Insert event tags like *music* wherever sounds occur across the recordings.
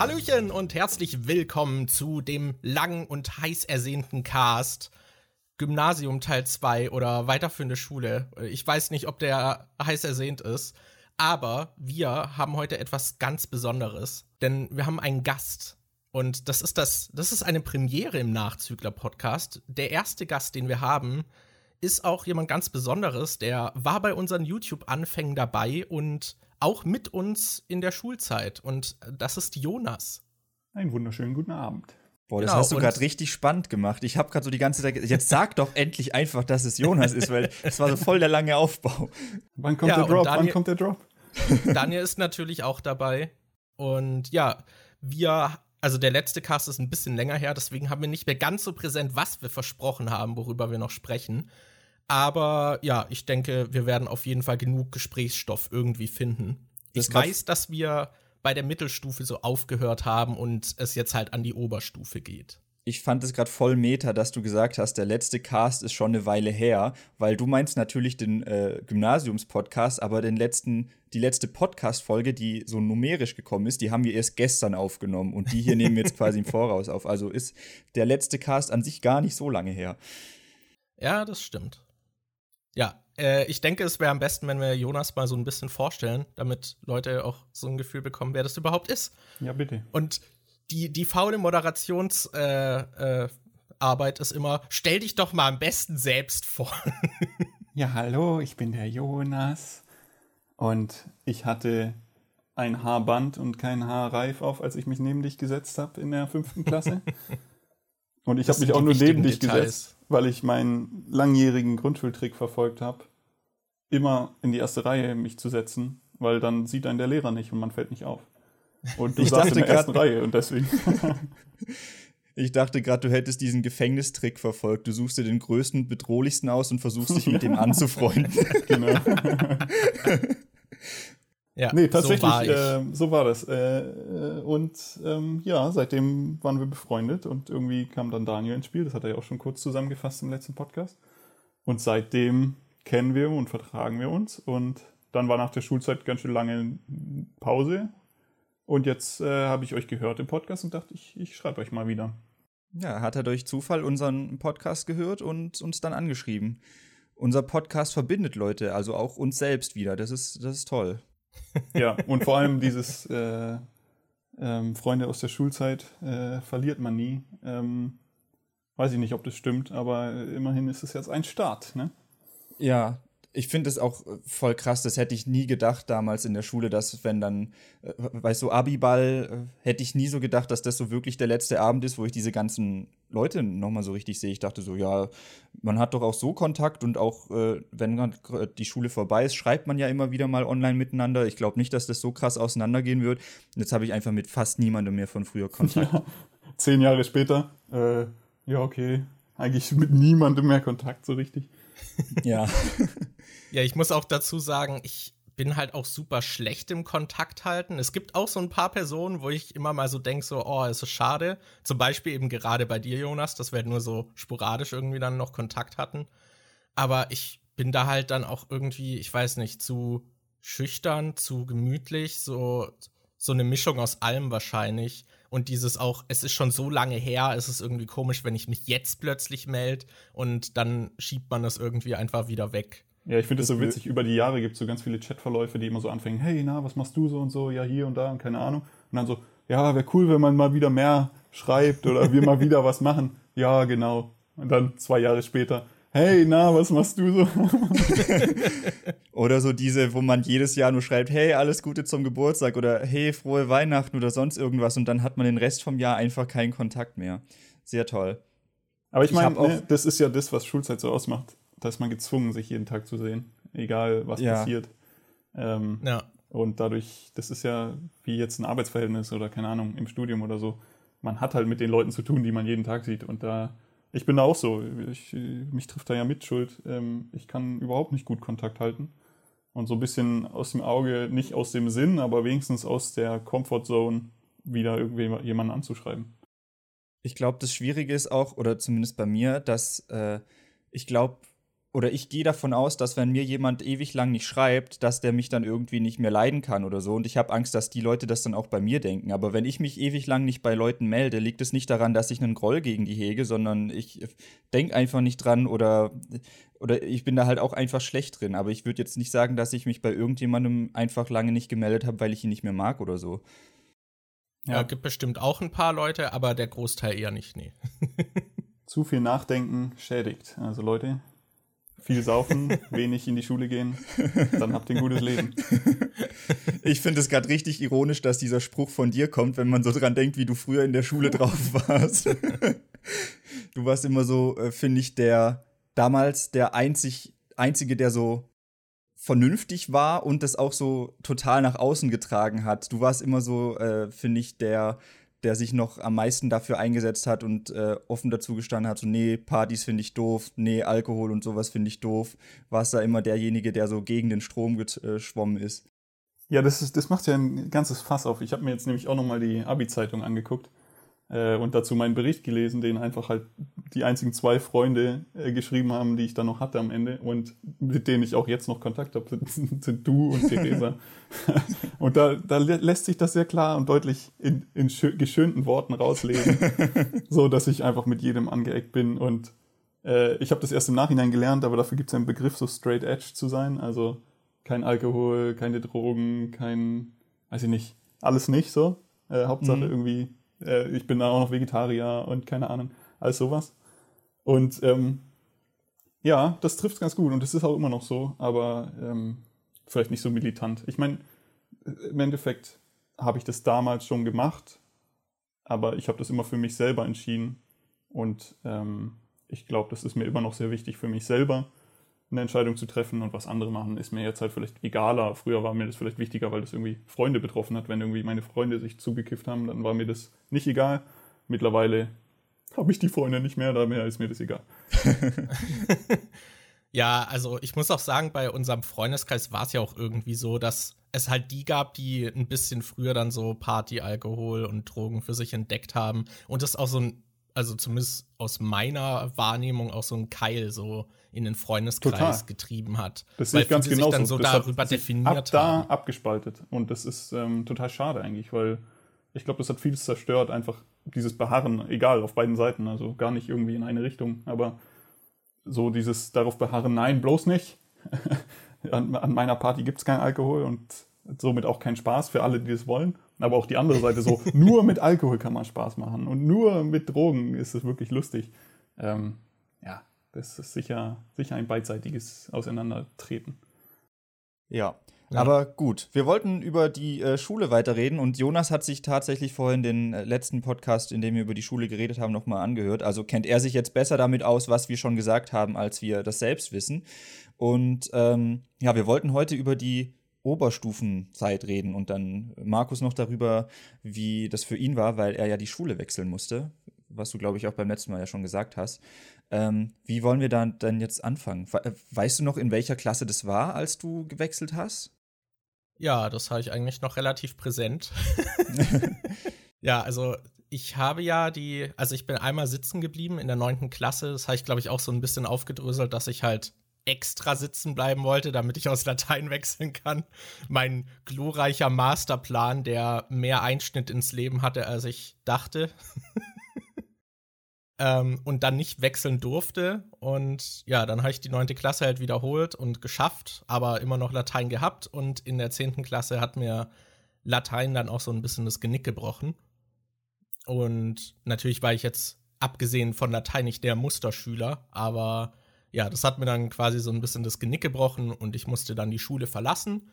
Hallöchen und herzlich willkommen zu dem lang und heiß ersehnten Cast Gymnasium Teil 2 oder weiterführende Schule. Ich weiß nicht, ob der heiß ersehnt ist, aber wir haben heute etwas ganz Besonderes, denn wir haben einen Gast. Und das ist das, das ist eine Premiere im Nachzügler-Podcast. Der erste Gast, den wir haben, ist auch jemand ganz Besonderes. Der war bei unseren YouTube-Anfängen dabei und auch mit uns in der Schulzeit. Und das ist Jonas. Einen wunderschönen guten Abend. Boah, das genau, hast du gerade richtig spannend gemacht. Ich habe gerade so die ganze Zeit, jetzt sag doch endlich einfach, dass es Jonas ist, weil es war so voll der lange Aufbau. Wann kommt ja, der Drop? Daniel, Wann kommt der Drop? Daniel ist natürlich auch dabei. Und ja, wir, also der letzte Cast ist ein bisschen länger her, deswegen haben wir nicht mehr ganz so präsent, was wir versprochen haben, worüber wir noch sprechen. Aber ja, ich denke, wir werden auf jeden Fall genug Gesprächsstoff irgendwie finden. Das ich weiß, dass wir bei der Mittelstufe so aufgehört haben und es jetzt halt an die Oberstufe geht. Ich fand es gerade voll meta, dass du gesagt hast, der letzte Cast ist schon eine Weile her, weil du meinst natürlich den äh, Gymnasiums-Podcast, aber den letzten, die letzte Podcast-Folge, die so numerisch gekommen ist, die haben wir erst gestern aufgenommen und die hier nehmen wir jetzt quasi im *laughs* Voraus auf. Also ist der letzte Cast an sich gar nicht so lange her. Ja, das stimmt. Ja, äh, ich denke, es wäre am besten, wenn wir Jonas mal so ein bisschen vorstellen, damit Leute auch so ein Gefühl bekommen, wer das überhaupt ist. Ja, bitte. Und die, die faule Moderationsarbeit äh, äh, ist immer, stell dich doch mal am besten selbst vor. *laughs* ja, hallo, ich bin der Jonas. Und ich hatte ein Haarband und kein Haarreif auf, als ich mich neben dich gesetzt habe in der fünften Klasse. *laughs* Und ich habe mich auch nur neben dich Details. gesetzt, weil ich meinen langjährigen Grundschultrick verfolgt habe, immer in die erste Reihe mich zu setzen, weil dann sieht einen der Lehrer nicht und man fällt nicht auf. Und du ich saßt in der ersten Reihe und deswegen. *laughs* Ich dachte gerade, du hättest diesen Gefängnistrick verfolgt. Du suchst dir den größten, bedrohlichsten aus und versuchst dich mit dem *laughs* anzufreunden. genau. *laughs* Ja, nee, tatsächlich, so war, äh, so war das. Äh, äh, und ähm, ja, seitdem waren wir befreundet und irgendwie kam dann Daniel ins Spiel. Das hat er ja auch schon kurz zusammengefasst im letzten Podcast. Und seitdem kennen wir und vertragen wir uns. Und dann war nach der Schulzeit ganz schön lange Pause. Und jetzt äh, habe ich euch gehört im Podcast und dachte, ich, ich schreibe euch mal wieder. Ja, hat er durch Zufall unseren Podcast gehört und uns dann angeschrieben. Unser Podcast verbindet Leute, also auch uns selbst wieder. Das ist, das ist toll. Ja, und vor allem dieses äh, ähm, Freunde aus der Schulzeit äh, verliert man nie. Ähm, weiß ich nicht, ob das stimmt, aber immerhin ist es jetzt ein Start, ne? Ja, ich finde es auch äh, voll krass, das hätte ich nie gedacht damals in der Schule, dass wenn dann, äh, weißt du, Abiball, äh, hätte ich nie so gedacht, dass das so wirklich der letzte Abend ist, wo ich diese ganzen Leute nochmal so richtig sehe. Ich dachte so, ja, man hat doch auch so Kontakt und auch, äh, wenn die Schule vorbei ist, schreibt man ja immer wieder mal online miteinander. Ich glaube nicht, dass das so krass auseinandergehen wird. Und jetzt habe ich einfach mit fast niemandem mehr von früher Kontakt. Ja, *laughs* zehn Jahre später, äh, ja, okay, eigentlich mit niemandem mehr Kontakt so richtig. ja. *laughs* ja, ich muss auch dazu sagen, ich bin halt auch super schlecht im Kontakt halten. Es gibt auch so ein paar Personen, wo ich immer mal so denke, so, oh, ist so schade. Zum Beispiel eben gerade bei dir, Jonas, dass wir nur so sporadisch irgendwie dann noch Kontakt hatten. Aber ich bin da halt dann auch irgendwie, ich weiß nicht, zu schüchtern, zu gemütlich, so, so eine Mischung aus allem wahrscheinlich. Und dieses auch, es ist schon so lange her, es ist irgendwie komisch, wenn ich mich jetzt plötzlich melde und dann schiebt man das irgendwie einfach wieder weg. Ja, ich finde es so witzig. Über die Jahre gibt es so ganz viele Chatverläufe, die immer so anfangen: Hey, na, was machst du so und so? Ja, hier und da und keine Ahnung. Und dann so: Ja, wäre cool, wenn man mal wieder mehr schreibt oder wir mal wieder was machen. Ja, genau. Und dann zwei Jahre später: Hey, na, was machst du so? *laughs* oder so diese, wo man jedes Jahr nur schreibt: Hey, alles Gute zum Geburtstag oder Hey, frohe Weihnachten oder sonst irgendwas. Und dann hat man den Rest vom Jahr einfach keinen Kontakt mehr. Sehr toll. Aber ich meine, ne, das ist ja das, was Schulzeit so ausmacht da ist man gezwungen, sich jeden Tag zu sehen, egal was ja. passiert. Ähm, ja. Und dadurch, das ist ja wie jetzt ein Arbeitsverhältnis oder keine Ahnung, im Studium oder so. Man hat halt mit den Leuten zu tun, die man jeden Tag sieht. Und da, ich bin da auch so. Ich, mich trifft da ja Mitschuld. Ähm, ich kann überhaupt nicht gut Kontakt halten. Und so ein bisschen aus dem Auge, nicht aus dem Sinn, aber wenigstens aus der Comfortzone wieder irgendwie jemanden anzuschreiben. Ich glaube, das Schwierige ist auch, oder zumindest bei mir, dass äh, ich glaube, oder ich gehe davon aus, dass wenn mir jemand ewig lang nicht schreibt, dass der mich dann irgendwie nicht mehr leiden kann oder so. Und ich habe Angst, dass die Leute das dann auch bei mir denken. Aber wenn ich mich ewig lang nicht bei Leuten melde, liegt es nicht daran, dass ich einen Groll gegen die hege, sondern ich denke einfach nicht dran oder, oder ich bin da halt auch einfach schlecht drin. Aber ich würde jetzt nicht sagen, dass ich mich bei irgendjemandem einfach lange nicht gemeldet habe, weil ich ihn nicht mehr mag oder so. Ja, ja gibt bestimmt auch ein paar Leute, aber der Großteil eher nicht, nee. Zu viel Nachdenken schädigt. Also Leute, viel saufen, *laughs* wenig in die Schule gehen, dann habt ihr ein gutes Leben. Ich finde es gerade richtig ironisch, dass dieser Spruch von dir kommt, wenn man so dran denkt, wie du früher in der Schule *laughs* drauf warst. Du warst immer so, äh, finde ich, der damals der einzig, einzige, der so vernünftig war und das auch so total nach außen getragen hat. Du warst immer so, äh, finde ich, der der sich noch am meisten dafür eingesetzt hat und äh, offen dazu gestanden hat, so, nee, Partys finde ich doof, nee, Alkohol und sowas finde ich doof, war es da immer derjenige, der so gegen den Strom geschwommen äh, ist. Ja, das, ist, das macht ja ein ganzes Fass auf. Ich habe mir jetzt nämlich auch nochmal die Abi-Zeitung angeguckt äh, und dazu meinen Bericht gelesen, den einfach halt die einzigen zwei Freunde äh, geschrieben haben, die ich dann noch hatte am Ende und mit denen ich auch jetzt noch Kontakt habe, sind, du und Theresa. *laughs* und da, da lässt sich das sehr klar und deutlich in, in geschönten Worten rauslesen, *laughs* so dass ich einfach mit jedem angeeckt bin und äh, ich habe das erst im Nachhinein gelernt, aber dafür gibt es einen Begriff, so straight edge zu sein, also kein Alkohol, keine Drogen, kein, weiß ich nicht, alles nicht so. Äh, Hauptsache mhm. irgendwie äh, ich bin auch noch Vegetarier und keine Ahnung, alles sowas. Und ähm, ja, das trifft ganz gut und es ist auch immer noch so, aber ähm, vielleicht nicht so militant. Ich meine, im Endeffekt habe ich das damals schon gemacht, aber ich habe das immer für mich selber entschieden und ähm, ich glaube, das ist mir immer noch sehr wichtig für mich selber eine Entscheidung zu treffen und was andere machen, ist mir jetzt halt vielleicht egaler. Früher war mir das vielleicht wichtiger, weil das irgendwie Freunde betroffen hat. Wenn irgendwie meine Freunde sich zugekifft haben, dann war mir das nicht egal. Mittlerweile habe ich die Freunde nicht mehr, daher ist mir das egal. *laughs* ja, also ich muss auch sagen, bei unserem Freundeskreis war es ja auch irgendwie so, dass es halt die gab, die ein bisschen früher dann so Party, Alkohol und Drogen für sich entdeckt haben und das auch so ein, also zumindest aus meiner Wahrnehmung auch so ein Keil so in den Freundeskreis Total. getrieben hat. Das sehe ich ganz genau. dann so das darüber definiert ab da abgespaltet. Und das ist ähm, total schade eigentlich, weil ich glaube, das hat vieles zerstört, einfach dieses Beharren, egal, auf beiden Seiten, also gar nicht irgendwie in eine Richtung, aber so dieses darauf beharren, nein, bloß nicht. *laughs* an, an, meiner Party gibt es keinen Alkohol und somit auch keinen Spaß für alle, die es wollen. Aber auch die andere Seite so, *laughs* nur mit Alkohol kann man Spaß machen und nur mit Drogen ist es wirklich lustig. Ähm, ja, das ist sicher, sicher ein beidseitiges Auseinandertreten. Ja. ja. Aber gut, wir wollten über die äh, Schule weiterreden und Jonas hat sich tatsächlich vorhin den äh, letzten Podcast, in dem wir über die Schule geredet haben, nochmal angehört. Also kennt er sich jetzt besser damit aus, was wir schon gesagt haben, als wir das selbst wissen. Und ähm, ja, wir wollten heute über die Oberstufenzeit reden und dann Markus noch darüber, wie das für ihn war, weil er ja die Schule wechseln musste, was du, glaube ich, auch beim letzten Mal ja schon gesagt hast. Ähm, wie wollen wir dann denn jetzt anfangen? Äh, weißt du noch, in welcher Klasse das war, als du gewechselt hast? Ja, das habe ich eigentlich noch relativ präsent. *laughs* ja, also ich habe ja die, also ich bin einmal sitzen geblieben in der neunten Klasse. Das habe ich, glaube ich, auch so ein bisschen aufgedröselt, dass ich halt extra sitzen bleiben wollte, damit ich aus Latein wechseln kann. Mein glorreicher Masterplan, der mehr Einschnitt ins Leben hatte, als ich dachte. Ähm, und dann nicht wechseln durfte. Und ja, dann habe ich die neunte Klasse halt wiederholt und geschafft, aber immer noch Latein gehabt. Und in der zehnten Klasse hat mir Latein dann auch so ein bisschen das Genick gebrochen. Und natürlich war ich jetzt, abgesehen von Latein, nicht der Musterschüler, aber ja, das hat mir dann quasi so ein bisschen das Genick gebrochen und ich musste dann die Schule verlassen.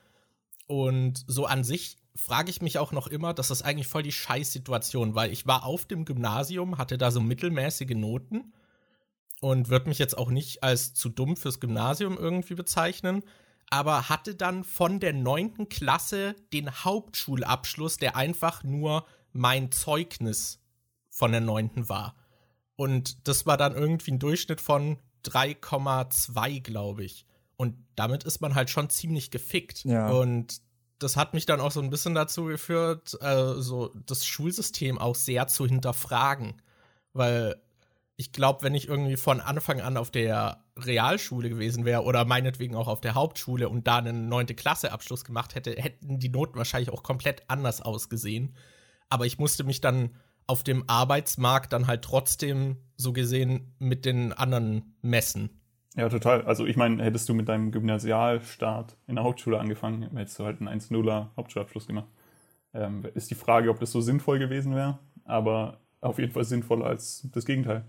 Und so an sich frage ich mich auch noch immer, das ist eigentlich voll die Scheißsituation, weil ich war auf dem Gymnasium, hatte da so mittelmäßige Noten und würde mich jetzt auch nicht als zu dumm fürs Gymnasium irgendwie bezeichnen, aber hatte dann von der neunten Klasse den Hauptschulabschluss, der einfach nur mein Zeugnis von der neunten war. Und das war dann irgendwie ein Durchschnitt von 3,2, glaube ich. Und damit ist man halt schon ziemlich gefickt. Ja. Und das hat mich dann auch so ein bisschen dazu geführt, äh, so das Schulsystem auch sehr zu hinterfragen. Weil ich glaube, wenn ich irgendwie von Anfang an auf der Realschule gewesen wäre oder meinetwegen auch auf der Hauptschule und da einen neunte Klasse Abschluss gemacht hätte, hätten die Noten wahrscheinlich auch komplett anders ausgesehen. Aber ich musste mich dann auf dem Arbeitsmarkt dann halt trotzdem so gesehen mit den anderen messen. Ja, total. Also ich meine, hättest du mit deinem Gymnasialstart in der Hauptschule angefangen, hättest du halt einen 1-0er Hauptschulabschluss gemacht. Ähm, ist die Frage, ob das so sinnvoll gewesen wäre, aber auf jeden Fall sinnvoller als das Gegenteil.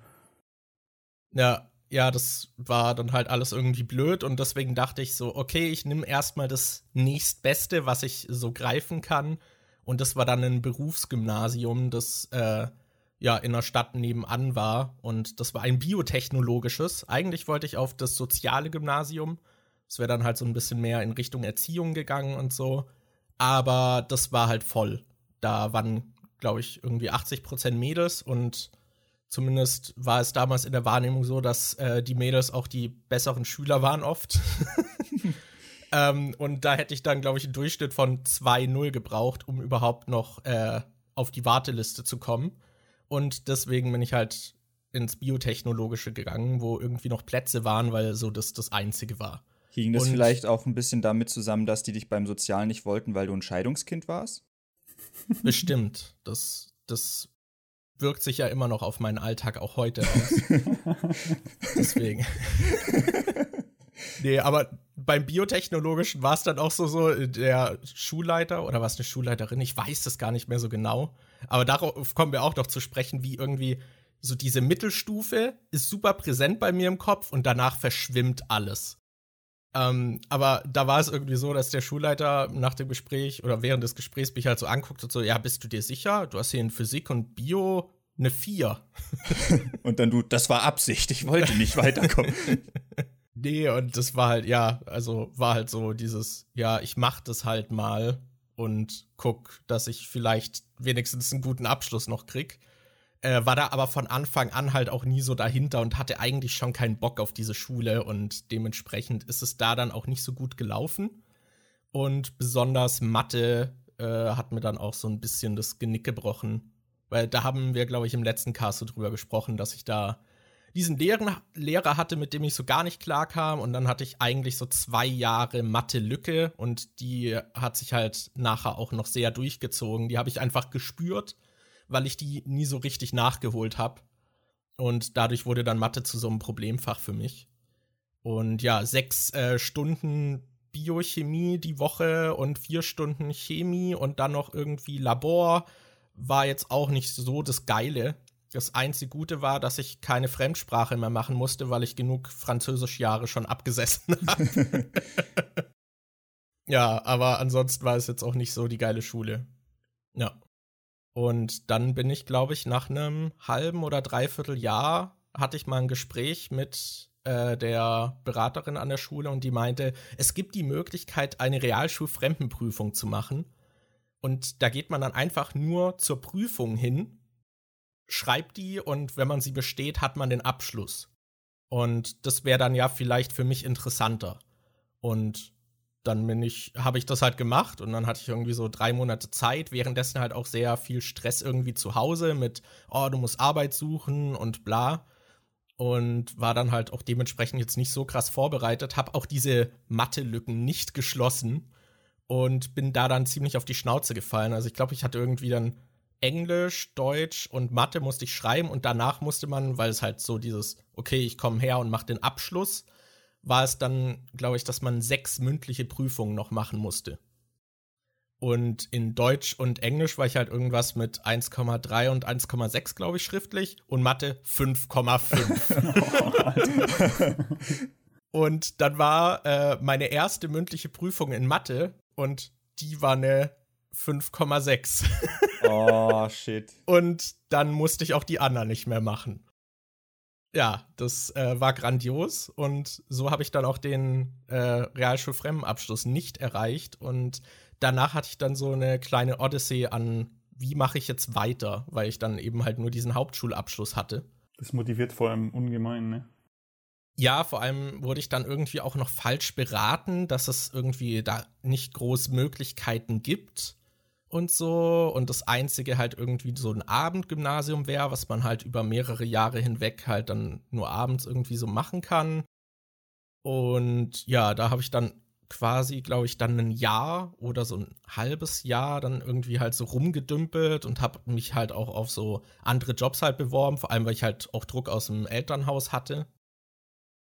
Ja, ja, das war dann halt alles irgendwie blöd und deswegen dachte ich so, okay, ich nehme erstmal das nächstbeste, was ich so greifen kann. Und das war dann ein Berufsgymnasium, das äh, ja in der Stadt nebenan war. Und das war ein biotechnologisches. Eigentlich wollte ich auf das soziale Gymnasium. Es wäre dann halt so ein bisschen mehr in Richtung Erziehung gegangen und so. Aber das war halt voll. Da waren, glaube ich, irgendwie 80 Prozent Mädels und Zumindest war es damals in der Wahrnehmung so, dass äh, die Mädels auch die besseren Schüler waren oft. *laughs* ähm, und da hätte ich dann, glaube ich, einen Durchschnitt von 2-0 gebraucht, um überhaupt noch äh, auf die Warteliste zu kommen. Und deswegen bin ich halt ins Biotechnologische gegangen, wo irgendwie noch Plätze waren, weil so das das Einzige war. Hing das und vielleicht auch ein bisschen damit zusammen, dass die dich beim Sozialen nicht wollten, weil du ein Scheidungskind warst? *laughs* Bestimmt. Das, das wirkt sich ja immer noch auf meinen Alltag auch heute aus. *laughs* Deswegen. nee, aber beim Biotechnologischen war es dann auch so, so, der Schulleiter oder war es eine Schulleiterin? Ich weiß das gar nicht mehr so genau. Aber darauf kommen wir auch noch zu sprechen, wie irgendwie so diese Mittelstufe ist super präsent bei mir im Kopf und danach verschwimmt alles. Ähm, aber da war es irgendwie so, dass der Schulleiter nach dem Gespräch oder während des Gesprächs mich halt so anguckt und so, ja, bist du dir sicher? Du hast hier in Physik und Bio eine 4. *laughs* und dann du, das war Absicht, ich wollte nicht weiterkommen. *laughs* nee, und das war halt, ja, also war halt so dieses, ja, ich mach das halt mal und guck, dass ich vielleicht wenigstens einen guten Abschluss noch krieg. Äh, war da aber von Anfang an halt auch nie so dahinter und hatte eigentlich schon keinen Bock auf diese Schule und dementsprechend ist es da dann auch nicht so gut gelaufen. Und besonders Mathe äh, hat mir dann auch so ein bisschen das Genick gebrochen. Weil da haben wir, glaube ich, im letzten Cast so drüber gesprochen, dass ich da diesen Lehren, Lehrer hatte, mit dem ich so gar nicht klar kam. Und dann hatte ich eigentlich so zwei Jahre Mathe-Lücke und die hat sich halt nachher auch noch sehr durchgezogen. Die habe ich einfach gespürt weil ich die nie so richtig nachgeholt habe. Und dadurch wurde dann Mathe zu so einem Problemfach für mich. Und ja, sechs äh, Stunden Biochemie die Woche und vier Stunden Chemie und dann noch irgendwie Labor war jetzt auch nicht so das Geile. Das einzige Gute war, dass ich keine Fremdsprache mehr machen musste, weil ich genug Französischjahre schon abgesessen *laughs* habe. *laughs* ja, aber ansonsten war es jetzt auch nicht so die geile Schule. Ja. Und dann bin ich, glaube ich, nach einem halben oder dreiviertel Jahr hatte ich mal ein Gespräch mit äh, der Beraterin an der Schule und die meinte, es gibt die Möglichkeit, eine Realschulfremdenprüfung zu machen. Und da geht man dann einfach nur zur Prüfung hin, schreibt die und wenn man sie besteht, hat man den Abschluss. Und das wäre dann ja vielleicht für mich interessanter. Und dann bin ich, habe ich das halt gemacht und dann hatte ich irgendwie so drei Monate Zeit, währenddessen halt auch sehr viel Stress irgendwie zu Hause mit, oh, du musst Arbeit suchen und bla. Und war dann halt auch dementsprechend jetzt nicht so krass vorbereitet, habe auch diese Mathe-Lücken nicht geschlossen und bin da dann ziemlich auf die Schnauze gefallen. Also ich glaube, ich hatte irgendwie dann Englisch, Deutsch und Mathe musste ich schreiben und danach musste man, weil es halt so dieses, okay, ich komme her und mache den Abschluss, war es dann, glaube ich, dass man sechs mündliche Prüfungen noch machen musste. Und in Deutsch und Englisch war ich halt irgendwas mit 1,3 und 1,6, glaube ich, schriftlich. Und Mathe 5,5. *laughs* und dann war äh, meine erste mündliche Prüfung in Mathe und die war eine 5,6. oh, *laughs* shit. Und dann musste ich auch die anderen nicht mehr machen ja, das äh, war grandios und so habe ich dann auch den äh, Realschulfremdenabschluss nicht erreicht und danach hatte ich dann so eine kleine Odyssee an, wie mache ich jetzt weiter, weil ich dann eben halt nur diesen Hauptschulabschluss hatte. Das motiviert vor allem ungemein, ne? Ja, vor allem wurde ich dann irgendwie auch noch falsch beraten, dass es irgendwie da nicht groß Möglichkeiten gibt. Und so. Und das einzige halt irgendwie so ein Abendgymnasium wäre, was man halt über mehrere Jahre hinweg halt dann nur abends irgendwie so machen kann. Und ja, da habe ich dann quasi, glaube ich, dann ein Jahr oder so ein halbes Jahr dann irgendwie halt so rumgedümpelt und habe mich halt auch auf so andere Jobs halt beworben, vor allem weil ich halt auch Druck aus dem Elternhaus hatte.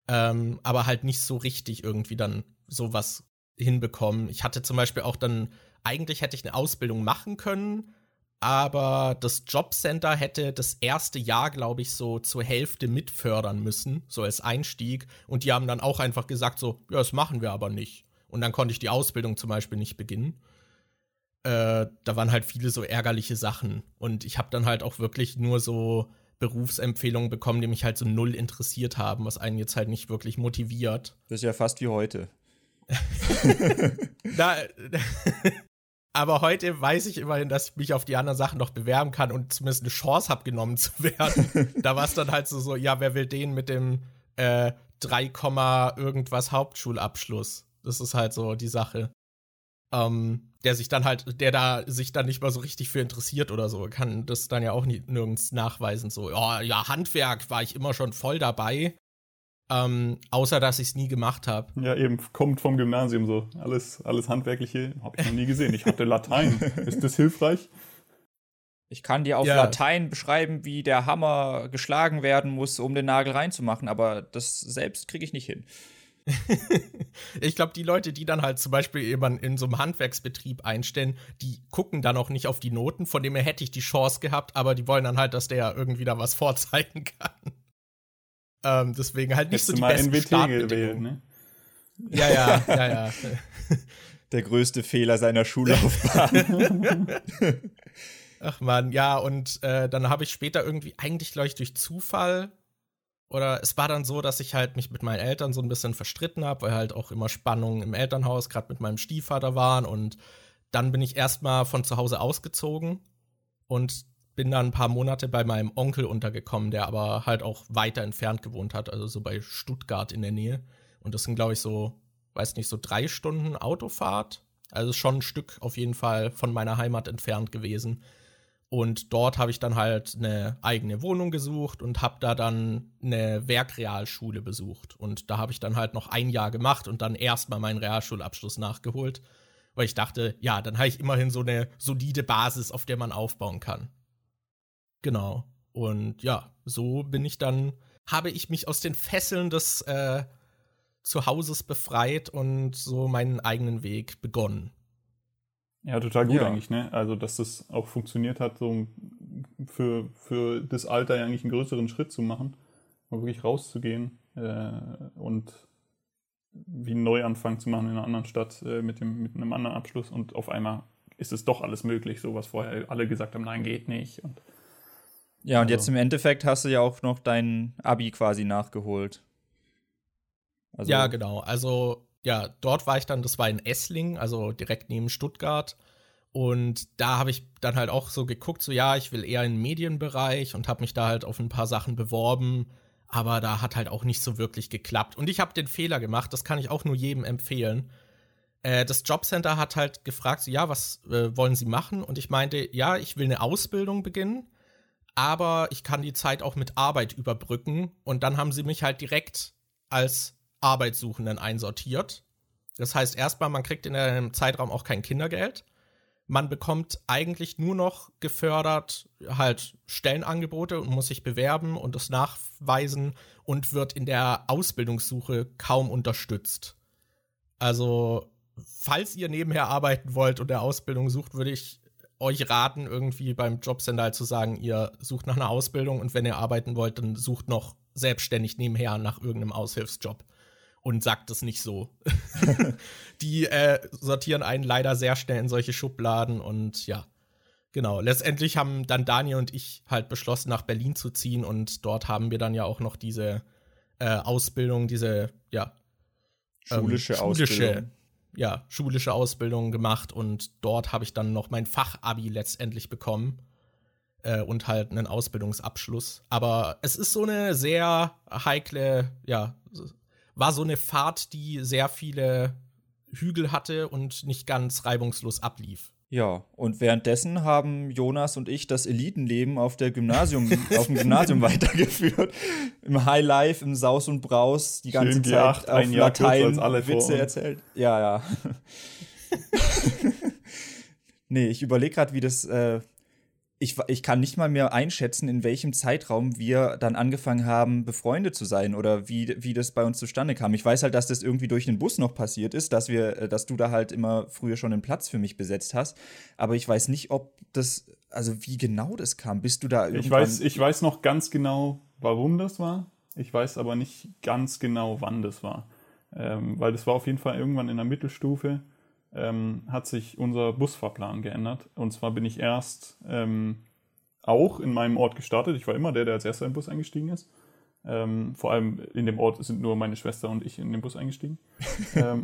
Ähm, aber halt nicht so richtig irgendwie dann sowas hinbekommen. Ich hatte zum Beispiel auch dann, eigentlich hätte ich eine Ausbildung machen können, aber das Jobcenter hätte das erste Jahr, glaube ich, so zur Hälfte mitfördern müssen, so als Einstieg. Und die haben dann auch einfach gesagt, so, ja, das machen wir aber nicht. Und dann konnte ich die Ausbildung zum Beispiel nicht beginnen. Äh, da waren halt viele so ärgerliche Sachen. Und ich habe dann halt auch wirklich nur so Berufsempfehlungen bekommen, die mich halt so null interessiert haben, was einen jetzt halt nicht wirklich motiviert. Das ist ja fast wie heute. *laughs* *laughs* da, *laughs* aber heute weiß ich immerhin, dass ich mich auf die anderen Sachen noch bewerben kann und zumindest eine Chance habe, genommen zu *laughs* werden. da war es dann halt so, so, ja, wer will den mit dem äh, 3, irgendwas Hauptschulabschluss? Das ist halt so die Sache. Ähm, der sich dann halt, der da sich dann nicht mal so richtig für interessiert oder so, kann das dann ja auch nie, nirgends nachweisen. So, oh, ja, Handwerk war ich immer schon voll dabei. Ähm, außer dass ich es nie gemacht habe. Ja, eben, kommt vom Gymnasium so. Alles, alles Handwerkliche habe ich noch nie gesehen. Ich hatte Latein. *laughs* Ist das hilfreich? Ich kann dir auf ja. Latein beschreiben, wie der Hammer geschlagen werden muss, um den Nagel reinzumachen, aber das selbst kriege ich nicht hin. *laughs* ich glaube, die Leute, die dann halt zum Beispiel eben in so einem Handwerksbetrieb einstellen, die gucken dann auch nicht auf die Noten, von dem her hätte ich die Chance gehabt, aber die wollen dann halt, dass der irgendwie da was vorzeigen kann. Ähm, deswegen halt nicht Hättest so die mal besten NWT gewählt, ne? Ja, ja, ja, ja. *laughs* Der größte Fehler seiner Schullaufbahn. Ach man, ja, und äh, dann habe ich später irgendwie, eigentlich glaube ich durch Zufall, oder es war dann so, dass ich halt mich mit meinen Eltern so ein bisschen verstritten habe, weil halt auch immer Spannungen im Elternhaus, gerade mit meinem Stiefvater waren. Und dann bin ich erstmal von zu Hause ausgezogen und bin dann ein paar Monate bei meinem Onkel untergekommen, der aber halt auch weiter entfernt gewohnt hat, also so bei Stuttgart in der Nähe. Und das sind, glaube ich, so, weiß nicht, so drei Stunden Autofahrt. Also schon ein Stück auf jeden Fall von meiner Heimat entfernt gewesen. Und dort habe ich dann halt eine eigene Wohnung gesucht und habe da dann eine Werkrealschule besucht. Und da habe ich dann halt noch ein Jahr gemacht und dann erstmal meinen Realschulabschluss nachgeholt. Weil ich dachte, ja, dann habe ich immerhin so eine solide Basis, auf der man aufbauen kann. Genau. Und ja, so bin ich dann, habe ich mich aus den Fesseln des äh, Zuhauses befreit und so meinen eigenen Weg begonnen. Ja, total gut ja. eigentlich, ne? Also, dass das auch funktioniert hat, so für, für das Alter ja eigentlich einen größeren Schritt zu machen, mal wirklich rauszugehen äh, und wie einen Neuanfang zu machen in einer anderen Stadt äh, mit, dem, mit einem anderen Abschluss und auf einmal ist es doch alles möglich, so was vorher alle gesagt haben, nein, geht nicht. Und ja, und also. jetzt im Endeffekt hast du ja auch noch dein Abi quasi nachgeholt. Also ja, genau. Also, ja, dort war ich dann, das war in Essling, also direkt neben Stuttgart. Und da habe ich dann halt auch so geguckt, so ja, ich will eher in den Medienbereich und habe mich da halt auf ein paar Sachen beworben. Aber da hat halt auch nicht so wirklich geklappt. Und ich habe den Fehler gemacht, das kann ich auch nur jedem empfehlen. Äh, das Jobcenter hat halt gefragt, so ja, was äh, wollen Sie machen? Und ich meinte, ja, ich will eine Ausbildung beginnen aber ich kann die Zeit auch mit Arbeit überbrücken und dann haben sie mich halt direkt als Arbeitssuchenden einsortiert. Das heißt erstmal, man kriegt in einem Zeitraum auch kein Kindergeld. Man bekommt eigentlich nur noch gefördert halt Stellenangebote und muss sich bewerben und das nachweisen und wird in der Ausbildungssuche kaum unterstützt. Also, falls ihr nebenher arbeiten wollt und der Ausbildung sucht, würde ich euch raten, irgendwie beim Jobcenter halt zu sagen, ihr sucht nach einer Ausbildung und wenn ihr arbeiten wollt, dann sucht noch selbstständig nebenher nach irgendeinem Aushilfsjob. Und sagt es nicht so. *laughs* *laughs* die äh, sortieren einen leider sehr schnell in solche Schubladen und ja. Genau, letztendlich haben dann Daniel und ich halt beschlossen, nach Berlin zu ziehen und dort haben wir dann ja auch noch diese äh, Ausbildung, diese, ja, schulische, ähm, schulische Ausbildung ja, schulische Ausbildung gemacht und dort habe ich dann noch mein Fachabi letztendlich bekommen äh, und halt einen Ausbildungsabschluss. Aber es ist so eine sehr heikle, ja, war so eine Fahrt, die sehr viele Hügel hatte und nicht ganz reibungslos ablief. Ja, und währenddessen haben Jonas und ich das Elitenleben auf der Gymnasium, *laughs* auf dem Gymnasium weitergeführt. Im High Life, im Saus und Braus, die ganze Schön Zeit auf ein Latein Witze erzählt. Ja, ja. *laughs* nee, ich überlege gerade, wie das äh, ich, ich kann nicht mal mehr einschätzen, in welchem Zeitraum wir dann angefangen haben, befreundet zu sein oder wie, wie das bei uns zustande kam. Ich weiß halt, dass das irgendwie durch den Bus noch passiert ist, dass wir, äh, dass du da halt immer früher schon einen Platz für mich besetzt hast. Aber ich weiß nicht, ob das, also wie genau das kam. Bist du da irgendwann. Ich weiß, ich weiß noch ganz genau, warum das war. Ich weiß aber nicht ganz genau, wann das war. Ähm, weil das war auf jeden Fall irgendwann in der Mittelstufe ähm, hat sich unser Busfahrplan geändert. Und zwar bin ich erst ähm, auch in meinem Ort gestartet. Ich war immer der, der als erster im Bus eingestiegen ist. Ähm, vor allem in dem Ort sind nur meine Schwester und ich in den Bus eingestiegen. *laughs* ähm,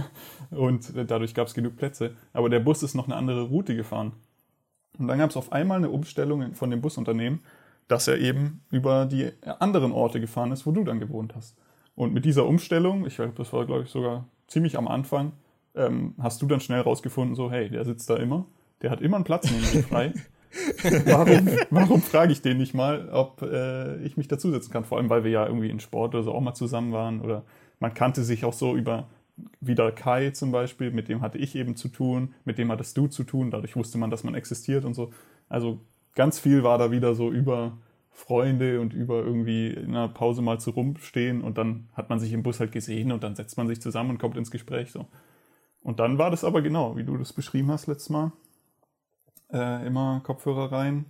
*laughs* und dadurch gab es genug Plätze. Aber der Bus ist noch eine andere Route gefahren. Und dann gab es auf einmal eine Umstellung von dem Busunternehmen, dass er eben über die anderen Orte gefahren ist, wo du dann gewohnt hast. Und mit dieser Umstellung, ich glaube, das war, glaube ich, sogar ziemlich am Anfang, ähm, hast du dann schnell rausgefunden, so, hey, der sitzt da immer, der hat immer einen Platz neben mir frei. *laughs* warum warum frage ich den nicht mal, ob äh, ich mich dazusetzen kann? Vor allem, weil wir ja irgendwie in Sport oder so auch mal zusammen waren oder man kannte sich auch so über wieder Kai zum Beispiel, mit dem hatte ich eben zu tun, mit dem hattest du zu tun, dadurch wusste man, dass man existiert und so. Also ganz viel war da wieder so über Freunde und über irgendwie in einer Pause mal zu rumstehen und dann hat man sich im Bus halt gesehen und dann setzt man sich zusammen und kommt ins Gespräch so. Und dann war das aber genau, wie du das beschrieben hast letztes Mal. Äh, immer Kopfhörer rein,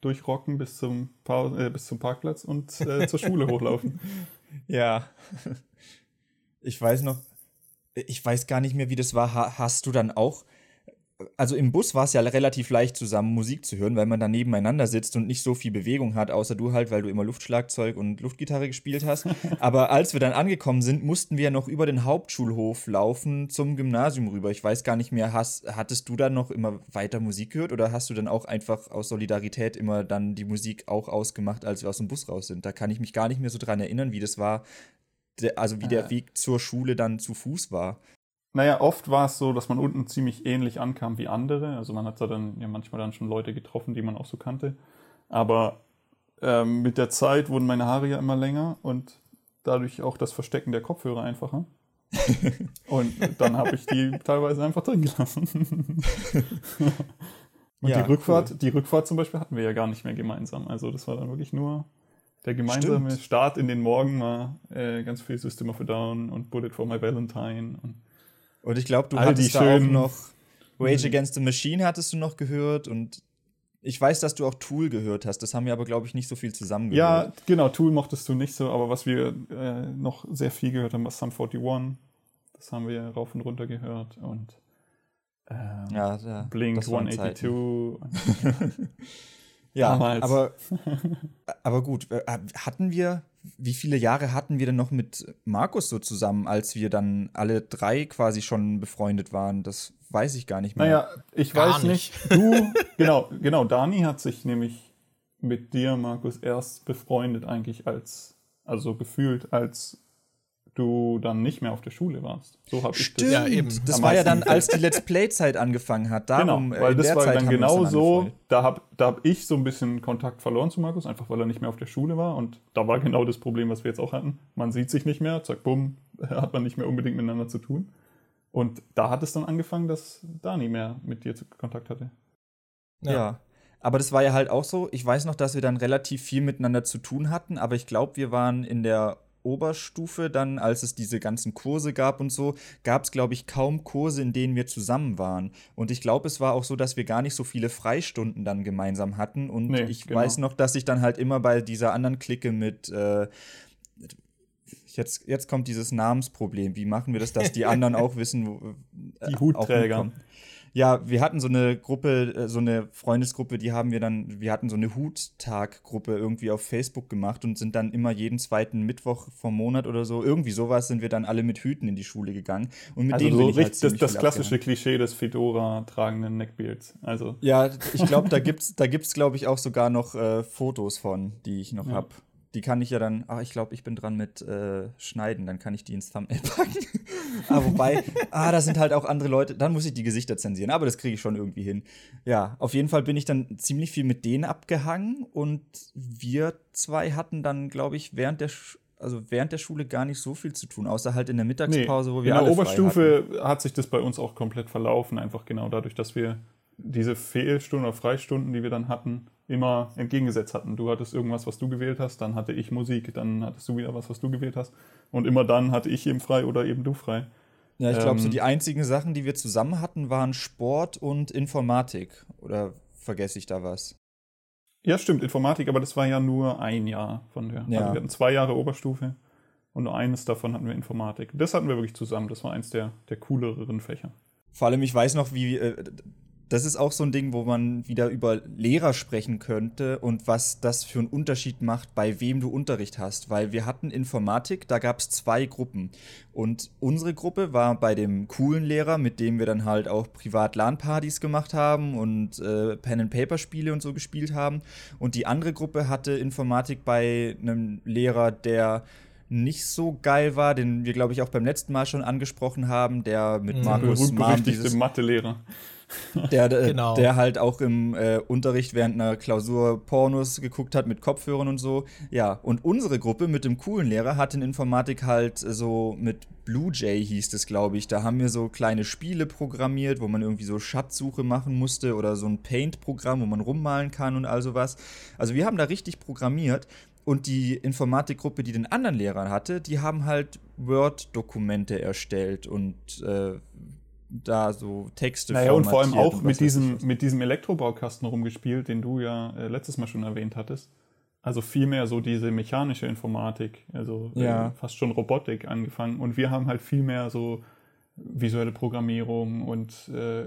durchrocken bis zum, pa äh, bis zum Parkplatz und äh, zur Schule *laughs* hochlaufen. Ja. Ich weiß noch, ich weiß gar nicht mehr, wie das war. hast du dann auch also im Bus war es ja relativ leicht zusammen Musik zu hören, weil man da nebeneinander sitzt und nicht so viel Bewegung hat, außer du halt, weil du immer Luftschlagzeug und Luftgitarre gespielt hast. *laughs* Aber als wir dann angekommen sind, mussten wir ja noch über den Hauptschulhof laufen zum Gymnasium rüber. Ich weiß gar nicht mehr, hast, hattest du dann noch immer weiter Musik gehört oder hast du dann auch einfach aus Solidarität immer dann die Musik auch ausgemacht, als wir aus dem Bus raus sind? Da kann ich mich gar nicht mehr so dran erinnern, wie das war, also wie der Weg zur Schule dann zu Fuß war. Naja, oft war es so, dass man unten ziemlich ähnlich ankam wie andere. Also man hat da dann ja manchmal dann schon Leute getroffen, die man auch so kannte. Aber ähm, mit der Zeit wurden meine Haare ja immer länger und dadurch auch das Verstecken der Kopfhörer einfacher. *laughs* und dann habe ich die teilweise einfach drin gelassen. *laughs* und ja, die Rückfahrt, cool. die Rückfahrt zum Beispiel hatten wir ja gar nicht mehr gemeinsam. Also das war dann wirklich nur der gemeinsame Stimmt. Start in den Morgen war äh, ganz viel System of a Down und Bullet for My Valentine und und ich glaube, du All hattest da auch noch Rage Against the Machine hattest du noch gehört und ich weiß, dass du auch Tool gehört hast. Das haben wir aber, glaube ich, nicht so viel zusammen gehört. Ja, genau, Tool mochtest du nicht so, aber was wir äh, noch sehr viel gehört haben, war Sum 41. Das haben wir rauf und runter gehört und ähm, ja, ja, Blink 182. ja, *laughs* *laughs* aber, *laughs* aber gut, äh, hatten wir wie viele Jahre hatten wir denn noch mit Markus so zusammen, als wir dann alle drei quasi schon befreundet waren? Das weiß ich gar nicht mehr. Naja, ich gar weiß nicht. nicht. Du, *laughs* genau, genau, Dani hat sich nämlich mit dir, Markus, erst befreundet eigentlich als, also gefühlt als du dann nicht mehr auf der Schule warst. So habe ich das. Ja, eben. Das war ja dann, als die Let's Play-Zeit angefangen hat. Darum, genau, weil das war Zeit dann genau dann so, da habe da hab ich so ein bisschen Kontakt verloren zu Markus, einfach weil er nicht mehr auf der Schule war. Und da war genau das Problem, was wir jetzt auch hatten. Man sieht sich nicht mehr, zack, bumm, *laughs* hat man nicht mehr unbedingt miteinander zu tun. Und da hat es dann angefangen, dass Dani mehr mit dir Kontakt hatte. ja. ja. Aber das war ja halt auch so. Ich weiß noch, dass wir dann relativ viel miteinander zu tun hatten, aber ich glaube, wir waren in der Oberstufe dann, als es diese ganzen Kurse gab und so, gab es, glaube ich, kaum Kurse, in denen wir zusammen waren. Und ich glaube, es war auch so, dass wir gar nicht so viele Freistunden dann gemeinsam hatten. Und nee, ich genau. weiß noch, dass ich dann halt immer bei dieser anderen Clique mit äh, Jetzt, jetzt kommt dieses Namensproblem. Wie machen wir das, dass die *laughs* anderen auch wissen, wo. Äh, die Hutträger. Ja, wir hatten so eine Gruppe, äh, so eine Freundesgruppe, die haben wir dann, wir hatten so eine Huttag-Gruppe irgendwie auf Facebook gemacht und sind dann immer jeden zweiten Mittwoch vom Monat oder so, irgendwie sowas, sind wir dann alle mit Hüten in die Schule gegangen. Und mit also denen so bin richtig, halt das, das klassische Klischee des Fedora tragenden Neckbeards. Also. Ja, ich glaube, da gibt's, da gibt's, glaube ich, auch sogar noch äh, Fotos von, die ich noch ja. habe Die kann ich ja dann, ach, ich glaube, ich bin dran mit äh, Schneiden, dann kann ich die ins Thumbnail packen. *laughs* ah, wobei, ah, da sind halt auch andere Leute, dann muss ich die Gesichter zensieren, aber das kriege ich schon irgendwie hin. Ja, auf jeden Fall bin ich dann ziemlich viel mit denen abgehangen und wir zwei hatten dann, glaube ich, während der also während der Schule gar nicht so viel zu tun, außer halt in der Mittagspause, nee, wo wir in der Oberstufe hat sich das bei uns auch komplett verlaufen, einfach genau dadurch, dass wir diese Fehlstunden oder Freistunden, die wir dann hatten, immer entgegengesetzt hatten. Du hattest irgendwas, was du gewählt hast, dann hatte ich Musik, dann hattest du wieder was, was du gewählt hast. Und immer dann hatte ich eben frei oder eben du frei. Ja, ich glaube, ähm, so die einzigen Sachen, die wir zusammen hatten, waren Sport und Informatik. Oder vergesse ich da was? Ja, stimmt, Informatik, aber das war ja nur ein Jahr von der. Ja. Also wir hatten zwei Jahre Oberstufe und nur eines davon hatten wir Informatik. Das hatten wir wirklich zusammen. Das war eins der, der cooleren Fächer. Vor allem, ich weiß noch, wie, äh, das ist auch so ein Ding, wo man wieder über Lehrer sprechen könnte und was das für einen Unterschied macht, bei wem du Unterricht hast. Weil wir hatten Informatik, da gab es zwei Gruppen. Und unsere Gruppe war bei dem coolen Lehrer, mit dem wir dann halt auch privat LAN-Partys gemacht haben und äh, Pen-and-Paper-Spiele und so gespielt haben. Und die andere Gruppe hatte Informatik bei einem Lehrer, der nicht so geil war, den wir, glaube ich, auch beim letzten Mal schon angesprochen haben, der mit mhm. Markus Marm dieses Mathelehrer. *laughs* Der, äh, genau. der halt auch im äh, Unterricht während einer Klausur Pornos geguckt hat mit Kopfhörern und so. Ja, und unsere Gruppe mit dem coolen Lehrer hat in Informatik halt so mit Blue Jay hieß es, glaube ich. Da haben wir so kleine Spiele programmiert, wo man irgendwie so Schatzsuche machen musste oder so ein Paint-Programm, wo man rummalen kann und all sowas. Also wir haben da richtig programmiert. Und die Informatikgruppe, die den anderen Lehrer hatte, die haben halt Word-Dokumente erstellt und äh, da so Texte Naja, und vor allem auch mit diesem, mit diesem Elektrobaukasten rumgespielt, den du ja äh, letztes Mal schon erwähnt hattest. Also vielmehr so diese mechanische Informatik, also äh, ja. äh, fast schon Robotik angefangen. Und wir haben halt viel mehr so visuelle Programmierung und äh,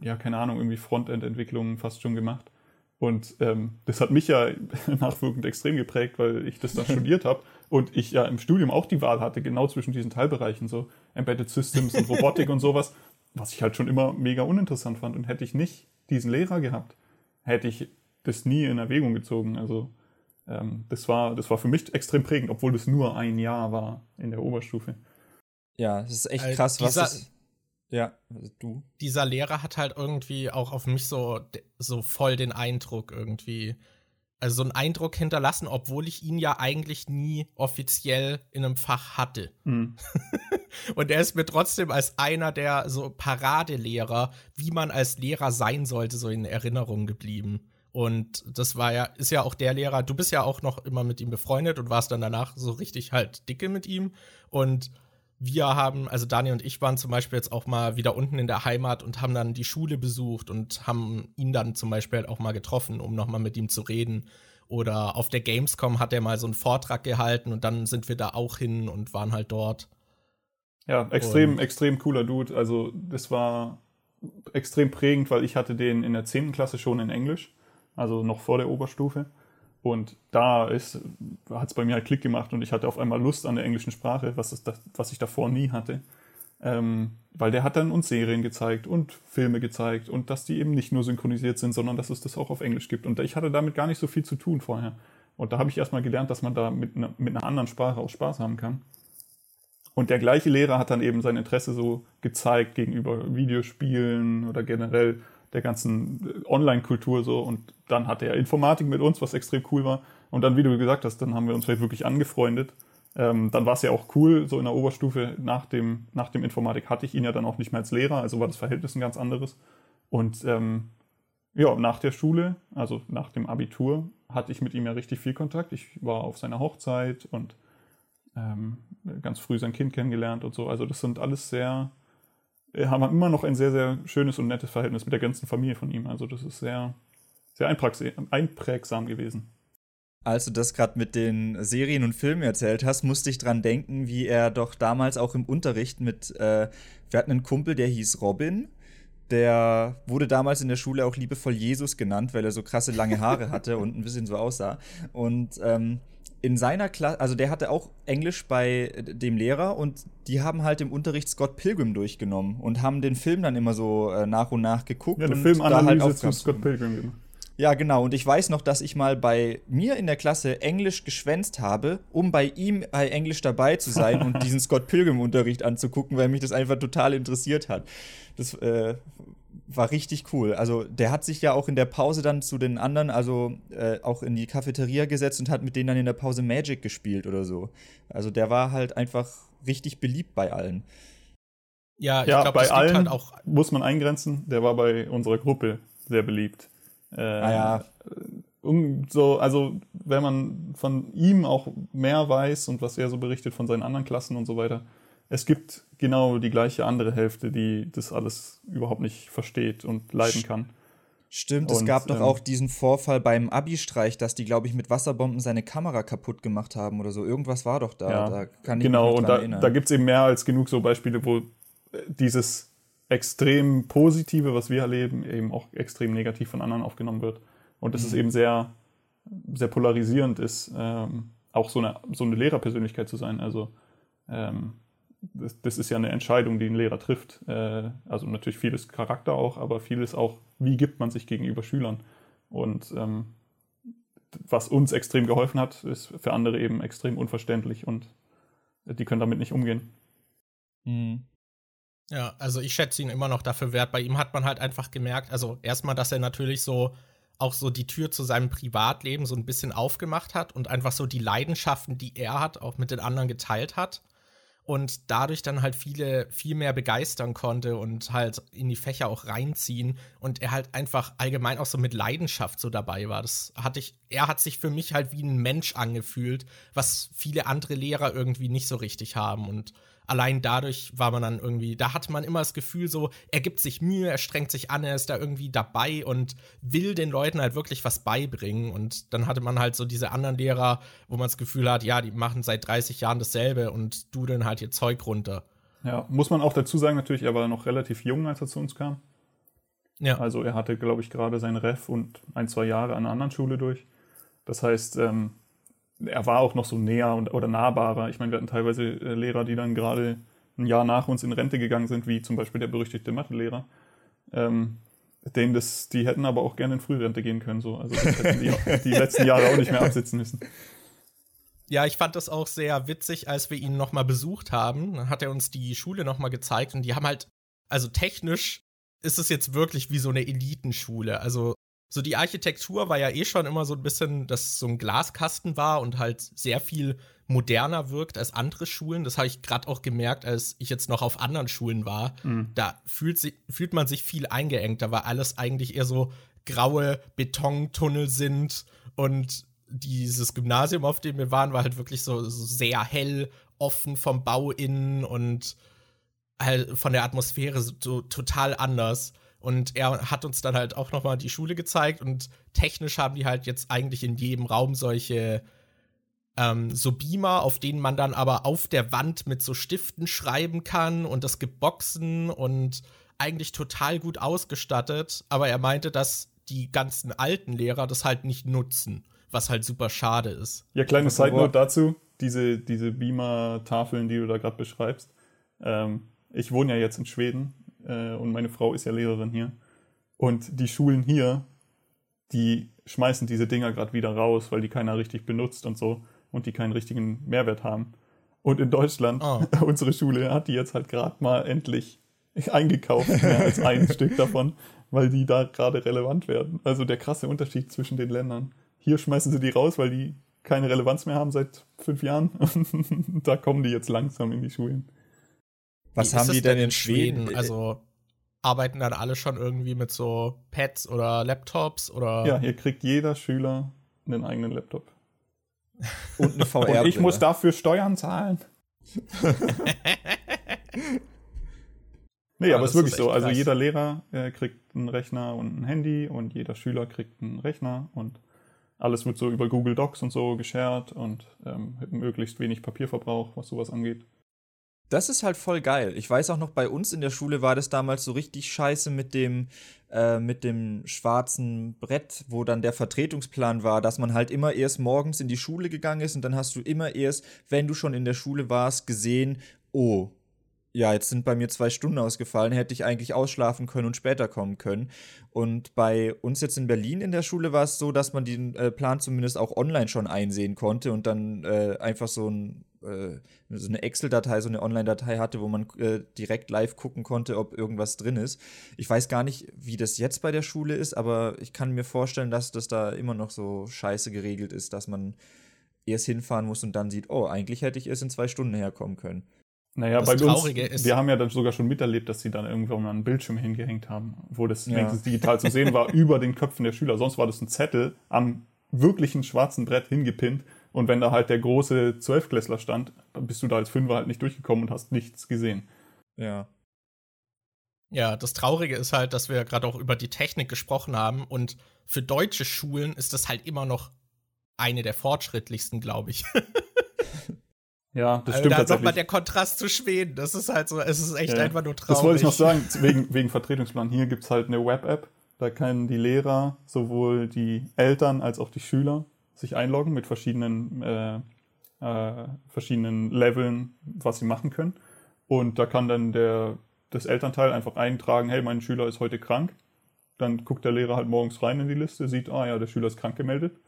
ja, keine Ahnung, irgendwie Frontend-Entwicklung fast schon gemacht. Und ähm, das hat mich ja *laughs* nachwirkend extrem geprägt, weil ich das dann *laughs* studiert habe und ich ja im Studium auch die Wahl hatte, genau zwischen diesen Teilbereichen, so Embedded Systems und Robotik und sowas, was ich halt schon immer mega uninteressant fand. Und hätte ich nicht diesen Lehrer gehabt, hätte ich das nie in Erwägung gezogen. Also ähm, das, war, das war für mich extrem prägend, obwohl das nur ein Jahr war in der Oberstufe. Ja, das ist echt also krass, was das ja, also du. Dieser Lehrer hat halt irgendwie auch auf mich so, so voll den Eindruck irgendwie also so einen Eindruck hinterlassen, obwohl ich ihn ja eigentlich nie offiziell in einem Fach hatte. Mhm. *laughs* und er ist mir trotzdem als einer der so Paradelehrer, wie man als Lehrer sein sollte, so in Erinnerung geblieben. Und das war ja, ist ja auch der Lehrer, du bist ja auch noch immer mit ihm befreundet und warst dann danach so richtig halt dicke mit ihm. Und wir haben, also Dani und ich waren zum Beispiel jetzt auch mal wieder unten in der Heimat und haben dann die Schule besucht und haben ihn dann zum Beispiel halt auch mal getroffen, um nochmal mit ihm zu reden. Oder auf der Gamescom hat er mal so einen Vortrag gehalten und dann sind wir da auch hin und waren halt dort. Ja, extrem, und extrem cooler Dude. Also das war extrem prägend, weil ich hatte den in der 10. Klasse schon in Englisch, also noch vor der Oberstufe. Und da hat es bei mir halt Klick gemacht und ich hatte auf einmal Lust an der englischen Sprache, was, das, was ich davor nie hatte. Ähm, weil der hat dann uns Serien gezeigt und Filme gezeigt und dass die eben nicht nur synchronisiert sind, sondern dass es das auch auf Englisch gibt. Und ich hatte damit gar nicht so viel zu tun vorher. Und da habe ich erstmal gelernt, dass man da mit, ne, mit einer anderen Sprache auch Spaß haben kann. Und der gleiche Lehrer hat dann eben sein Interesse so gezeigt gegenüber Videospielen oder generell der ganzen äh, Online-Kultur so. Und dann hatte er Informatik mit uns, was extrem cool war. Und dann, wie du gesagt hast, dann haben wir uns halt wirklich angefreundet. Ähm, dann war es ja auch cool, so in der Oberstufe nach dem, nach dem Informatik hatte ich ihn ja dann auch nicht mehr als Lehrer, also war das Verhältnis ein ganz anderes. Und ähm, ja, nach der Schule, also nach dem Abitur, hatte ich mit ihm ja richtig viel Kontakt. Ich war auf seiner Hochzeit und ähm, ganz früh sein Kind kennengelernt und so. Also das sind alles sehr, haben immer noch ein sehr, sehr schönes und nettes Verhältnis mit der ganzen Familie von ihm. Also das ist sehr, sehr einprägsam gewesen. Als du das gerade mit den Serien und Filmen erzählt hast, musste ich dran denken, wie er doch damals auch im Unterricht mit, äh, wir hatten einen Kumpel, der hieß Robin. Der wurde damals in der Schule auch liebevoll Jesus genannt, weil er so krasse lange Haare hatte und ein bisschen so aussah. Und ähm, in seiner Klasse, also der hatte auch Englisch bei dem Lehrer und die haben halt im Unterricht Scott Pilgrim durchgenommen und haben den Film dann immer so äh, nach und nach geguckt. Ja, eine Filmanalyse halt zu Scott Pilgrim gemacht. Ja, genau. Und ich weiß noch, dass ich mal bei mir in der Klasse Englisch geschwänzt habe, um bei ihm bei Englisch dabei zu sein und *laughs* diesen Scott Pilgrim-Unterricht anzugucken, weil mich das einfach total interessiert hat. Das äh, war richtig cool. Also der hat sich ja auch in der Pause dann zu den anderen, also äh, auch in die Cafeteria gesetzt und hat mit denen dann in der Pause Magic gespielt oder so. Also der war halt einfach richtig beliebt bei allen. Ja, ich ja, glaube, bei allen halt auch muss man eingrenzen. Der war bei unserer Gruppe sehr beliebt. Äh, ah ja. Um, so, also wenn man von ihm auch mehr weiß und was er so berichtet von seinen anderen Klassen und so weiter, es gibt genau die gleiche andere Hälfte, die das alles überhaupt nicht versteht und leiden kann. Stimmt, und, es gab doch ähm, auch diesen Vorfall beim Abi-Streich, dass die, glaube ich, mit Wasserbomben seine Kamera kaputt gemacht haben oder so. Irgendwas war doch da. Ja, da kann ich genau, mich und da, erinnern. da gibt es eben mehr als genug so Beispiele, wo dieses extrem Positive, was wir erleben, eben auch extrem negativ von anderen aufgenommen wird. Und dass mhm. es eben sehr, sehr polarisierend ist, ähm, auch so eine, so eine Lehrerpersönlichkeit zu sein. Also ähm, das, das, ist ja eine Entscheidung, die ein Lehrer trifft. Äh, also natürlich vieles Charakter auch, aber vieles auch, wie gibt man sich gegenüber Schülern. Und ähm, was uns extrem geholfen hat, ist für andere eben extrem unverständlich und die können damit nicht umgehen. Mhm. Ja, also ich schätze ihn immer noch dafür wert. Bei ihm hat man halt einfach gemerkt, also erstmal, dass er natürlich so auch so die Tür zu seinem Privatleben so ein bisschen aufgemacht hat und einfach so die Leidenschaften, die er hat, auch mit den anderen geteilt hat und dadurch dann halt viele viel mehr begeistern konnte und halt in die Fächer auch reinziehen und er halt einfach allgemein auch so mit Leidenschaft so dabei war. Das hatte ich, er hat sich für mich halt wie ein Mensch angefühlt, was viele andere Lehrer irgendwie nicht so richtig haben und allein dadurch war man dann irgendwie, da hatte man immer das Gefühl so, er gibt sich Mühe, er strengt sich an, er ist da irgendwie dabei und will den Leuten halt wirklich was beibringen. Und dann hatte man halt so diese anderen Lehrer, wo man das Gefühl hat, ja, die machen seit 30 Jahren dasselbe und dudeln halt ihr Zeug runter. Ja, muss man auch dazu sagen, natürlich, er war noch relativ jung, als er zu uns kam. Ja. Also er hatte, glaube ich, gerade sein Ref und ein, zwei Jahre an einer anderen Schule durch. Das heißt, ähm, er war auch noch so näher und, oder nahbarer. Ich meine, wir hatten teilweise äh, Lehrer, die dann gerade ein Jahr nach uns in Rente gegangen sind, wie zum Beispiel der berüchtigte Mathelehrer. Ähm, dem das, die hätten aber auch gerne in Frührente gehen können. So. Also das hätten die, *laughs* die letzten Jahre auch nicht mehr absitzen müssen. Ja, ich fand das auch sehr witzig, als wir ihn nochmal besucht haben. Dann hat er uns die Schule nochmal gezeigt und die haben halt, also technisch ist es jetzt wirklich wie so eine Elitenschule. Also so die Architektur war ja eh schon immer so ein bisschen, dass so ein Glaskasten war und halt sehr viel moderner wirkt als andere Schulen. Das habe ich gerade auch gemerkt, als ich jetzt noch auf anderen Schulen war. Mhm. Da fühlt, sich, fühlt man sich viel eingeengt. Da war alles eigentlich eher so graue Betontunnel sind und dieses Gymnasium, auf dem wir waren, war halt wirklich so, so sehr hell, offen vom Bau innen und halt von der Atmosphäre so total anders. Und er hat uns dann halt auch nochmal die Schule gezeigt und technisch haben die halt jetzt eigentlich in jedem Raum solche ähm, so Beamer, auf denen man dann aber auf der Wand mit so Stiften schreiben kann und das Geboxen und eigentlich total gut ausgestattet. Aber er meinte, dass die ganzen alten Lehrer das halt nicht nutzen, was halt super schade ist. Ja, kleine Side Note dazu: diese, diese Beamer-Tafeln, die du da gerade beschreibst. Ähm, ich wohne ja jetzt in Schweden äh, und meine Frau ist ja Lehrerin hier. Und die Schulen hier, die schmeißen diese Dinger gerade wieder raus, weil die keiner richtig benutzt und so und die keinen richtigen Mehrwert haben. Und in Deutschland, oh. *laughs* unsere Schule hat die jetzt halt gerade mal endlich eingekauft, mehr als ein *laughs* Stück davon, weil die da gerade relevant werden. Also der krasse Unterschied zwischen den Ländern. Hier schmeißen sie die raus, weil die keine Relevanz mehr haben seit fünf Jahren. *laughs* da kommen die jetzt langsam in die Schulen. Was haben die denn in Schweden? Schweden? Also arbeiten dann alle schon irgendwie mit so Pads oder Laptops oder? Ja, hier kriegt jeder Schüler einen eigenen Laptop. *laughs* Und eine VR. Und ich muss dafür Steuern zahlen. nee, ja, aber es ist wirklich so. Also jeder Lehrer äh, kriegt einen Rechner und ein Handy und jeder Schüler kriegt einen Rechner und alles wird so über Google Docs und so geshared und ähm, möglichst wenig Papierverbrauch, was sowas angeht. Das ist halt voll geil. Ich weiß auch noch, bei uns in der Schule war das damals so richtig scheiße mit dem, äh, mit dem schwarzen Brett, wo dann der Vertretungsplan war, dass man halt immer erst morgens in die Schule gegangen ist und dann hast du immer erst, wenn du schon in der Schule warst, gesehen, oh, ja, jetzt sind bei mir zwei Stunden ausgefallen, hätte ich eigentlich ausschlafen können und später kommen können. Und bei uns jetzt in Berlin in der Schule war es so, dass man den äh, Plan zumindest auch online schon einsehen konnte und dann äh, einfach so, ein, äh, so eine Excel-Datei, so eine Online-Datei hatte, wo man äh, direkt live gucken konnte, ob irgendwas drin ist. Ich weiß gar nicht, wie das jetzt bei der Schule ist, aber ich kann mir vorstellen, dass das da immer noch so scheiße geregelt ist, dass man erst hinfahren muss und dann sieht, oh, eigentlich hätte ich erst in zwei Stunden herkommen können. Naja, das bei Traurige uns, ist, wir haben ja dann sogar schon miterlebt, dass sie dann irgendwann mal einen Bildschirm hingehängt haben, wo das ja. wenigstens digital zu sehen war, *laughs* über den Köpfen der Schüler. Sonst war das ein Zettel am wirklichen schwarzen Brett hingepinnt. Und wenn da halt der große Zwölfklässler stand, dann bist du da als Fünfer halt nicht durchgekommen und hast nichts gesehen. Ja. Ja, das Traurige ist halt, dass wir gerade auch über die Technik gesprochen haben und für deutsche Schulen ist das halt immer noch eine der fortschrittlichsten, glaube ich. *laughs* Ja, das also stimmt da tatsächlich. nochmal der Kontrast zu Schweden, das ist halt so, es ist echt ja. einfach nur traurig. Das wollte ich noch sagen, *laughs* wegen, wegen Vertretungsplan. Hier gibt es halt eine Web-App, da können die Lehrer, sowohl die Eltern als auch die Schüler sich einloggen mit verschiedenen, äh, äh, verschiedenen Leveln, was sie machen können. Und da kann dann der, das Elternteil einfach eintragen, hey, mein Schüler ist heute krank. Dann guckt der Lehrer halt morgens rein in die Liste, sieht, ah ja, der Schüler ist krank gemeldet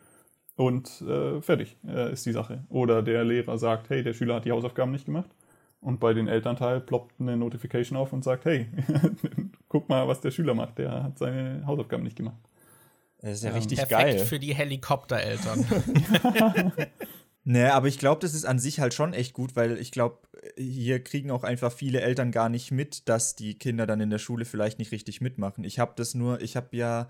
und äh, fertig äh, ist die Sache. Oder der Lehrer sagt, hey, der Schüler hat die Hausaufgaben nicht gemacht. Und bei den Elternteil ploppt eine Notification auf und sagt, hey, *laughs* guck mal, was der Schüler macht, der hat seine Hausaufgaben nicht gemacht. Das ist ja ähm, richtig perfekt geil. für die Helikoptereltern. *laughs* nee, aber ich glaube, das ist an sich halt schon echt gut, weil ich glaube, hier kriegen auch einfach viele Eltern gar nicht mit, dass die Kinder dann in der Schule vielleicht nicht richtig mitmachen. Ich habe das nur, ich habe ja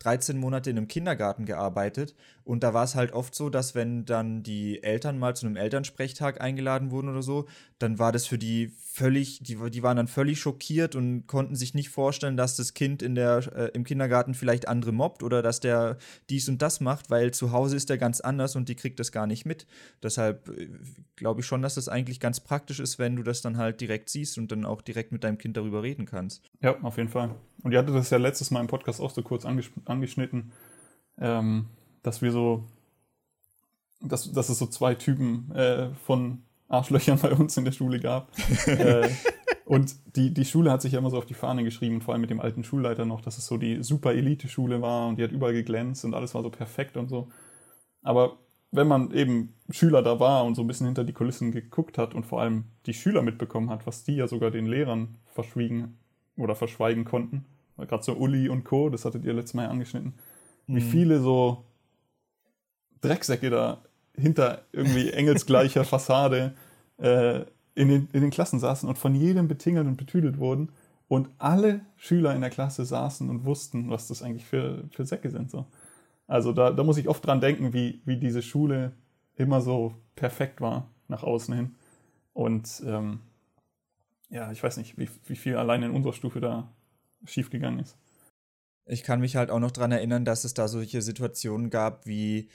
13 Monate in einem Kindergarten gearbeitet und da war es halt oft so, dass wenn dann die Eltern mal zu einem Elternsprechtag eingeladen wurden oder so, dann war das für die völlig, die, die waren dann völlig schockiert und konnten sich nicht vorstellen, dass das Kind in der, äh, im Kindergarten vielleicht andere mobbt oder dass der dies und das macht, weil zu Hause ist der ganz anders und die kriegt das gar nicht mit. Deshalb äh, glaube ich schon, dass das eigentlich ganz praktisch ist, wenn du das dann halt direkt siehst und dann auch direkt mit deinem Kind darüber reden kannst. Ja, auf jeden Fall. Und ihr hattet das ja letztes Mal im Podcast auch so kurz anges angeschnitten, ähm, dass wir so, dass, dass es so zwei Typen äh, von Arschlöchern *laughs* bei uns in der Schule gab. *laughs* äh, und die, die Schule hat sich ja immer so auf die Fahne geschrieben, vor allem mit dem alten Schulleiter noch, dass es so die super Elite-Schule war und die hat überall geglänzt und alles war so perfekt und so. Aber wenn man eben Schüler da war und so ein bisschen hinter die Kulissen geguckt hat und vor allem die Schüler mitbekommen hat, was die ja sogar den Lehrern verschwiegen oder verschweigen konnten, gerade so Uli und Co., das hattet ihr letztes Mal ja angeschnitten, mhm. wie viele so Drecksäcke da hinter irgendwie engelsgleicher *laughs* Fassade äh, in, den, in den Klassen saßen und von jedem betingelt und betüdelt wurden. Und alle Schüler in der Klasse saßen und wussten, was das eigentlich für, für Säcke sind. So. Also da, da muss ich oft dran denken, wie, wie diese Schule immer so perfekt war nach außen hin. Und ähm, ja, ich weiß nicht, wie, wie viel allein in unserer Stufe da schiefgegangen ist. Ich kann mich halt auch noch daran erinnern, dass es da solche Situationen gab wie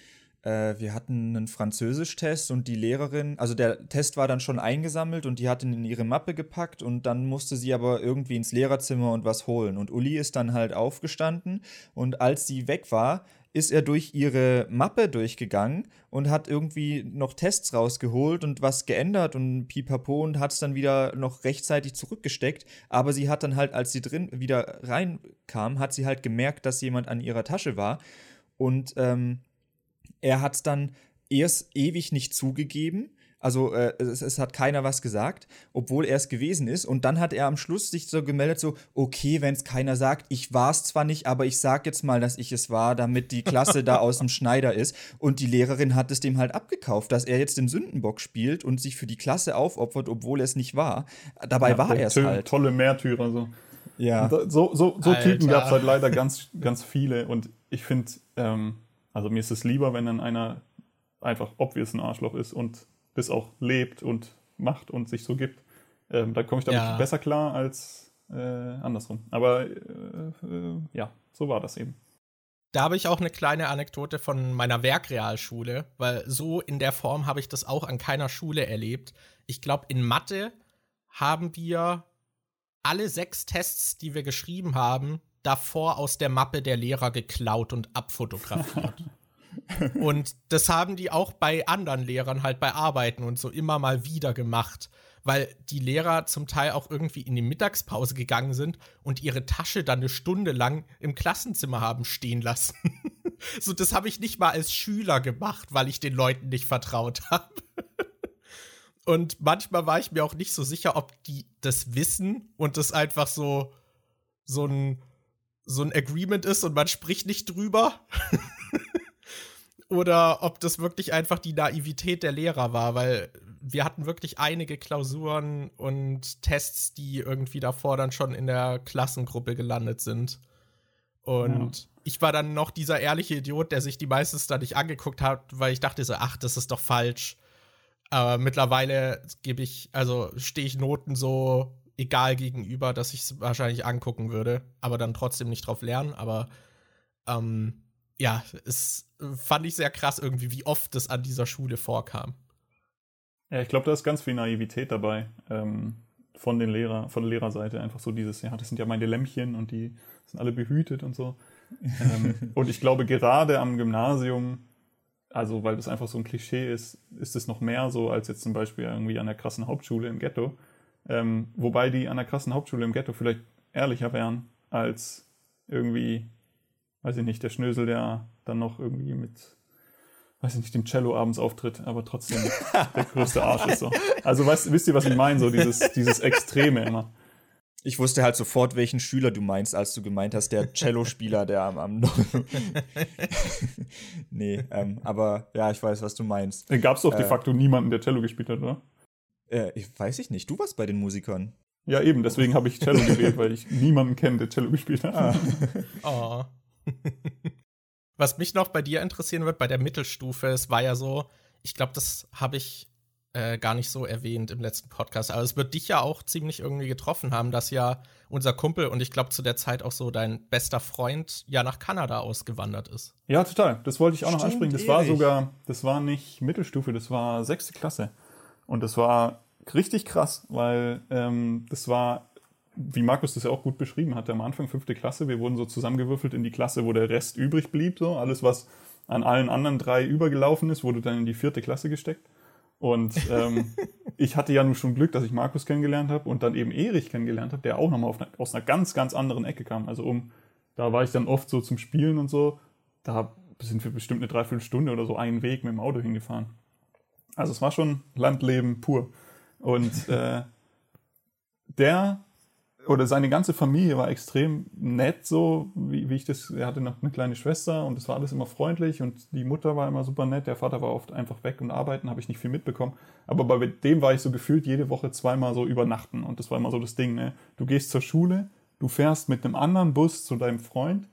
äh, wir hatten einen Französisch-Test und die Lehrerin, also der Test war dann schon eingesammelt und die hat ihn in ihre Mappe gepackt und dann musste sie aber irgendwie ins Lehrerzimmer und was holen. Und Uli ist dann halt aufgestanden und als sie weg war, ist er durch ihre Mappe durchgegangen und hat irgendwie noch Tests rausgeholt und was geändert und pipapo und hat es dann wieder noch rechtzeitig zurückgesteckt. Aber sie hat dann halt, als sie drin wieder reinkam, hat sie halt gemerkt, dass jemand an ihrer Tasche war. Und ähm, er hat es dann erst ewig nicht zugegeben. Also äh, es, es, hat keiner was gesagt, obwohl er es gewesen ist. Und dann hat er am Schluss sich so gemeldet, so, okay, wenn es keiner sagt, ich war es zwar nicht, aber ich sag jetzt mal, dass ich es war, damit die Klasse da *laughs* aus dem Schneider ist. Und die Lehrerin hat es dem halt abgekauft, dass er jetzt den Sündenbock spielt und sich für die Klasse aufopfert, obwohl er es nicht war. Dabei ja, war er es halt. Tolle Märtyrer, so. Ja. so, so, so Typen gab es halt leider ganz, ganz viele. Und ich finde, ähm, also mir ist es lieber, wenn dann einer einfach obvious ein Arschloch ist und das auch lebt und macht und sich so gibt. Ähm, da komme ich damit ja. besser klar als äh, andersrum. Aber äh, äh, ja, so war das eben. Da habe ich auch eine kleine Anekdote von meiner Werkrealschule, weil so in der Form habe ich das auch an keiner Schule erlebt. Ich glaube, in Mathe haben wir alle sechs Tests, die wir geschrieben haben, davor aus der Mappe der Lehrer geklaut und abfotografiert. *laughs* und das haben die auch bei anderen Lehrern halt bei Arbeiten und so immer mal wieder gemacht. weil die Lehrer zum Teil auch irgendwie in die Mittagspause gegangen sind und ihre Tasche dann eine Stunde lang im Klassenzimmer haben stehen lassen. *laughs* so, das habe ich nicht mal als Schüler gemacht, weil ich den Leuten nicht vertraut habe. und manchmal war ich mir auch nicht so sicher, ob die das wissen und das einfach so so ein so ein Agreement ist und man spricht nicht drüber. *laughs* Oder ob das wirklich einfach die Naivität der Lehrer war, weil wir hatten wirklich einige Klausuren und Tests, die irgendwie davor dann schon in der Klassengruppe gelandet sind. Und ja. ich war dann noch dieser ehrliche Idiot, der sich die meistens da nicht angeguckt hat, weil ich dachte so, ach, das ist doch falsch. Aber mittlerweile gebe ich, also stehe ich Noten so egal gegenüber, dass ich es wahrscheinlich angucken würde, aber dann trotzdem nicht drauf lernen. Aber ähm, ja, es fand ich sehr krass irgendwie, wie oft es an dieser Schule vorkam. Ja, ich glaube, da ist ganz viel Naivität dabei ähm, von den Lehrer, von der Lehrerseite. Einfach so dieses, ja, das sind ja meine Lämmchen und die sind alle behütet und so. ähm, *laughs* und ich glaube, gerade am Gymnasium, also weil das einfach so ein Klischee ist, ist es noch mehr so als jetzt zum Beispiel irgendwie an der krassen Hauptschule im Ghetto. Ähm, wobei die an der krassen Hauptschule im Ghetto vielleicht ehrlicher wären als irgendwie, weiß ich nicht, der Schnösel, der dann noch irgendwie mit weiß ich nicht, dem Cello abends auftritt, aber trotzdem *laughs* der größte Arsch ist so. Also weißt, wisst ihr, was ich meine? So dieses, dieses Extreme immer. Ich wusste halt sofort, welchen Schüler du meinst, als du gemeint hast, der Cello-Spieler, der am. am *laughs* nee, ähm, aber ja, ich weiß, was du meinst. Gab es doch de äh, facto niemanden, der Cello gespielt hat, oder? Äh, ich weiß ich nicht. Du warst bei den Musikern. Ja, eben, deswegen habe ich Cello gewählt, weil ich niemanden kenne, der Cello gespielt hat. *laughs* Ah. oh. *laughs* Was mich noch bei dir interessieren wird, bei der Mittelstufe, es war ja so, ich glaube, das habe ich äh, gar nicht so erwähnt im letzten Podcast, aber es wird dich ja auch ziemlich irgendwie getroffen haben, dass ja unser Kumpel und ich glaube zu der Zeit auch so dein bester Freund ja nach Kanada ausgewandert ist. Ja, total. Das wollte ich auch Stimmt, noch ansprechen. Das ewig. war sogar, das war nicht Mittelstufe, das war sechste Klasse. Und das war richtig krass, weil ähm, das war wie Markus das ja auch gut beschrieben hatte, am Anfang fünfte Klasse, wir wurden so zusammengewürfelt in die Klasse, wo der Rest übrig blieb. So. Alles, was an allen anderen drei übergelaufen ist, wurde dann in die vierte Klasse gesteckt. Und ähm, *laughs* ich hatte ja nun schon Glück, dass ich Markus kennengelernt habe und dann eben Erich kennengelernt habe, der auch nochmal aus einer ganz, ganz anderen Ecke kam. Also um, da war ich dann oft so zum Spielen und so. Da sind wir bestimmt eine Dreiviertelstunde oder so einen Weg mit dem Auto hingefahren. Also es war schon Landleben pur. Und äh, der oder seine ganze Familie war extrem nett, so wie, wie ich das. Er hatte noch eine kleine Schwester und es war alles immer freundlich und die Mutter war immer super nett. Der Vater war oft einfach weg und arbeiten, habe ich nicht viel mitbekommen. Aber bei dem war ich so gefühlt jede Woche zweimal so übernachten und das war immer so das Ding. Ne? Du gehst zur Schule, du fährst mit einem anderen Bus zu deinem Freund,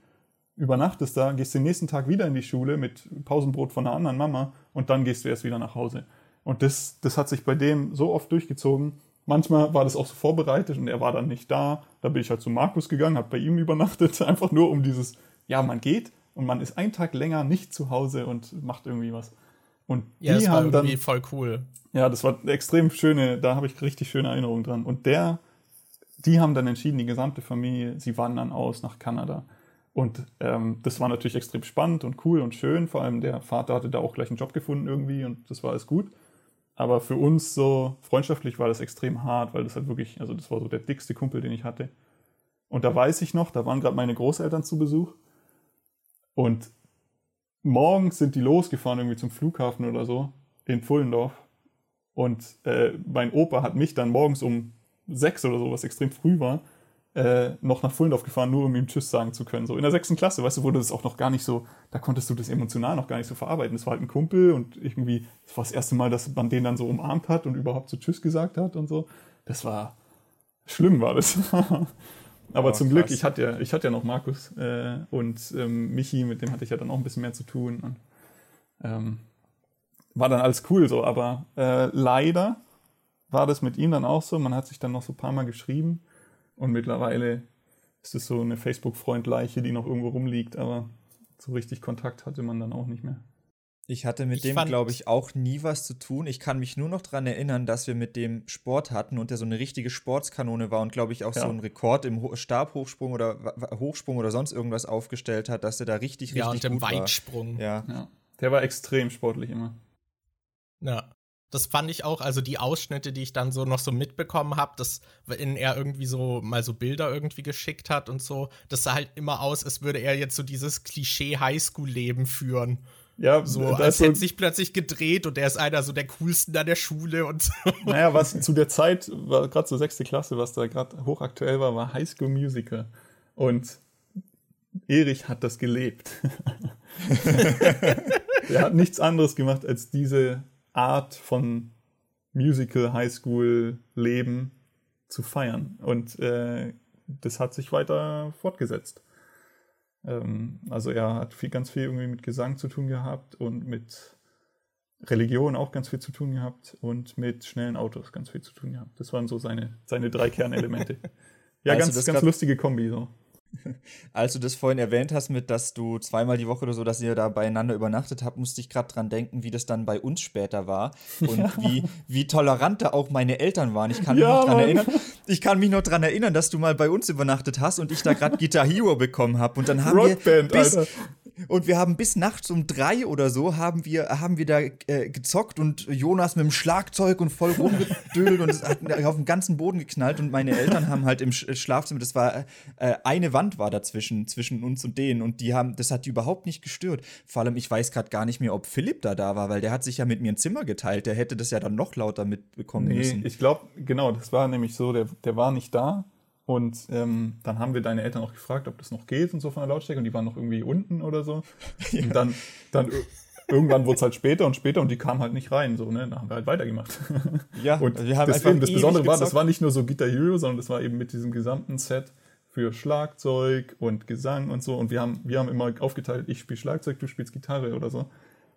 übernachtest da, gehst den nächsten Tag wieder in die Schule mit Pausenbrot von einer anderen Mama und dann gehst du erst wieder nach Hause. Und das, das hat sich bei dem so oft durchgezogen Manchmal war das auch so vorbereitet und er war dann nicht da. Da bin ich halt zu Markus gegangen, habe bei ihm übernachtet, *laughs* einfach nur um dieses, ja, man geht und man ist einen Tag länger nicht zu Hause und macht irgendwie was. Und ja, die das haben war irgendwie dann, voll cool. Ja, das war extrem schöne, da habe ich richtig schöne Erinnerungen dran. Und der, die haben dann entschieden, die gesamte Familie, sie wandern aus nach Kanada. Und ähm, das war natürlich extrem spannend und cool und schön. Vor allem der Vater hatte da auch gleich einen Job gefunden irgendwie und das war alles gut. Aber für uns so freundschaftlich war das extrem hart, weil das halt wirklich, also das war so der dickste Kumpel, den ich hatte. Und da weiß ich noch, da waren gerade meine Großeltern zu Besuch. Und morgens sind die losgefahren irgendwie zum Flughafen oder so in Pfullendorf. Und äh, mein Opa hat mich dann morgens um sechs oder so, was extrem früh war, äh, noch nach Fullendorf gefahren, nur um ihm Tschüss sagen zu können. So in der sechsten Klasse, weißt du, wurde das auch noch gar nicht so, da konntest du das emotional noch gar nicht so verarbeiten. Das war halt ein Kumpel und irgendwie, das war das erste Mal, dass man den dann so umarmt hat und überhaupt so Tschüss gesagt hat und so. Das war, schlimm war das. *laughs* Aber oh, zum krass. Glück, ich hatte ja, ich hatte ja noch Markus äh, und ähm, Michi, mit dem hatte ich ja dann auch ein bisschen mehr zu tun. Und, ähm, war dann alles cool so, aber äh, leider war das mit ihm dann auch so. Man hat sich dann noch so ein paar Mal geschrieben und mittlerweile ist es so eine Facebook-Freund-Leiche, die noch irgendwo rumliegt, aber so richtig Kontakt hatte man dann auch nicht mehr. Ich hatte mit ich dem, glaube ich, auch nie was zu tun. Ich kann mich nur noch daran erinnern, dass wir mit dem Sport hatten und der so eine richtige Sportskanone war und, glaube ich, auch ja. so einen Rekord im Stabhochsprung oder Hochsprung oder sonst irgendwas aufgestellt hat, dass er da richtig, richtig ja, und im Weitsprung. Ja. ja. Der war extrem sportlich immer. Ja. Das fand ich auch, also die Ausschnitte, die ich dann so noch so mitbekommen habe, dass in er irgendwie so mal so Bilder irgendwie geschickt hat und so, das sah halt immer aus, als würde er jetzt so dieses Klischee Highschool-Leben führen. Ja, so als hätte so sich plötzlich gedreht und er ist einer so der coolsten an der Schule und so. Naja, was zu der Zeit, war gerade so sechste Klasse, was da gerade hochaktuell war, war Highschool Musical. Und Erich hat das gelebt. *laughs* er hat nichts anderes gemacht, als diese Art von Musical, Highschool, Leben zu feiern. Und äh, das hat sich weiter fortgesetzt. Ähm, also er hat viel, ganz viel irgendwie mit Gesang zu tun gehabt und mit Religion auch ganz viel zu tun gehabt und mit schnellen Autos ganz viel zu tun gehabt. Das waren so seine, seine drei Kernelemente. *laughs* ja, also ganz, ganz lustige Kombi so. *laughs* Als du das vorhin erwähnt hast, mit dass du zweimal die Woche oder so, dass ihr da beieinander übernachtet habt, musste ich gerade dran denken, wie das dann bei uns später war *laughs* und ja. wie, wie tolerant da auch meine Eltern waren. Ich kann, ja, mich noch dran erinnern, ich kann mich noch dran erinnern, dass du mal bei uns übernachtet hast und ich da gerade *laughs* Guitar Hero bekommen habe. Und dann haben Rockband, wir bis, Alter. Und wir haben bis nachts um drei oder so haben wir, haben wir da äh, gezockt und Jonas mit dem Schlagzeug und voll rumgedödelt und es hat *laughs* auf den ganzen Boden geknallt und meine Eltern haben halt im Schlafzimmer, das war äh, eine Wand war dazwischen, zwischen uns und denen und die haben, das hat die überhaupt nicht gestört. Vor allem, ich weiß gerade gar nicht mehr, ob Philipp da da war, weil der hat sich ja mit mir ein Zimmer geteilt, der hätte das ja dann noch lauter mitbekommen nee, müssen. ich glaube, genau, das war nämlich so, der, der war nicht da und ähm, dann haben wir deine Eltern auch gefragt, ob das noch geht und so von der Lautstärke. Und die waren noch irgendwie unten oder so. *laughs* Ja. Und dann, dann irgendwann wurde es halt später und später und die kamen halt nicht rein. So, ne? Dann haben wir halt weitergemacht. *laughs* Ja, und wir haben deswegen, das Besondere war, das war nicht nur so Guitar Hero, sondern das war eben mit diesem gesamten Set für Schlagzeug und Gesang und so. Und wir haben, wir haben immer aufgeteilt, ich spiele Schlagzeug, du spielst Gitarre oder so.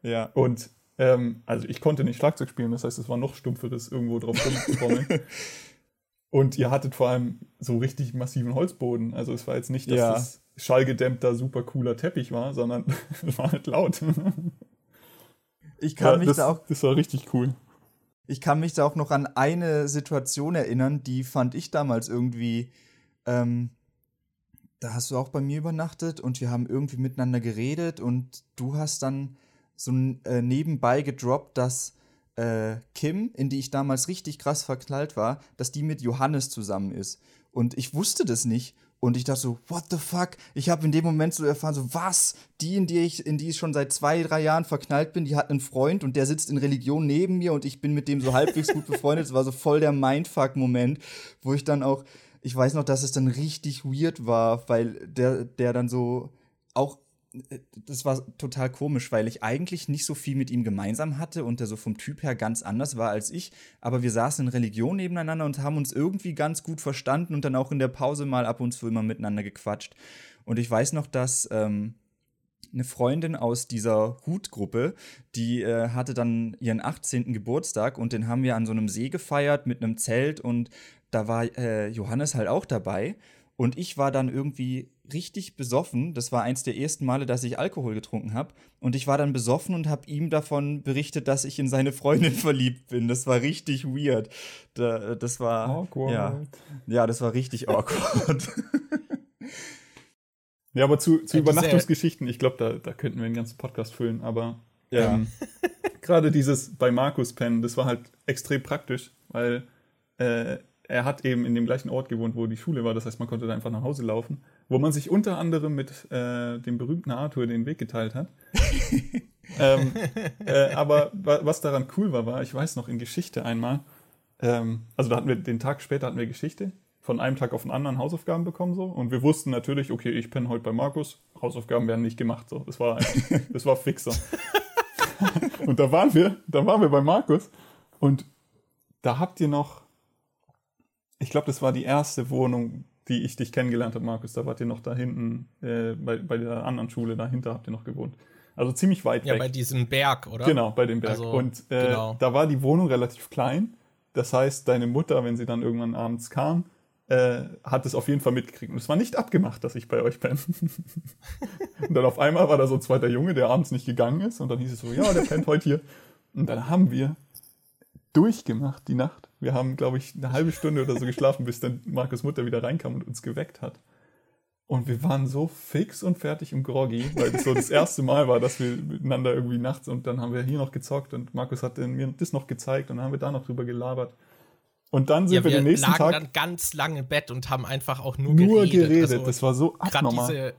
Ja. Und ähm, also ich konnte nicht Schlagzeug spielen, das heißt, es war noch stumpferes, irgendwo drauf rumzutrommeln. *laughs* Und ihr hattet vor allem so richtig massiven Holzboden. Also es war jetzt nicht, dass ja. das schallgedämmter, super cooler Teppich war, sondern *laughs* es war halt laut. Ich kann ja, mich das, da auch. Das war richtig cool. Ich kann mich da auch noch an eine Situation erinnern, die fand ich damals irgendwie. Ähm, da hast du auch bei mir übernachtet und wir haben irgendwie miteinander geredet und du hast dann so äh, nebenbei gedroppt, dass äh, Kim, in die ich damals richtig krass verknallt war, dass die mit Johannes zusammen ist. Und ich wusste das nicht. Und ich dachte so, what the fuck? Ich habe in dem Moment so erfahren, so, was? Die, in die ich, in die ich schon seit zwei, drei Jahren verknallt bin, die hat einen Freund und der sitzt in Religion neben mir und ich bin mit dem so halbwegs gut befreundet. Es war so voll der Mindfuck-Moment, wo ich dann auch, ich weiß noch, dass es dann richtig weird war, weil der, der dann so auch das war total komisch, weil ich eigentlich nicht so viel mit ihm gemeinsam hatte und er so vom Typ her ganz anders war als ich. Aber wir saßen in Religion nebeneinander und haben uns irgendwie ganz gut verstanden und dann auch in der Pause mal ab und zu immer miteinander gequatscht. Und ich weiß noch, dass ähm, eine Freundin aus dieser Hutgruppe, die äh, hatte dann ihren 18. Geburtstag und den haben wir an so einem See gefeiert mit einem Zelt und da war äh, Johannes halt auch dabei. Und ich war dann irgendwie richtig besoffen. Das war eins der ersten Male, dass ich Alkohol getrunken habe. Und ich war dann besoffen und habe ihm davon berichtet, dass ich in seine Freundin *laughs* verliebt bin. Das war richtig weird. Da, das war. Awkward. Ja, ja, das war richtig awkward. *laughs* ja, aber zu, zu Übernachtungsgeschichten, ich glaube, da, da könnten wir einen ganzen Podcast füllen. Aber ja. ähm, *laughs* gerade dieses bei Markus pennen, das war halt extrem praktisch, weil. Äh, er hat eben in dem gleichen Ort gewohnt, wo die Schule war. Das heißt, man konnte da einfach nach Hause laufen, wo man sich unter anderem mit äh, dem berühmten Arthur den Weg geteilt hat. *laughs* ähm, äh, aber was daran cool war, war, ich weiß noch in Geschichte einmal, ähm, also da hatten wir den Tag später hatten wir Geschichte, von einem Tag auf den anderen Hausaufgaben bekommen so und wir wussten natürlich, okay, ich penne heute bei Markus, Hausaufgaben werden nicht gemacht so. Das war *laughs* das war fixer. *laughs* und da waren wir, da waren wir bei Markus und da habt ihr noch ich glaube, das war die erste Wohnung, die ich dich kennengelernt habe, Markus. Da wart ihr noch da hinten, äh, bei, bei der anderen Schule dahinter habt ihr noch gewohnt. Also ziemlich weit ja, weg. Ja, bei diesem Berg, oder? Genau, bei dem Berg. Also, und äh, genau. da war die Wohnung relativ klein. Das heißt, deine Mutter, wenn sie dann irgendwann abends kam, äh, hat es auf jeden Fall mitgekriegt. Und es war nicht abgemacht, dass ich bei euch bin. *laughs* und dann auf einmal war da so ein zweiter Junge, der abends nicht gegangen ist. Und dann hieß es so, ja, der pennt heute hier. Und dann haben wir durchgemacht die Nacht. Wir haben, glaube ich, eine halbe Stunde oder so geschlafen, bis dann Markus Mutter wieder reinkam und uns geweckt hat. Und wir waren so fix und fertig im Groggy, weil das so das erste Mal war, dass wir miteinander irgendwie nachts und dann haben wir hier noch gezockt und Markus hat mir das noch gezeigt und dann haben wir da noch drüber gelabert. Und dann sind ja, wir, wir den nächsten lagen Tag dann ganz lange im Bett und haben einfach auch nur, nur geredet. geredet. Also, das war so abnormal. Diese,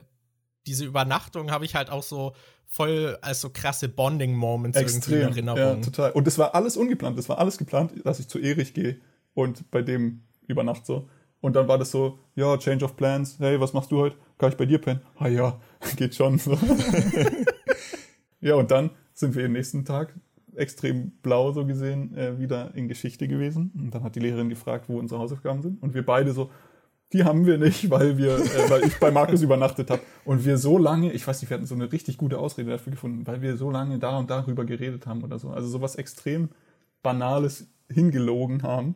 diese Übernachtung habe ich halt auch so voll als so krasse Bonding-Moments irgendwie in Erinnerung. Ja, total. Und das war alles ungeplant. Das war alles geplant, dass ich zu Erich gehe und bei dem übernacht so. Und dann war das so, ja, Change of Plans, hey, was machst du heute? Kann ich bei dir pennen? Ah ja, *laughs* geht schon. So. *laughs* ja, und dann sind wir am nächsten Tag extrem blau so gesehen äh, wieder in Geschichte gewesen. Und dann hat die Lehrerin gefragt, wo unsere Hausaufgaben sind. Und wir beide so, die haben wir nicht, weil wir, äh, weil ich bei Markus übernachtet habe. Und wir so lange, ich weiß nicht, wir hatten so eine richtig gute Ausrede dafür gefunden, weil wir so lange da und darüber geredet haben oder so. Also sowas extrem Banales hingelogen haben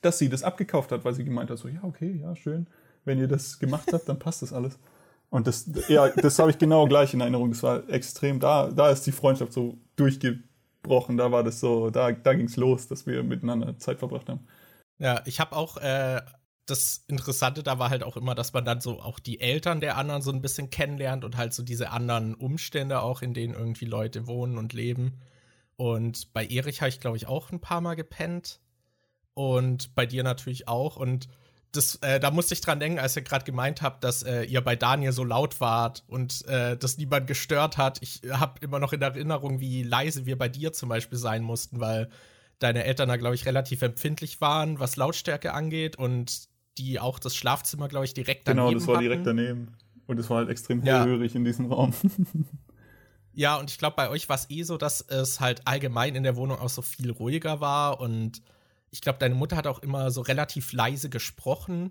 dass sie das abgekauft hat, weil sie gemeint hat, so, ja, okay, ja, schön. Wenn ihr das gemacht habt, dann passt das alles. Und das, ja, das habe ich genau gleich in Erinnerung. Das war extrem, da, da ist die Freundschaft so durchgebrochen. Da war das so, da, da es los, dass wir miteinander Zeit verbracht haben. Ja, ich habe auch, äh, das Interessante da war halt auch immer, dass man dann so auch die Eltern der anderen so ein bisschen kennenlernt und halt so diese anderen Umstände auch, in denen irgendwie Leute wohnen und leben. Und bei Erich habe ich, glaube ich, auch ein paar Mal gepennt und bei dir natürlich auch. Und das, äh, da musste ich dran denken, als ihr gerade gemeint habt, dass äh, ihr bei Daniel so laut wart und äh, das niemand gestört hat. Ich habe immer noch in Erinnerung, wie leise wir bei dir zum Beispiel sein mussten, weil deine Eltern da, glaube ich, relativ empfindlich waren, was Lautstärke angeht und die auch das Schlafzimmer, glaube ich, direkt daneben Genau, das war hatten. direkt daneben. Und es war halt extrem hellhörig ja. in diesem Raum. *laughs* ja, und ich glaube, bei euch war es eh so, dass es halt allgemein in der Wohnung auch so viel ruhiger war und ich glaube, deine Mutter hat auch immer so relativ leise gesprochen.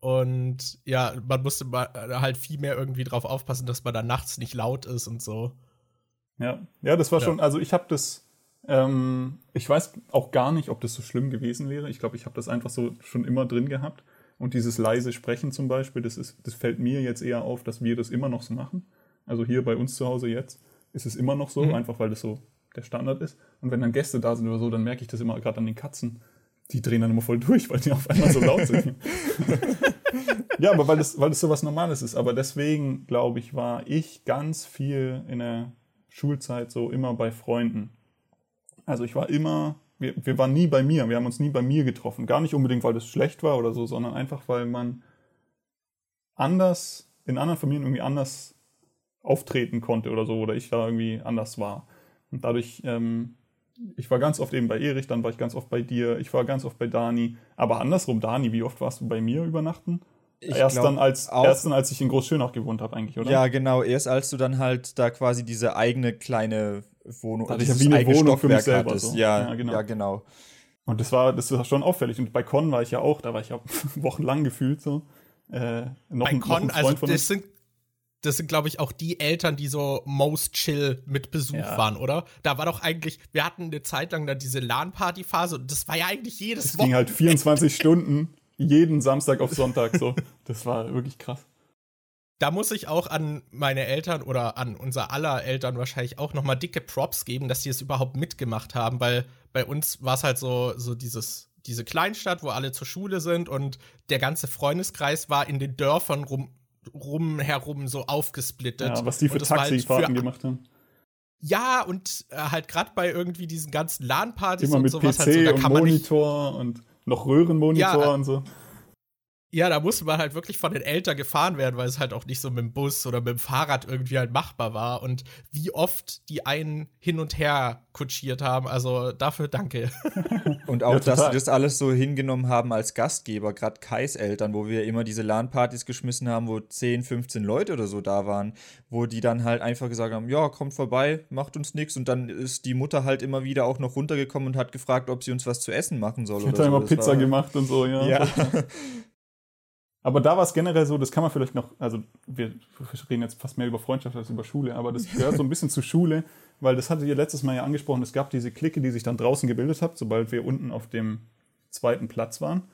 Und ja, man musste äh, halt viel mehr irgendwie drauf aufpassen, dass man da nachts nicht laut ist und so. Ja, ja, das war ja. schon, also ich habe das, ähm, ich weiß auch gar nicht, ob das so schlimm gewesen wäre. Ich glaube, ich habe das einfach so schon immer drin gehabt. Und dieses leise Sprechen zum Beispiel, das, ist, das fällt mir jetzt eher auf, dass wir das immer noch so machen. Also hier bei uns zu Hause jetzt ist es immer noch so, mhm. einfach weil das so der Standard ist. Und wenn dann Gäste da sind oder so, dann merke ich das immer gerade an den Katzen die drehen dann immer voll durch, weil die auf einmal so laut sind. *laughs* ja, aber weil das, weil das so was Normales ist. Aber deswegen, glaube ich, war ich ganz viel in der Schulzeit so immer bei Freunden. Also ich war immer, wir, wir waren nie bei mir, wir haben uns nie bei mir getroffen. Gar nicht unbedingt, weil das schlecht war oder so, sondern einfach, weil man anders, in anderen Familien irgendwie anders auftreten konnte oder so, oder ich da irgendwie anders war. Und dadurch ähm, ich war ganz oft eben bei Erich, dann war ich ganz oft bei dir, ich war ganz oft bei Dani. Aber andersrum, Dani, wie oft warst du bei mir übernachten? Ich erst dann als erst dann, als ich in Großschönach gewohnt habe eigentlich, oder? Ja, genau, erst als du dann halt da quasi diese eigene kleine Wohnung, also ich wie eine Wohnung für mich selber hattest. So. Ja, ja, genau. ja, genau. Und das war das war schon auffällig und bei Con war ich ja auch, da war ich ja *laughs* wochenlang gefühlt so. Äh, noch bei ein, Con, noch ein also das sind das sind, glaube ich, auch die Eltern, die so most chill mit Besuch ja. waren, oder? Da war doch eigentlich, wir hatten eine Zeit lang da diese LAN-Party-Phase und das war ja eigentlich jedes Das ging halt 24 *laughs* Stunden, jeden Samstag auf Sonntag so. *laughs* Das war wirklich krass. Da muss ich auch an meine Eltern oder an unser aller Eltern wahrscheinlich auch noch mal dicke Props geben, dass sie es überhaupt mitgemacht haben, weil bei uns war es halt so, so dieses diese Kleinstadt, wo alle zur Schule sind und der ganze Freundeskreis war in den Dörfern rum rum herum so aufgesplittet. Ja, was die für halt Taxifahrten halt gemacht haben. Ja, und äh, halt gerade bei irgendwie diesen ganzen LAN-Partys und sowas. PC halt so, da kann und Monitor nicht, und noch Röhrenmonitor ja, und so. Ja, da musste man halt wirklich von den Eltern gefahren werden, weil es halt auch nicht so mit dem Bus oder mit dem Fahrrad irgendwie halt machbar war. Und wie oft die einen hin und her kutschiert haben. Also dafür danke. *laughs* Und auch, ja, dass sie das alles so hingenommen haben als Gastgeber, gerade Kais Eltern, wo wir immer diese LAN-Partys geschmissen haben, wo 10, 15 Leute oder so da waren, wo die dann halt einfach gesagt haben, ja, kommt vorbei, macht uns nichts. Und dann ist die Mutter halt immer wieder auch noch runtergekommen und hat gefragt, ob sie uns was zu essen machen soll. Ich hat so. immer Pizza war, gemacht und so, ja. ja. *laughs* Aber da war es generell so, das kann man vielleicht noch, also wir reden jetzt fast mehr über Freundschaft als über Schule, aber das gehört so ein bisschen *laughs* zur Schule, weil das hattet ihr letztes Mal ja angesprochen, es gab diese Clique, die sich dann draußen gebildet hat, sobald wir unten auf dem zweiten Platz waren.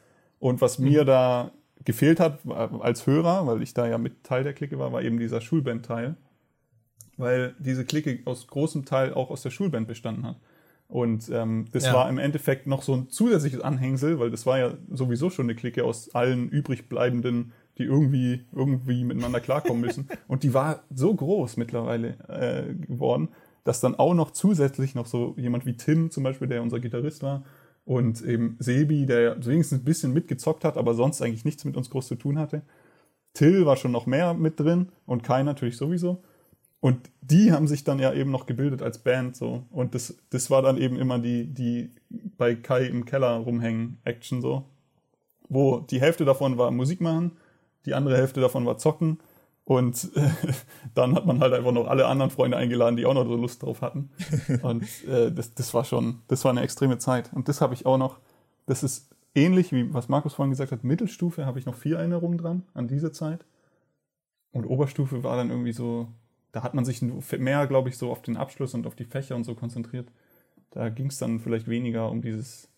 Und was mhm. mir da gefehlt hat als Hörer, weil ich da ja mit Teil der Clique war, war eben dieser Schulband-Teil. Weil diese Clique aus großem Teil auch aus der Schulband bestanden hat. Und ähm, das ja. war im Endeffekt noch so ein zusätzliches Anhängsel, weil das war ja sowieso schon eine Clique aus allen übrig bleibenden, die irgendwie, irgendwie miteinander klarkommen müssen. *laughs* Und die war so groß mittlerweile äh, geworden, dass dann auch noch zusätzlich noch so jemand wie Tim zum Beispiel, der unser Gitarrist war, und eben Sebi, der wenigstens ein bisschen mitgezockt hat, aber sonst eigentlich nichts mit uns groß zu tun hatte. Till war schon noch mehr mit drin und Kai natürlich sowieso. Und die haben sich dann ja eben noch gebildet als Band so. Und das, das war dann eben immer die, die bei Kai im Keller rumhängen Action so. Wo die Hälfte davon war Musik machen, die andere Hälfte davon war zocken. Und äh, *laughs* dann hat man halt einfach noch alle anderen Freunde eingeladen, die auch noch so Lust drauf hatten. *laughs* Und äh, das, das war schon, das war eine extreme Zeit. Und das habe ich auch noch, das ist ähnlich wie was Markus vorhin gesagt hat, Mittelstufe habe ich noch vier Erinnerungen dran an diese Zeit. Und Oberstufe war dann irgendwie so, da hat man sich mehr, glaube ich, so auf den Abschluss und auf die Fächer und so konzentriert. Da ging es dann vielleicht weniger um dieses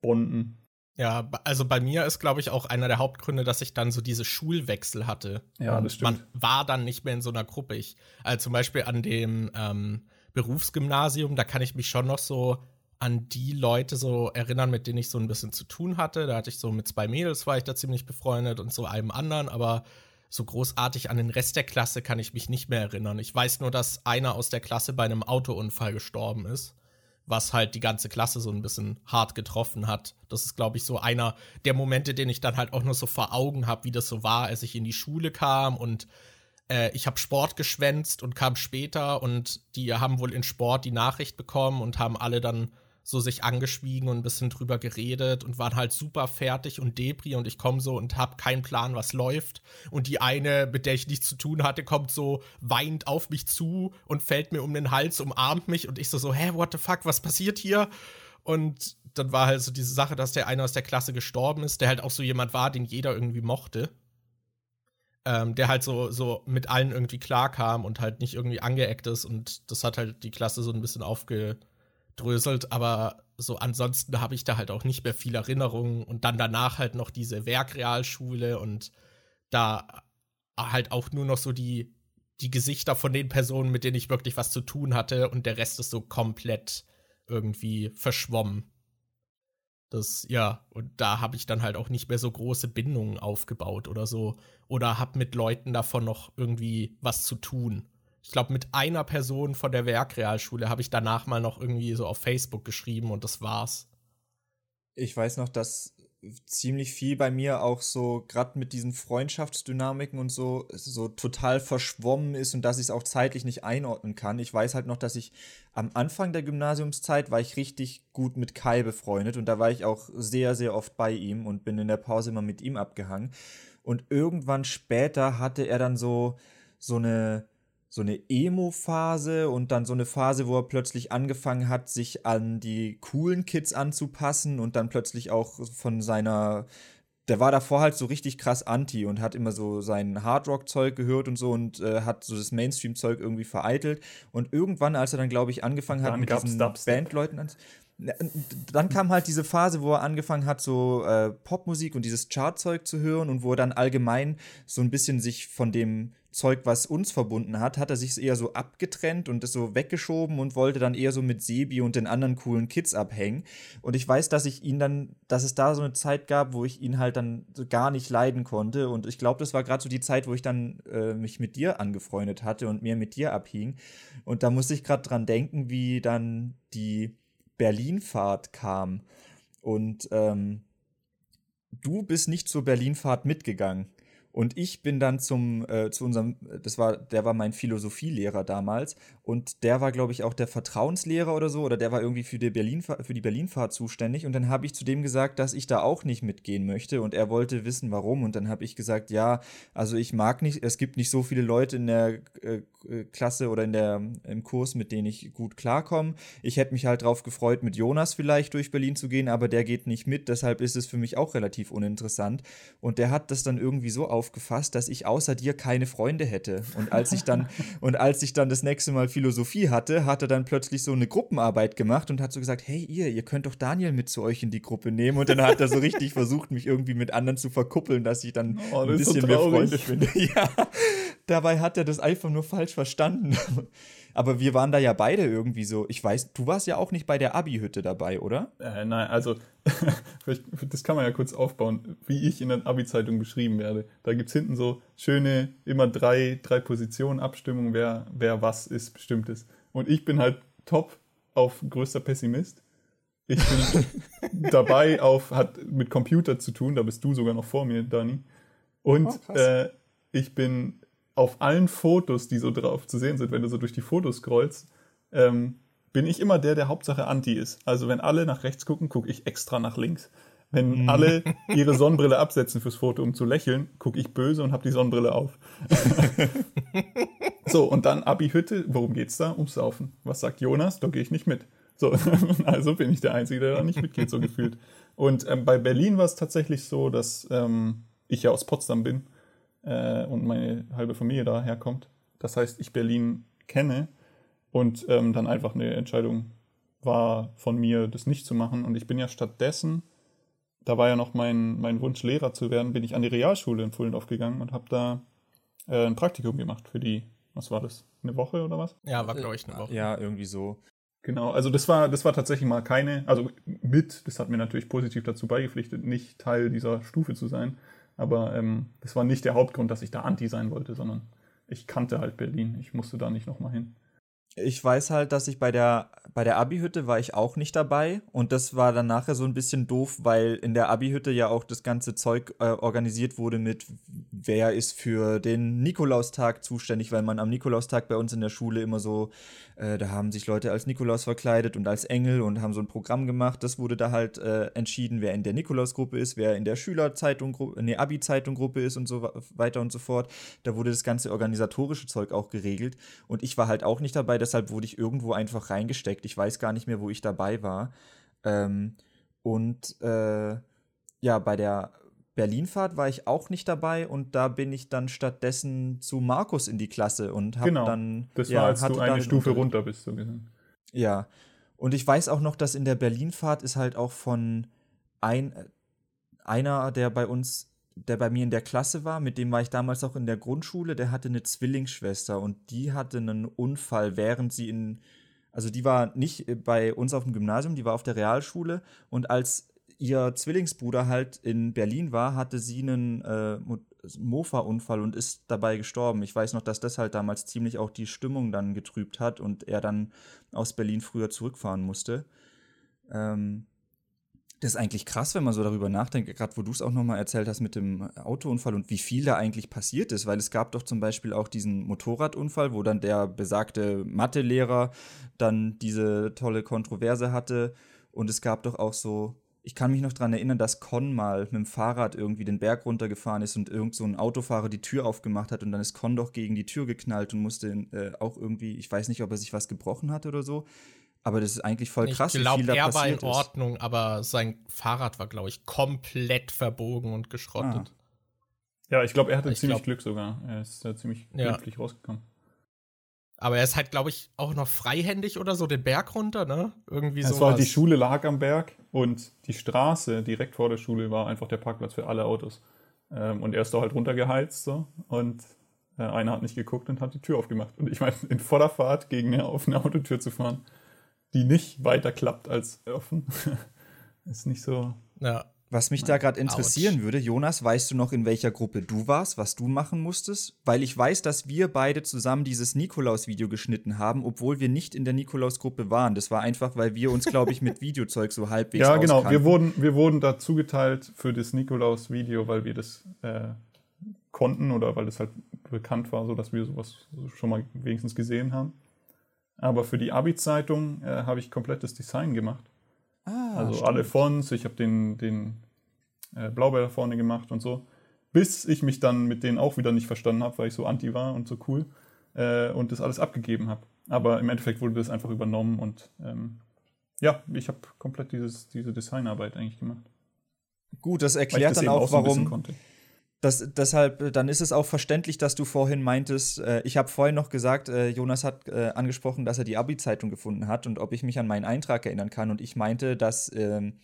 Bonden. Ja, also bei mir ist, glaube ich, auch einer der Hauptgründe, dass ich dann so diese Schulwechsel hatte. Ja, das stimmt. Man war dann nicht mehr in so einer Gruppe. Ich, also zum Beispiel an dem ähm, Berufsgymnasium, da kann ich mich schon noch so an die Leute so erinnern, mit denen ich so ein bisschen zu tun hatte. Da hatte ich so mit zwei Mädels, war ich da ziemlich befreundet und so einem anderen, aber so großartig an den Rest der Klasse kann ich mich nicht mehr erinnern. Ich weiß nur, dass einer aus der Klasse bei einem Autounfall gestorben ist, was halt die ganze Klasse so ein bisschen hart getroffen hat. Das ist, glaube ich, so einer der Momente, den ich dann halt auch nur so vor Augen habe, wie das so war, als ich in die Schule kam und äh, ich habe Sport geschwänzt und kam später und die haben wohl in Sport die Nachricht bekommen und haben alle dann so sich angeschwiegen und ein bisschen drüber geredet und waren halt super fertig und debris und ich komme so und habe keinen Plan, was läuft. Und die eine, mit der ich nichts zu tun hatte, kommt so weint auf mich zu und fällt mir um den Hals, umarmt mich und ich so so, hä, what the fuck, was passiert hier? Und dann war halt so diese Sache, dass der eine aus der Klasse gestorben ist, der halt auch so jemand war, den jeder irgendwie mochte. Ähm, der halt so, so mit allen irgendwie klarkam und halt nicht irgendwie angeeckt ist und das hat halt die Klasse so ein bisschen aufge dröselt, aber so ansonsten habe ich da halt auch nicht mehr viel Erinnerungen und dann danach halt noch diese Werkrealschule und da halt auch nur noch so die, die Gesichter von den Personen, mit denen ich wirklich was zu tun hatte und der Rest ist so komplett irgendwie verschwommen. Das, ja, und da habe ich dann halt auch nicht mehr so große Bindungen aufgebaut oder so. Oder habe mit Leuten davon noch irgendwie was zu tun ich glaube, mit einer Person von der Werkrealschule habe ich danach mal noch irgendwie so auf Facebook geschrieben und das war's. Ich weiß noch, dass ziemlich viel bei mir auch so gerade mit diesen Freundschaftsdynamiken und so so total verschwommen ist und dass ich es auch zeitlich nicht einordnen kann. Ich weiß halt noch, dass ich am Anfang der Gymnasiumszeit war ich richtig gut mit Kai befreundet und da war ich auch sehr sehr oft bei ihm und bin in der Pause immer mit ihm abgehangen und irgendwann später hatte er dann so so eine so eine Emo-Phase und dann so eine Phase, wo er plötzlich angefangen hat, sich an die coolen Kids anzupassen und dann plötzlich auch von seiner der war davor halt so richtig krass anti und hat immer so sein Hardrock-Zeug gehört und so und äh, hat so das Mainstream-Zeug irgendwie vereitelt. Und irgendwann, als er dann, glaube ich, angefangen hat, mit diesen Bandleuten an. Dann kam halt diese Phase, wo er angefangen hat, so äh, Popmusik und dieses Chartzeug zu hören und wo er dann allgemein so ein bisschen sich von dem Zeug, was uns verbunden hat, hat er sich eher so abgetrennt und das so weggeschoben und wollte dann eher so mit Sebi und den anderen coolen Kids abhängen. Und ich weiß, dass ich ihn dann, dass es da so eine Zeit gab, wo ich ihn halt dann so gar nicht leiden konnte. Und ich glaube, das war gerade so die Zeit, wo ich dann äh, mich mit dir angefreundet hatte und mehr mit dir abhing. Und da musste ich gerade dran denken, wie dann die Berlinfahrt kam. Und ähm, du bist nicht zur Berlinfahrt mitgegangen. Und ich bin dann zum, äh, zu unserem, das war, der war mein Philosophielehrer damals und der war, glaube ich, auch der Vertrauenslehrer oder so, oder der war irgendwie für die, Berlin, für die Berlinfahrt zuständig. Und dann habe ich zu dem gesagt, dass ich da auch nicht mitgehen möchte. Und er wollte wissen, warum. Und dann habe ich gesagt, ja, also ich mag nicht, es gibt nicht so viele Leute in der äh, Klasse oder in der, im Kurs, mit denen ich gut klarkomme. Ich hätte mich halt drauf gefreut, mit Jonas vielleicht durch Berlin zu gehen, aber der geht nicht mit. Deshalb ist es für mich auch relativ uninteressant. Und der hat das dann irgendwie so aufgefasst, dass ich außer dir keine Freunde hätte. Und als ich dann, *laughs* und als ich dann das nächste Mal Philosophie hatte, hat er dann plötzlich so eine Gruppenarbeit gemacht und hat so gesagt, hey ihr, ihr könnt doch Daniel mit zu euch in die Gruppe nehmen. Und dann hat er so richtig versucht, mich irgendwie mit anderen zu verkuppeln, dass ich dann oh, ein bisschen so mehr Freunde finde. *laughs* ja. Dabei hat er das einfach nur falsch verstanden. Aber wir waren da ja beide irgendwie so. Ich weiß, du warst ja auch nicht bei der Abi-Hütte dabei, oder? Äh, nein, also *laughs* das kann man ja kurz aufbauen, wie ich in der Abi-Zeitung beschrieben werde. Da gibt es hinten so schöne, immer drei, drei Positionen, Abstimmung, wer, wer was ist, bestimmtes. Und ich bin halt top auf größter Pessimist. Ich bin *laughs* dabei auf, hat mit Computer zu tun, da bist du sogar noch vor mir, Dani. Und oh, äh, ich bin auf allen Fotos, die so drauf zu sehen sind, wenn du so durch die Fotos scrollst, ähm, bin ich immer der, der Hauptsache Anti ist. Also wenn alle nach rechts gucken, gucke ich extra nach links. Wenn mhm. alle ihre *laughs* Sonnenbrille absetzen fürs Foto, um zu lächeln, gucke ich böse und habe die Sonnenbrille auf. *laughs* so, und dann Abi-Hütte, worum geht's da? Ums Saufen. Was sagt Jonas? Da gehe ich nicht mit. So, *laughs* also bin ich der Einzige, der da nicht mitgeht, so gefühlt. Und ähm, bei Berlin war es tatsächlich so, dass ähm, ich ja aus Potsdam bin äh, und meine halbe Familie daher kommt. Das heißt, ich Berlin kenne und ähm, dann einfach eine Entscheidung war von mir, das nicht zu machen. Und ich bin ja stattdessen, da war ja noch mein, mein Wunsch, Lehrer zu werden, bin ich an die Realschule in Fullendorf gegangen und habe da äh, ein Praktikum gemacht für die, was war das, eine Woche oder was? Ja, war glaube ich eine Woche. Ja, irgendwie so. Genau, also das war, das war tatsächlich mal keine, also mit, das hat mir natürlich positiv dazu beigepflichtet, nicht Teil dieser Stufe zu sein. Aber ähm, das war nicht der Hauptgrund, dass ich da Anti sein wollte, sondern ich kannte halt Berlin. Ich musste da nicht nochmal hin ich weiß halt, dass ich bei der, bei der Abi-Hütte war ich auch nicht dabei. Und das war dann nachher so ein bisschen doof, weil in der Abi-Hütte ja auch das ganze Zeug äh, organisiert wurde mit, wer ist für den Nikolaustag zuständig, weil man am Nikolaustag bei uns in der Schule immer so, äh, da haben sich Leute als Nikolaus verkleidet und als Engel und haben so ein Programm gemacht. Das wurde da halt äh, entschieden, wer in der Nikolausgruppe ist, wer in der Schülerzeitung, nee, Abi-Zeitung-Gruppe ist und so weiter und so fort. Da wurde das ganze organisatorische Zeug auch geregelt. Und ich war halt auch nicht dabei, deshalb wurde ich irgendwo einfach reingesteckt. Ich weiß gar nicht mehr, wo ich dabei war. Ähm, und äh, ja, bei der Berlinfahrt war ich auch nicht dabei und da bin ich dann stattdessen zu Markus in die Klasse und habe genau, dann. Das ja, war, als du eine Stufe runter bist, so. Ja. Und ich weiß auch noch, dass in der Berlinfahrt ist halt auch von ein, einer, der bei uns der bei mir in der Klasse war, mit dem war ich damals auch in der Grundschule, der hatte eine Zwillingsschwester und die hatte einen Unfall, während sie in, also die war nicht bei uns auf dem Gymnasium, die war auf der Realschule und als ihr Zwillingsbruder halt in Berlin war, hatte sie einen äh, Mofa-Unfall und ist dabei gestorben. Ich weiß noch, dass das halt damals ziemlich auch die Stimmung dann getrübt hat und er dann aus Berlin früher zurückfahren musste. Ähm, das ist eigentlich krass, wenn man so darüber nachdenkt, gerade wo du es auch nochmal erzählt hast mit dem Autounfall und wie viel da eigentlich passiert ist, weil es gab doch zum Beispiel auch diesen Motorradunfall, wo dann der besagte Mathelehrer dann diese tolle Kontroverse hatte und es gab doch auch so, ich kann mich noch daran erinnern, dass Con mal mit dem Fahrrad irgendwie den Berg runtergefahren ist und irgend so ein Autofahrer die Tür aufgemacht hat und dann ist Con doch gegen die Tür geknallt und musste äh, auch irgendwie, ich weiß nicht, ob er sich was gebrochen hat oder so. Aber das ist eigentlich voll krass. Ich glaube, er war in Ordnung, ist. aber sein Fahrrad war, glaube ich, komplett verbogen und geschrottet. Ah. Ja, ich glaube, er hatte ich ziemlich glaub, Glück sogar. Er ist da ziemlich ja. glimpflich rausgekommen. Aber er ist halt, glaube ich, auch noch freihändig oder so den Berg runter, ne? Irgendwie so. Es war die Schule lag am Berg und die Straße direkt vor der Schule war einfach der Parkplatz für alle Autos. Ähm, und er ist da halt runtergeheizt so und äh, einer hat nicht geguckt und hat die Tür aufgemacht. Und ich meine, in voller Fahrt gegen eine offene Autotür zu fahren, die nicht weiter klappt als offen. *laughs* ist nicht so. Ja. Was mich da gerade interessieren Ouch. würde, Jonas, weißt du noch, in welcher Gruppe du warst, was du machen musstest? Weil ich weiß, dass wir beide zusammen dieses Nikolaus-Video geschnitten haben, obwohl wir nicht in der Nikolaus-Gruppe waren. Das war einfach, weil wir uns, glaube ich, mit *laughs* Videozeug so halbwegs Ja, genau. Wir wurden, wir wurden da zugeteilt für das Nikolaus-Video, weil wir das äh, konnten oder weil das halt bekannt war, so dass wir sowas schon mal wenigstens gesehen haben. Aber für die Abi-Zeitung äh, habe ich komplettes Design gemacht. Ah, also stimmt. alle Fonts, ich habe den, den äh, Blaubeer da vorne gemacht und so. Bis ich mich dann mit denen auch wieder nicht verstanden habe, weil ich so anti war und so cool äh, und das alles abgegeben habe. Aber im Endeffekt wurde das einfach übernommen und ähm, ja, ich habe komplett dieses, diese Designarbeit eigentlich gemacht. Gut, das erklärt dann auch, auch warum, das, deshalb, äh, dann ist es auch verständlich, dass du vorhin meintest, äh, ich habe vorhin noch gesagt, äh, Jonas hat äh, angesprochen, dass er die Abi-Zeitung gefunden hat und ob ich mich an meinen Eintrag erinnern kann. Und ich meinte, dass ähm,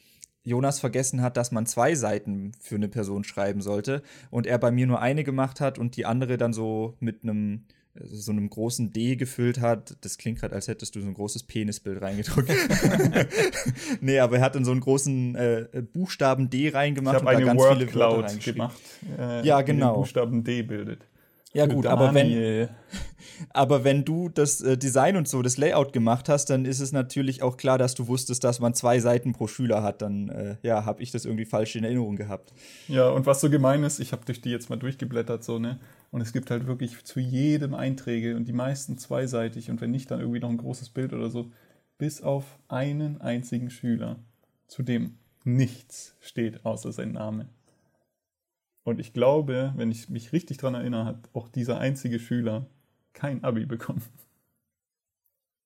Jonas vergessen hat, dass man zwei Seiten für eine Person schreiben sollte und er bei mir nur eine gemacht hat und die andere dann so mit einem so einem großen D gefüllt hat. Das klingt gerade, als hättest du so ein großes Penisbild reingedrückt. *laughs* nee, aber er hat dann so einen großen äh, Buchstaben D reingemacht ich und da ganz Word viele Cloud gemacht. Äh, ja, genau. Buchstaben D bildet. Ja, gut, aber wenn, *laughs* aber wenn du das äh, Design und so, das Layout gemacht hast, dann ist es natürlich auch klar, dass du wusstest, dass man zwei Seiten pro Schüler hat. Dann, äh, ja, habe ich das irgendwie falsch in Erinnerung gehabt. Ja, und was so gemein ist, ich habe durch die jetzt mal durchgeblättert, so, ne? Und es gibt halt wirklich zu jedem Einträge und die meisten zweiseitig und wenn nicht, dann irgendwie noch ein großes Bild oder so. Bis auf einen einzigen Schüler, zu dem nichts steht außer sein Name. Und ich glaube, wenn ich mich richtig daran erinnere, hat auch dieser einzige Schüler kein Abi bekommen.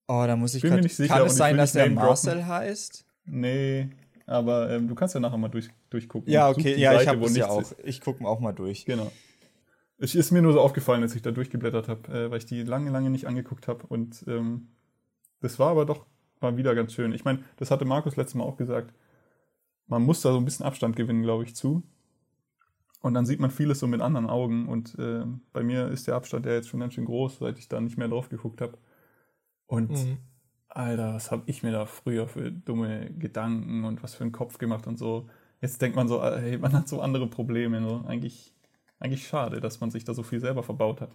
Oh, da muss ich Bin grad, mir nicht sicher. Kann es sein, dass der Marcel droppen. heißt? Nee, aber ähm, du kannst ja nachher mal durch, durchgucken. Ja, okay, ja, Seite, ich habe es ja auch. Ist. Ich gucke auch mal durch. Genau. Es ist mir nur so aufgefallen, als ich da durchgeblättert habe, äh, weil ich die lange, lange nicht angeguckt habe. Und ähm, das war aber doch mal wieder ganz schön. Ich meine, das hatte Markus letztes Mal auch gesagt. Man muss da so ein bisschen Abstand gewinnen, glaube ich, zu. Und dann sieht man vieles so mit anderen Augen. Und äh, bei mir ist der Abstand ja jetzt schon ganz schön groß, seit ich da nicht mehr drauf geguckt habe. Und mhm. Alter, was habe ich mir da früher für dumme Gedanken und was für einen Kopf gemacht und so. Jetzt denkt man so, äh, hey, man hat so andere Probleme. So. Eigentlich, eigentlich schade, dass man sich da so viel selber verbaut hat.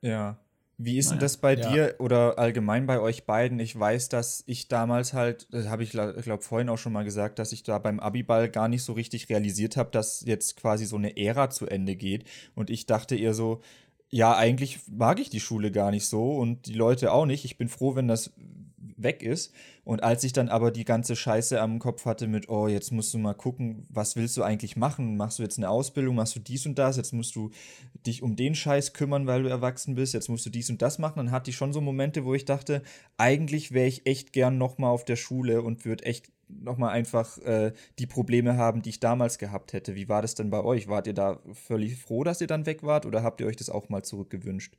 Ja. Wie ist denn das bei ja. dir oder allgemein bei euch beiden? Ich weiß, dass ich damals halt, das habe ich glaube vorhin auch schon mal gesagt, dass ich da beim Abiball gar nicht so richtig realisiert habe, dass jetzt quasi so eine Ära zu Ende geht. Und ich dachte eher so, ja, eigentlich mag ich die Schule gar nicht so und die Leute auch nicht. Ich bin froh, wenn das weg ist. Und als ich dann aber die ganze Scheiße am Kopf hatte mit, oh, jetzt musst du mal gucken, was willst du eigentlich machen? Machst du jetzt eine Ausbildung, machst du dies und das, jetzt musst du dich um den Scheiß kümmern, weil du erwachsen bist, jetzt musst du dies und das machen. Dann hatte ich schon so Momente, wo ich dachte, eigentlich wäre ich echt gern nochmal auf der Schule und würde echt nochmal einfach äh, die Probleme haben, die ich damals gehabt hätte. Wie war das denn bei euch? Wart ihr da völlig froh, dass ihr dann weg wart oder habt ihr euch das auch mal zurückgewünscht?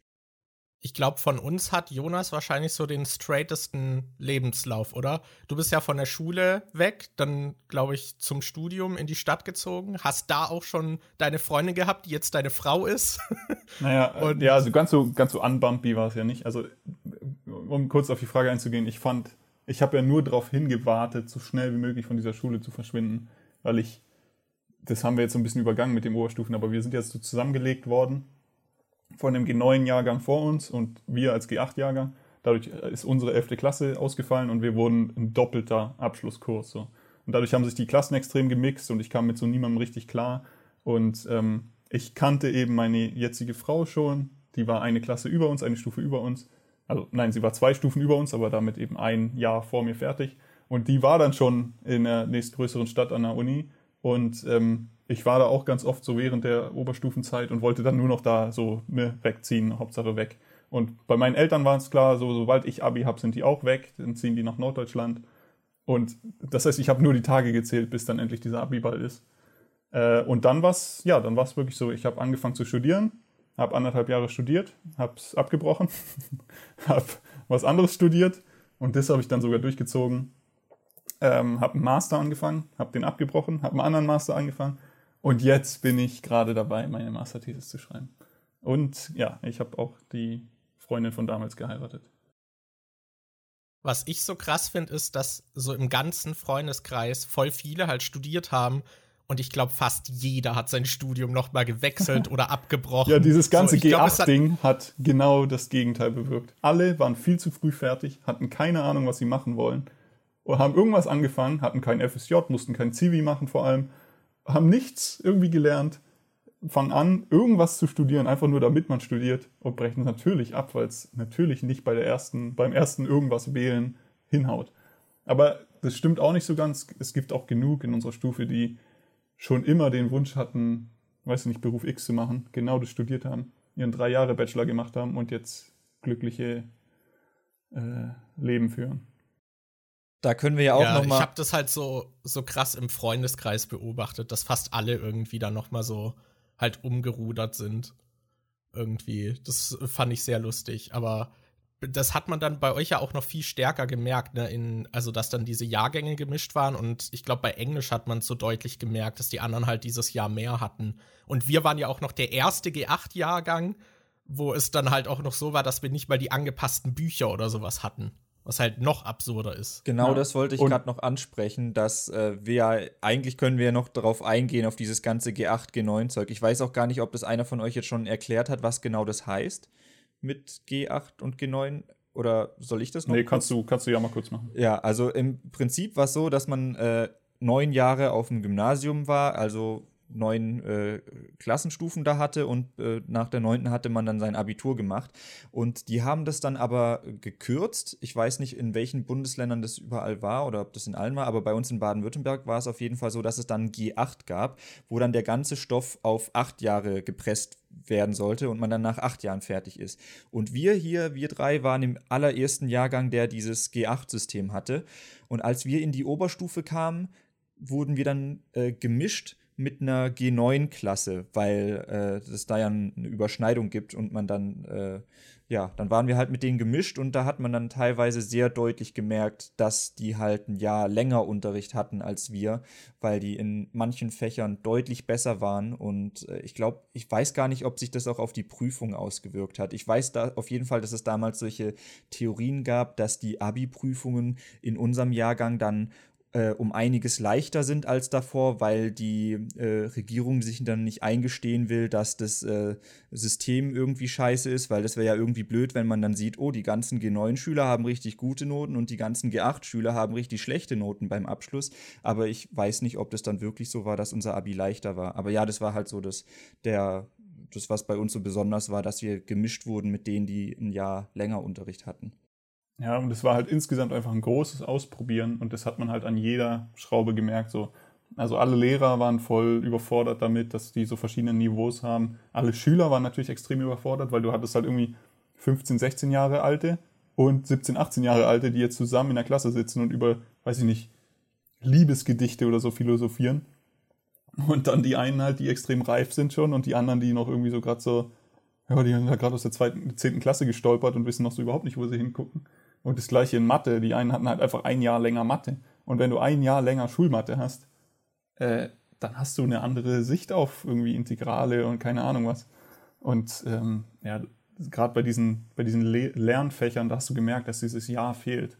ich glaube, von uns hat Jonas wahrscheinlich so den straightesten Lebenslauf, oder? Du bist ja von der Schule weg, dann, glaube ich, zum Studium in die Stadt gezogen. Hast da auch schon deine Freundin gehabt, die jetzt deine Frau ist. *laughs* Naja, Und ja, also ganz so, ganz so unbumpy war es ja nicht. Also, um kurz auf die Frage einzugehen, ich fand, ich habe ja nur darauf hingewartet, so schnell wie möglich von dieser Schule zu verschwinden, weil ich, das haben wir jetzt so ein bisschen übergangen mit dem Oberstufen, aber wir sind jetzt so zusammengelegt worden von dem G9-Jahrgang vor uns und wir als G8-Jahrgang. Dadurch ist unsere 11. Klasse ausgefallen und wir wurden ein doppelter Abschlusskurs. So. Und dadurch haben sich die Klassen extrem gemixt und ich kam mit so niemandem richtig klar. Und ähm, ich kannte eben meine jetzige Frau schon. Die war eine Klasse über uns, eine Stufe über uns. Also nein, sie war zwei Stufen über uns, aber damit eben ein Jahr vor mir fertig. Und die war dann schon in der nächstgrößeren Stadt an der Uni. Und ähm, ich war da auch ganz oft so während der Oberstufenzeit und wollte dann nur noch da so ne, wegziehen, Hauptsache weg. Und bei meinen Eltern war es klar, so, sobald ich Abi habe, sind die auch weg, dann ziehen die nach Norddeutschland. Und das heißt, ich habe nur die Tage gezählt, bis dann endlich dieser Abi-Ball ist. Äh, und dann war es, ja, dann war es wirklich so, ich habe angefangen zu studieren, habe anderthalb Jahre studiert, habe es abgebrochen, *laughs* habe was anderes studiert und das habe ich dann sogar durchgezogen. Ähm, habe einen Master angefangen, habe den abgebrochen, habe einen anderen Master angefangen und jetzt bin ich gerade dabei, meine Masterthesis zu schreiben. Und ja, ich habe auch die Freundin von damals geheiratet. Was ich so krass finde, ist, dass so im ganzen Freundeskreis voll viele halt studiert haben und ich glaube, fast jeder hat sein Studium nochmal gewechselt oder *laughs* abgebrochen. Ja, dieses ganze so, G8-Ding hat, hat, genau das Gegenteil bewirkt. Alle waren viel zu früh fertig, hatten keine Ahnung, was sie machen wollen. Oder haben irgendwas angefangen, hatten kein FSJ, mussten kein Zivi machen vor allem haben nichts irgendwie gelernt, fangen an, irgendwas zu studieren, einfach nur damit man studiert und brechen natürlich ab, weil es natürlich nicht bei der ersten, beim ersten irgendwas wählen hinhaut. Aber das stimmt auch nicht so ganz. Es gibt auch genug in unserer Stufe, die schon immer den Wunsch hatten, weiß nicht, Beruf X zu machen, genau das studiert haben, ihren drei Jahre Bachelor gemacht haben und jetzt glückliche äh, Leben führen. Da können wir ja auch ja, noch mal. Ich habe das halt so so krass im Freundeskreis beobachtet, dass fast alle irgendwie dann noch mal so halt umgerudert sind. Irgendwie, das fand ich sehr lustig. Aber das hat man dann bei euch ja auch noch viel stärker gemerkt, ne? In, also dass dann diese Jahrgänge gemischt waren und ich glaube, bei Englisch hat man so deutlich gemerkt, dass die anderen halt dieses Jahr mehr hatten. Und wir waren ja auch noch der erste G8-Jahrgang, wo es dann halt auch noch so war, dass wir nicht mal die angepassten Bücher oder sowas hatten. Was halt noch absurder ist. Genau, ja. das wollte ich gerade noch ansprechen, dass äh, wir eigentlich können wir ja noch darauf eingehen, auf dieses ganze G8, G9-Zeug. Ich weiß auch gar nicht, ob das einer von euch jetzt schon erklärt hat, was genau das heißt mit G8 und G9 oder soll ich das noch? Nee, kannst du, kannst du ja mal kurz machen. Ja, also im Prinzip war es so, dass man äh, neun Jahre auf dem Gymnasium war, also neun äh, Klassenstufen da hatte und äh, nach der neunten hatte man dann sein Abitur gemacht. Und die haben das dann aber gekürzt. Ich weiß nicht, in welchen Bundesländern das überall war oder ob das in allen war, aber bei uns in Baden-Württemberg war es auf jeden Fall so, dass es dann G8 gab, wo dann der ganze Stoff auf acht Jahre gepresst werden sollte und man dann nach acht Jahren fertig ist. Und wir hier, wir drei, waren im allerersten Jahrgang, der dieses G8-System hatte. Und als wir in die Oberstufe kamen, wurden wir dann äh, gemischt mit einer G9-Klasse, weil äh, es da ja eine Überschneidung gibt und man dann, äh, ja, dann waren wir halt mit denen gemischt und da hat man dann teilweise sehr deutlich gemerkt, dass die halt ein Jahr länger Unterricht hatten als wir, weil die in manchen Fächern deutlich besser waren und äh, ich glaube, ich weiß gar nicht, ob sich das auch auf die Prüfung ausgewirkt hat. Ich weiß da auf jeden Fall, dass es damals solche Theorien gab, dass die Abi-Prüfungen in unserem Jahrgang dann äh, um einiges leichter sind als davor, weil die äh, Regierung sich dann nicht eingestehen will, dass das äh, System irgendwie scheiße ist, weil das wäre ja irgendwie blöd, wenn man dann sieht, oh, die ganzen G9-Schüler haben richtig gute Noten und die ganzen G8-Schüler haben richtig schlechte Noten beim Abschluss. Aber ich weiß nicht, ob das dann wirklich so war, dass unser Abi leichter war. Aber ja, das war halt so das, der, das, was bei uns so besonders war, dass wir gemischt wurden mit denen, die ein Jahr länger Unterricht hatten. Ja, und es war halt insgesamt einfach ein großes Ausprobieren und das hat man halt an jeder Schraube gemerkt. So. Also alle Lehrer waren voll überfordert damit, dass die so verschiedene Niveaus haben. Alle Schüler waren natürlich extrem überfordert, weil du hattest halt irgendwie 15, 16 Jahre alte und 17, 18 Jahre alte, die jetzt zusammen in der Klasse sitzen und über, weiß ich nicht, Liebesgedichte oder so philosophieren. Und dann die einen halt, die extrem reif sind schon und die anderen, die noch irgendwie so gerade so, ja, die haben ja gerade aus der zweiten, zehnten Klasse gestolpert und wissen noch so überhaupt nicht, wo sie hingucken. Und das gleiche in Mathe. Die einen hatten halt einfach ein Jahr länger Mathe. Und wenn du ein Jahr länger Schulmathe hast, äh, dann hast du eine andere Sicht auf irgendwie Integrale und keine Ahnung was. Und ähm, ja, gerade bei diesen, bei diesen Le Lernfächern, da hast du gemerkt, dass dieses Jahr fehlt.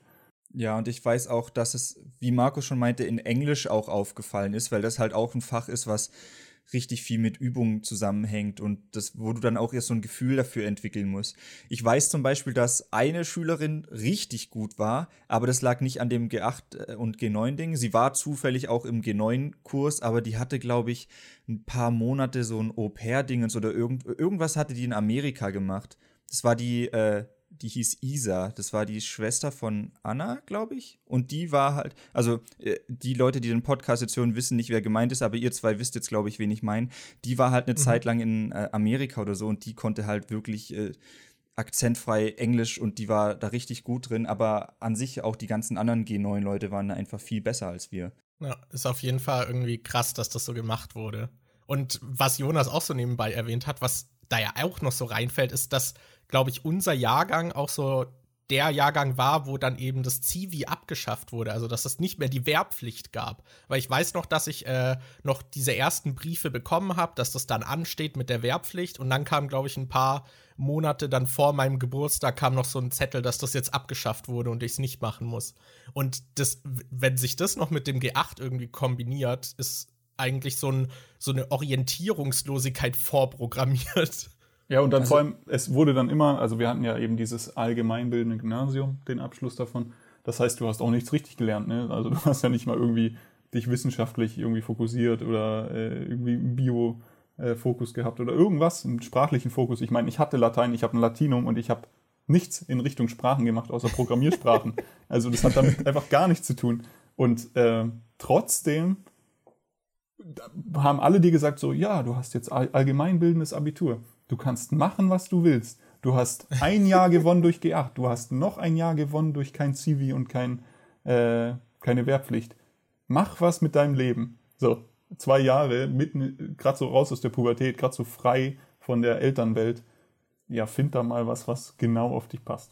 Ja, und ich weiß auch, dass es, wie Markus schon meinte, in Englisch auch aufgefallen ist, weil das halt auch ein Fach ist, was richtig viel mit Übungen zusammenhängt und das, wo du dann auch erst so ein Gefühl dafür entwickeln musst. Ich weiß zum Beispiel, dass eine Schülerin richtig gut war, aber das lag nicht an dem G8 äh, und G9-Ding. Sie war zufällig auch im G9-Kurs, aber die hatte, glaube ich, ein paar Monate so ein Au-pair-Dingens oder irgend, irgendwas hatte die in Amerika gemacht. Das war die, äh, die hieß Isa. Das war die Schwester von Anna, glaube ich. Und die war halt, also äh, die Leute, die den Podcast jetzt hören, wissen nicht, wer gemeint ist, aber ihr zwei wisst jetzt, glaube ich, wen ich meine. Die war halt eine mhm. Zeit lang in äh, Amerika oder so und die konnte halt wirklich äh, akzentfrei Englisch und die war da richtig gut drin. Aber an sich auch die ganzen anderen G9-Leute waren einfach viel besser als wir. Ja, ist auf jeden Fall irgendwie krass, dass das so gemacht wurde. Und was Jonas auch so nebenbei erwähnt hat, was da ja auch noch so reinfällt, ist, dass glaube ich, unser Jahrgang auch so der Jahrgang war, wo dann eben das Zivi abgeschafft wurde, also dass es nicht mehr die Wehrpflicht gab. Weil ich weiß noch, dass ich äh, noch diese ersten Briefe bekommen habe, dass das dann ansteht mit der Wehrpflicht und dann kam, glaube ich, ein paar Monate dann vor meinem Geburtstag kam noch so ein Zettel, dass das jetzt abgeschafft wurde und ich es nicht machen muss. Und das, wenn sich das noch mit dem G8 irgendwie kombiniert, ist eigentlich so, ein, so eine Orientierungslosigkeit *laughs* vorprogrammiert. Ja, und dann also, vor allem, es wurde dann immer, also wir hatten ja eben dieses allgemeinbildende Gymnasium, den Abschluss davon. Das heißt, du hast auch nichts richtig gelernt, ne? Also du hast ja nicht mal irgendwie dich wissenschaftlich irgendwie fokussiert oder äh, irgendwie einen Bio-Fokus äh, gehabt oder irgendwas, einen sprachlichen Fokus. Ich meine, ich hatte Latein, ich habe ein Latinum und ich habe nichts in Richtung Sprachen gemacht, außer Programmiersprachen. *laughs* also das hat damit einfach gar nichts zu tun. Und äh, trotzdem haben alle dir gesagt, so, ja, du hast jetzt allgemeinbildendes Abitur. Du kannst machen, was du willst. Du hast ein Jahr *laughs* gewonnen durch G8. Du hast noch ein Jahr gewonnen durch kein Zivi und kein, äh, keine Wehrpflicht. Mach was mit deinem Leben. So, zwei Jahre, mitten, gerade so raus aus der Pubertät, gerade so frei von der Elternwelt. Ja, find da mal was, was genau auf dich passt.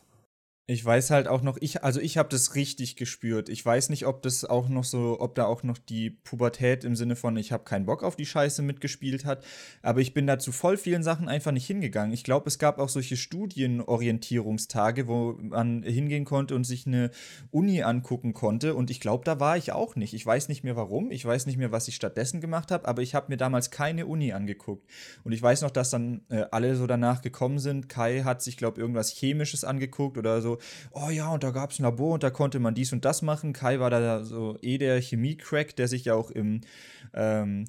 Ich weiß halt auch noch, ich, also ich habe das richtig gespürt. Ich weiß nicht, ob das auch noch so, ob da auch noch die Pubertät im Sinne von, ich habe keinen Bock auf die Scheiße mitgespielt hat. Aber ich bin da zu voll vielen Sachen einfach nicht hingegangen. Ich glaube, es gab auch solche Studienorientierungstage, wo man hingehen konnte und sich eine Uni angucken konnte. Und ich glaube, da war ich auch nicht. Ich weiß nicht mehr warum. Ich weiß nicht mehr, was ich stattdessen gemacht habe. Aber ich habe mir damals keine Uni angeguckt. Und ich weiß noch, dass dann äh, alle so danach gekommen sind. Kai hat sich, glaube irgendwas Chemisches angeguckt oder so oh ja, und da gab es ein Labor und da konnte man dies und das machen. Kai war da so eh der Chemie-Crack, der sich ja auch im, ähm,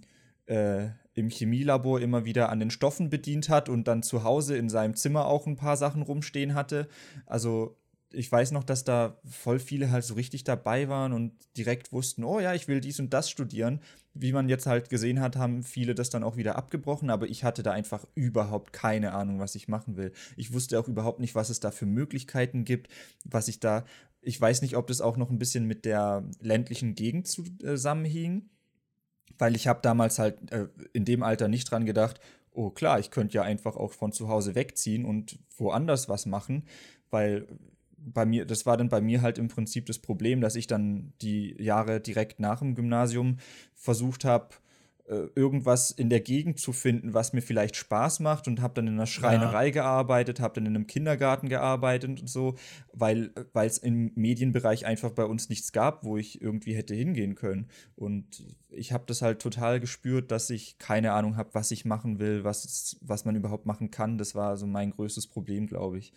äh, im Chemielabor immer wieder an den Stoffen bedient hat und dann zu Hause in seinem Zimmer auch ein paar Sachen rumstehen hatte. Also ich weiß noch, dass da voll viele halt so richtig dabei waren und direkt wussten, oh ja, ich will dies und das studieren. Wie man jetzt halt gesehen hat, haben viele das dann auch wieder abgebrochen, aber ich hatte da einfach überhaupt keine Ahnung, was ich machen will. Ich wusste auch überhaupt nicht, was es da für Möglichkeiten gibt, was ich da, ich weiß nicht, ob das auch noch ein bisschen mit der ländlichen Gegend zusammenhing, weil ich habe damals halt äh, in dem Alter nicht dran gedacht, oh klar, ich könnte ja einfach auch von zu Hause wegziehen und woanders was machen, weil bei mir, das war dann bei mir halt im Prinzip das Problem, dass ich dann die Jahre direkt nach dem Gymnasium versucht habe, äh, irgendwas in der Gegend zu finden, was mir vielleicht Spaß macht und habe dann in einer Schreinerei ja. gearbeitet, habe dann in einem Kindergarten gearbeitet und so, weil es im Medienbereich einfach bei uns nichts gab, wo ich irgendwie hätte hingehen können. Und ich habe das halt total gespürt, dass ich keine Ahnung habe, was ich machen will, was, was man überhaupt machen kann. Das war so mein größtes Problem, glaube ich.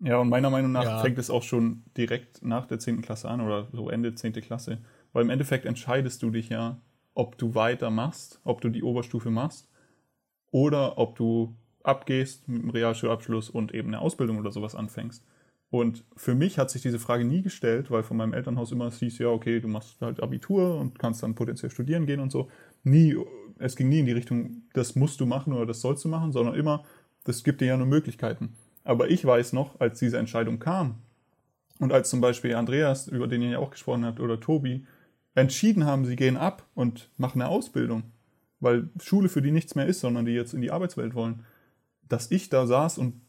Ja, und meiner Meinung nach ja. fängt es auch schon direkt nach der 10. Klasse an oder so Ende 10. Klasse. Weil im Endeffekt entscheidest du dich ja, ob du weitermachst, ob du die Oberstufe machst oder ob du abgehst mit einem Realschulabschluss und eben eine Ausbildung oder sowas anfängst. Und für mich hat sich diese Frage nie gestellt, weil von meinem Elternhaus immer es hieß, ja, okay, du machst halt Abitur und kannst dann potenziell studieren gehen und so. Nie, es ging nie in die Richtung, das musst du machen oder das sollst du machen, sondern immer, das gibt dir ja nur Möglichkeiten. Aber ich weiß noch, als diese Entscheidung kam und als zum Beispiel Andreas, über den ihr ja auch gesprochen habt, oder Tobi, entschieden haben, sie gehen ab und machen eine Ausbildung, weil Schule für die nichts mehr ist, sondern die jetzt in die Arbeitswelt wollen, dass ich da saß und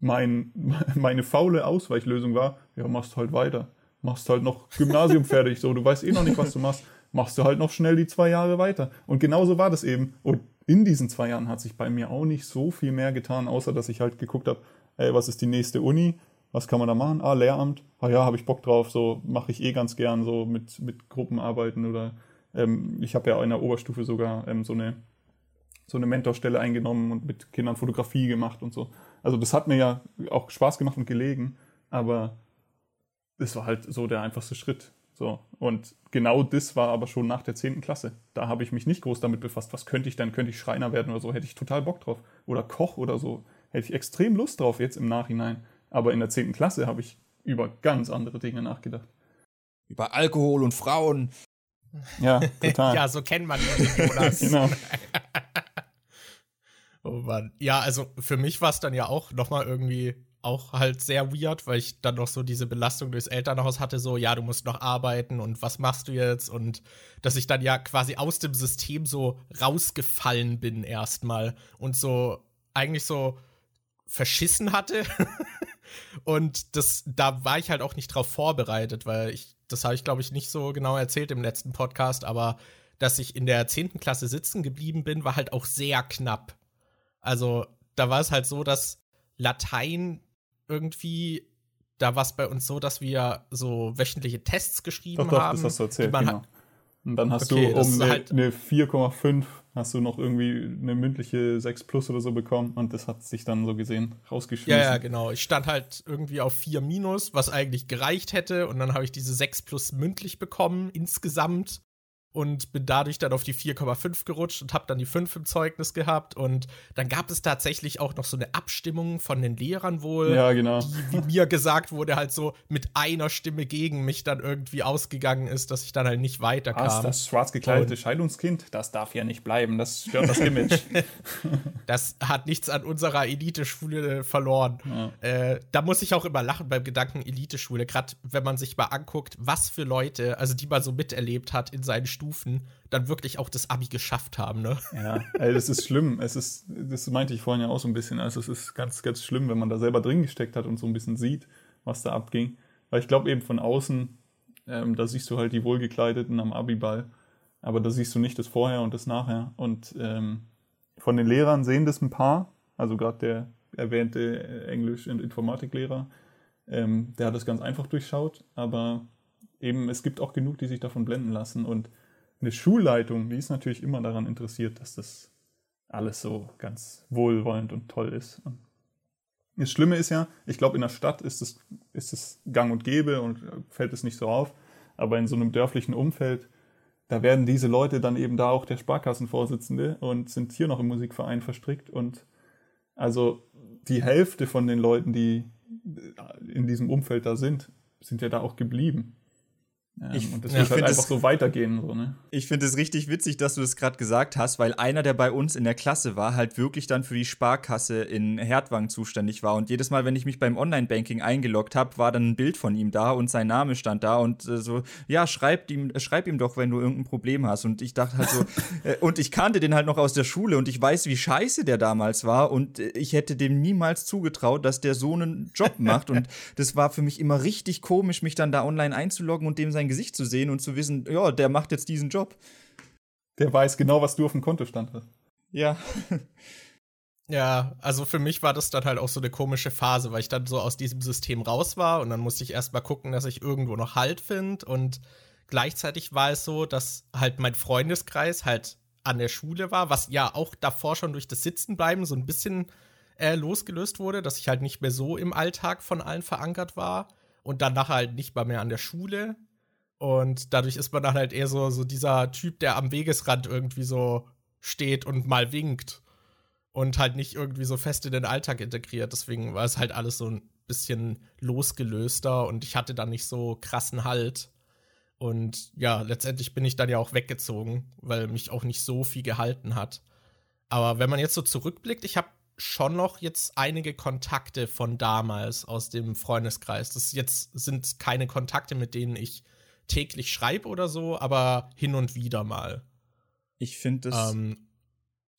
mein, *laughs* meine faule Ausweichlösung war, ja, machst halt weiter. Machst halt noch Gymnasium *laughs* fertig, so, du weißt eh noch nicht, was du machst, machst du halt noch schnell die zwei Jahre weiter. Und genauso war das eben. Und in diesen zwei Jahren hat sich bei mir auch nicht so viel mehr getan, außer dass ich halt geguckt habe, ey, was ist die nächste Uni? Was kann man da machen? Ah, Lehramt. Ah ja, habe ich Bock drauf. So mache ich eh ganz gern so mit, mit Gruppenarbeiten oder ähm, ich habe ja in der Oberstufe sogar ähm, so eine so eine Mentorstelle eingenommen und mit Kindern Fotografie gemacht und so. Also das hat mir ja auch Spaß gemacht und gelegen, aber es war halt so der einfachste Schritt. So. Und genau das war aber schon nach der 10. Klasse. Da habe ich mich nicht groß damit befasst. Was könnte ich dann? Könnte ich Schreiner werden oder so? Hätte ich total Bock drauf. Oder Koch oder so. Hätte ich extrem Lust drauf jetzt im Nachhinein. Aber in der 10. Klasse habe ich über ganz andere Dinge nachgedacht. Über Alkohol und Frauen. Ja, *laughs* total. ja, so kennt man Jonas. *laughs* genau. *laughs* oh Mann. Ja, also für mich war es dann ja auch nochmal irgendwie auch halt sehr weird, weil ich dann noch so diese Belastung durchs Elternhaus hatte, so, ja, du musst noch arbeiten und was machst du jetzt? Und dass ich dann ja quasi aus dem System so rausgefallen bin erstmal und so eigentlich so verschissen hatte. *laughs* und das, da war ich halt auch nicht drauf vorbereitet, weil ich, das habe ich glaube ich nicht so genau erzählt im letzten Podcast, aber dass ich in der 10. Klasse sitzen geblieben bin, war halt auch sehr knapp. Also da war es halt so, dass Latein irgendwie, da war es bei uns so, dass wir so wöchentliche Tests geschrieben doch, doch, haben. Das hast du erzählt, genau. Und dann hast okay, du um eine, halt eine 4,5 hast du noch irgendwie eine mündliche 6 plus oder so bekommen und das hat sich dann so gesehen rausgeschmissen. Ja, ja, genau. Ich stand halt irgendwie auf 4 minus, was eigentlich gereicht hätte und dann habe ich diese 6 plus mündlich bekommen insgesamt und bin dadurch dann auf die 4,5 gerutscht und habe dann die 5 im Zeugnis gehabt. Und dann gab es tatsächlich auch noch so eine Abstimmung von den Lehrern wohl, ja, genau. die, wie mir gesagt wurde, halt so mit einer Stimme gegen mich dann irgendwie ausgegangen ist, dass ich dann halt nicht weiterkam. Was, das schwarz gekleidete Scheidungskind, das darf ja nicht bleiben, das stört das Image. *laughs* *laughs* das hat nichts an unserer Eliteschule verloren. Ja. Äh, da muss ich auch immer lachen beim Gedanken Eliteschule, gerade wenn man sich mal anguckt, was für Leute, also die man so miterlebt hat in seinen Stufen, Stufen dann wirklich auch das Abi geschafft haben, ne? Ja, ey, das ist schlimm. Es ist, das meinte ich vorhin ja auch so ein bisschen. Also es ist ganz, ganz schlimm, wenn man da selber drin gesteckt hat und so ein bisschen sieht, was da abging. Weil ich glaube eben von außen, ähm, da siehst du halt die Wohlgekleideten am Abiball, aber da siehst du nicht das Vorher und das Nachher. Und ähm, von den Lehrern sehen das ein paar, also gerade der erwähnte äh, Englisch- und Informatiklehrer, ähm, der hat das ganz einfach durchschaut, aber eben es gibt auch genug, die sich davon blenden lassen und eine Schulleitung, die ist natürlich immer daran interessiert, dass das alles so ganz wohlwollend und toll ist. Und das Schlimme ist ja, ich glaube, in der Stadt ist es, ist es gang und gäbe und fällt es nicht so auf. Aber in so einem dörflichen Umfeld, da werden diese Leute dann eben da auch der Sparkassenvorsitzende und sind hier noch im Musikverein verstrickt. Und also die Hälfte von den Leuten, die in diesem Umfeld da sind, sind ja da auch geblieben. Ähm, ich, und das wird halt einfach so weitergehen. So, ne? Ich finde es richtig witzig, dass du das gerade gesagt hast, weil einer, der bei uns in der Klasse war, halt wirklich dann für die Sparkasse in Hertwang zuständig war. Und jedes Mal, wenn ich mich beim Online-Banking eingeloggt habe, war dann ein Bild von ihm da und sein Name stand da und äh, so, ja, schreib ihm, äh, schreib ihm doch, wenn du irgendein Problem hast. Und ich dachte halt so, *laughs* äh, und ich kannte den halt noch aus der Schule und ich weiß, wie scheiße der damals war und äh, ich hätte dem niemals zugetraut, dass der so einen Job macht. und *laughs* das war für mich immer richtig komisch, mich dann da online einzuloggen und dem sein Gesicht zu sehen und zu wissen, ja, der macht jetzt diesen Job. Der weiß genau, was du auf dem Kontostand hast. Ja. *laughs* Ja, also für mich war das dann halt auch so eine komische Phase, weil ich dann so aus diesem System raus war und dann musste ich erstmal gucken, dass ich irgendwo noch Halt finde und gleichzeitig war es so, dass halt mein Freundeskreis halt an der Schule war, was ja auch davor schon durch das Sitzenbleiben so ein bisschen äh, losgelöst wurde, dass ich halt nicht mehr so im Alltag von allen verankert war und dann nachher halt nicht mal mehr an der Schule und dadurch ist man dann halt eher so, so dieser Typ, der am Wegesrand irgendwie so steht und mal winkt. Und halt nicht irgendwie so fest in den Alltag integriert. Deswegen war es halt alles so ein bisschen losgelöster und ich hatte dann nicht so krassen Halt. Und ja, letztendlich bin ich dann ja auch weggezogen, weil mich auch nicht so viel gehalten hat. Aber wenn man jetzt so zurückblickt, ich habe schon noch jetzt einige Kontakte von damals aus dem Freundeskreis. Das jetzt sind keine Kontakte, mit denen ich täglich schreibe oder so, aber hin und wieder mal. Ich finde es. Ähm,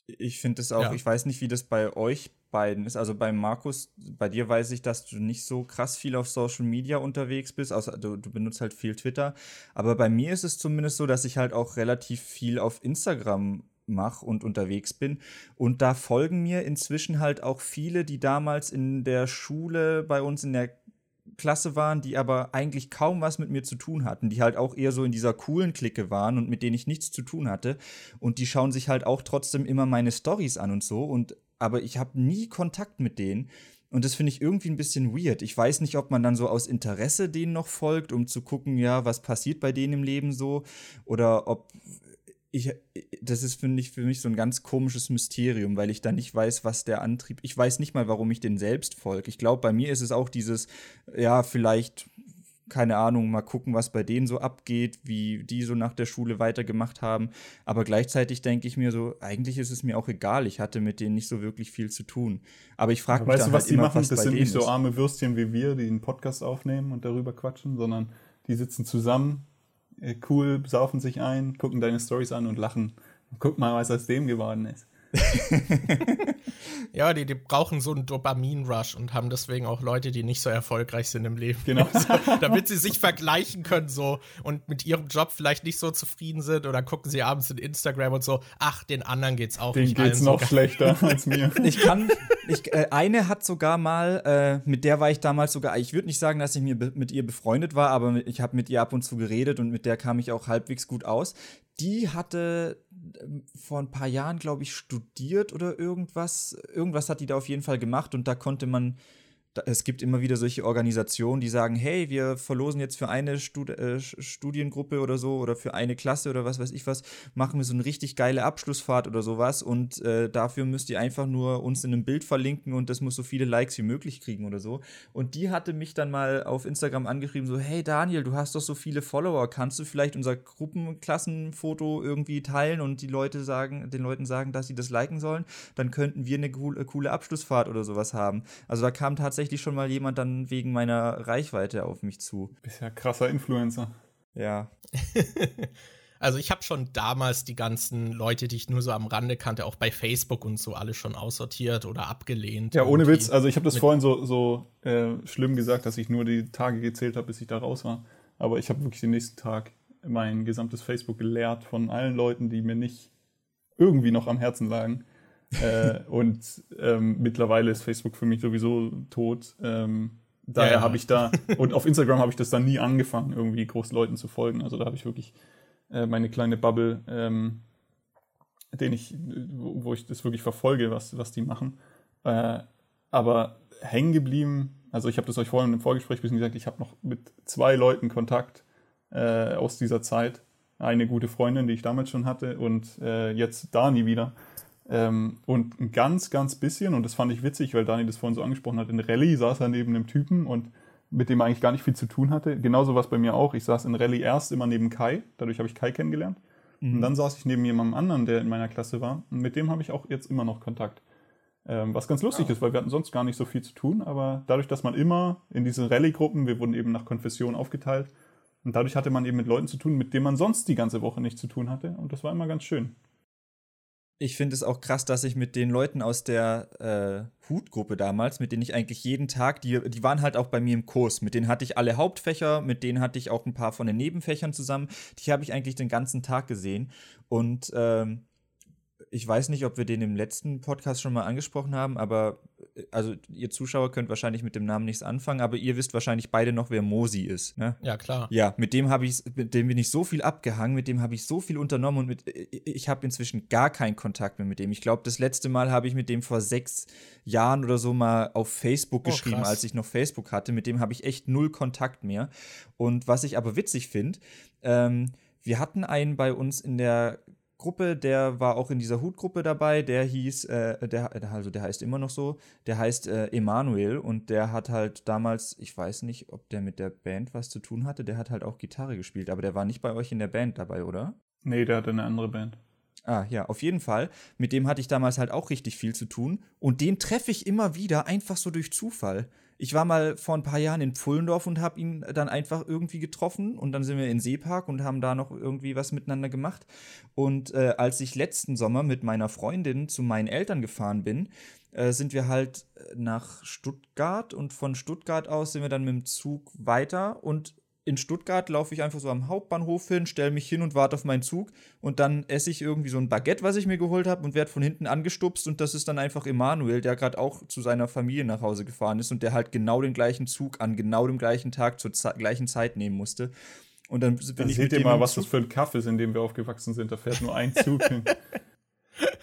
ich finde es auch, ja. ich weiß nicht, wie das bei euch beiden ist. Also bei Markus, bei dir weiß ich, dass du nicht so krass viel auf Social Media unterwegs bist, außer du, du, benutzt halt viel Twitter. Aber bei mir ist es zumindest so, dass ich halt auch relativ viel auf Instagram mache und unterwegs bin. Und da folgen mir inzwischen halt auch viele, die damals in der Schule bei uns in der Klasse waren, die aber eigentlich kaum was mit mir zu tun hatten, die halt auch eher so in dieser coolen Clique waren und mit denen ich nichts zu tun hatte. Und die schauen sich halt auch trotzdem immer meine Stories an und so. Und aber ich habe nie Kontakt mit denen. Und das finde ich irgendwie ein bisschen weird. Ich weiß nicht, ob man dann so aus Interesse denen noch folgt, um zu gucken, ja, was passiert bei denen im Leben so. Oder ob ich, das ist, finde ich, für mich so ein ganz komisches Mysterium, weil ich da nicht weiß, was der Antrieb, ich weiß nicht mal, warum ich den selbst folge. Ich glaube, bei mir ist es auch dieses, ja, vielleicht, keine Ahnung, mal gucken, was bei denen so abgeht, wie die so nach der Schule weitergemacht haben. Aber gleichzeitig denke ich mir so, eigentlich ist es mir auch egal, ich hatte mit denen nicht so wirklich viel zu tun. Aber ich frage mich weißt dann du, was halt die immer, machen? Was das sind nicht so arme Würstchen wie wir, die einen Podcast aufnehmen und darüber quatschen, sondern die sitzen zusammen cool, saufen sich ein, gucken deine Stories an und lachen. Guck mal, was aus dem geworden ist. *laughs* ja, die, die brauchen so einen Dopamin-Rush und haben deswegen auch Leute, die nicht so erfolgreich sind im Leben. Genau. *laughs* so, damit sie sich vergleichen können so und mit ihrem Job vielleicht nicht so zufrieden sind oder gucken sie abends in Instagram und so, ach, den anderen geht's auch Den nicht geht's noch so schlechter als mir. *laughs* Ich kann, ich, äh, eine hat sogar mal, äh, mit der war ich damals sogar, ich würde nicht sagen, dass ich mir mit ihr befreundet war, aber ich habe mit ihr ab und zu geredet und mit der kam ich auch halbwegs gut aus die hatte ähm, vor ein paar Jahren, glaube ich, studiert oder irgendwas. Irgendwas hat die da auf jeden Fall gemacht und da konnte man es gibt immer wieder solche Organisationen, die sagen, hey, wir verlosen jetzt für eine Stud äh, Studiengruppe oder so oder für eine Klasse oder was weiß ich was, machen wir so eine richtig geile Abschlussfahrt oder sowas und äh, dafür müsst ihr einfach nur uns in einem Bild verlinken und das muss so viele Likes wie möglich kriegen oder so. Und die hatte mich dann mal auf Instagram angeschrieben, so, hey Daniel, du hast doch so viele Follower, kannst du vielleicht unser Gruppenklassenfoto irgendwie teilen und die Leute sagen, den Leuten sagen, dass sie das liken sollen, dann könnten wir eine coole, coole Abschlussfahrt oder sowas haben. Also da kam tatsächlich tatsächlich schon mal jemand dann wegen meiner Reichweite auf mich zu. Bist ja krasser Influencer. Ja. *laughs* Also ich habe schon damals die ganzen Leute, die ich nur so am Rande kannte, auch bei Facebook und so alle schon aussortiert oder abgelehnt. Ja, ohne Witz. Also ich habe das vorhin so, so äh, schlimm gesagt, dass ich nur die Tage gezählt habe, bis ich da raus war. Aber ich habe wirklich den nächsten Tag mein gesamtes Facebook geleert von allen Leuten, die mir nicht irgendwie noch am Herzen lagen. Äh, und ähm, mittlerweile ist Facebook für mich sowieso tot. Ähm, daher ja, habe ich da, und auf Instagram habe ich das dann nie angefangen, irgendwie groß Leuten zu folgen. Also da habe ich wirklich äh, meine kleine Bubble, ähm, den ich, wo, wo, ich das wirklich verfolge, was, was die machen. Äh, aber hängen geblieben, also ich habe das euch vorhin im Vorgespräch ein bisschen gesagt, ich habe noch mit zwei Leuten Kontakt äh, aus dieser Zeit. Eine gute Freundin, die ich damals schon hatte, und äh, jetzt Dani wieder. Ähm, und ein ganz, ganz bisschen, und das fand ich witzig, weil Dani das vorhin so angesprochen hat, in Rallye saß er neben einem Typen und mit dem er eigentlich gar nicht viel zu tun hatte. Genauso war es bei mir auch. Ich saß in Rallye erst immer neben Kai, dadurch habe ich Kai kennengelernt. Mhm. Und dann saß ich neben jemandem anderen, der in meiner Klasse war. Und mit dem habe ich auch jetzt immer noch Kontakt. Ähm, was ganz lustig ja. ist, weil wir hatten sonst gar nicht so viel zu tun, aber dadurch, dass man immer in diesen Rallye-Gruppen, wir wurden eben nach Konfession aufgeteilt, und dadurch hatte man eben mit Leuten zu tun, mit denen man sonst die ganze Woche nichts zu tun hatte. Und das war immer ganz schön ich finde es auch krass, dass ich mit den Leuten aus der äh, Hutgruppe damals, mit denen ich eigentlich jeden Tag, die, die waren halt auch bei mir im Kurs. Mit denen hatte ich alle Hauptfächer, mit denen hatte ich auch ein paar von den Nebenfächern zusammen. Die habe ich eigentlich den ganzen Tag gesehen. Und ähm, ich weiß nicht, ob wir den im letzten Podcast schon mal angesprochen haben, aber also ihr Zuschauer könnt wahrscheinlich mit dem Namen nichts anfangen, aber ihr wisst wahrscheinlich beide noch, wer Mosi ist. Ne? Ja, klar. Ja, mit dem habe ich, mit dem bin ich so viel abgehangen, mit dem habe ich so viel unternommen und mit, ich habe inzwischen gar keinen Kontakt mehr mit dem. Ich glaube, das letzte Mal habe ich mit dem vor sechs Jahren oder so mal auf Facebook oh, geschrieben, krass. als ich noch Facebook hatte. Mit dem habe ich echt null Kontakt mehr. Und was ich aber witzig finde, ähm, wir hatten einen bei uns in der Gruppe, der war auch in dieser Hutgruppe dabei, der hieß, äh, der, also der heißt immer noch so, der heißt äh, Emanuel und der hat halt damals, ich weiß nicht, ob der mit der Band was zu tun hatte, der hat halt auch Gitarre gespielt, aber der war nicht bei euch in der Band dabei, oder? Nee, der hatte eine andere Band. Ah, ja, auf jeden Fall. Mit dem hatte ich damals halt auch richtig viel zu tun. Und den treffe ich immer wieder, einfach so durch Zufall. Ich war mal vor ein paar Jahren in Pfullendorf und habe ihn dann einfach irgendwie getroffen und dann sind wir in Seepark und haben da noch irgendwie was miteinander gemacht. Und äh, als ich letzten Sommer mit meiner Freundin zu meinen Eltern gefahren bin, äh, sind wir halt nach Stuttgart und von Stuttgart aus sind wir dann mit dem Zug weiter und in Stuttgart laufe ich einfach so am Hauptbahnhof hin, stelle mich hin und warte auf meinen Zug und dann esse ich irgendwie so ein Baguette, was ich mir geholt habe und werde von hinten angestupst und das ist dann einfach Emanuel, der gerade auch zu seiner Familie nach Hause gefahren ist und der halt genau den gleichen Zug an genau dem gleichen Tag zur gleichen Zeit nehmen musste. Und dann bin dann ich seht ihr mal, was das für ein Kaffee ist, in dem wir aufgewachsen sind. Da fährt nur ein Zug hin. *laughs*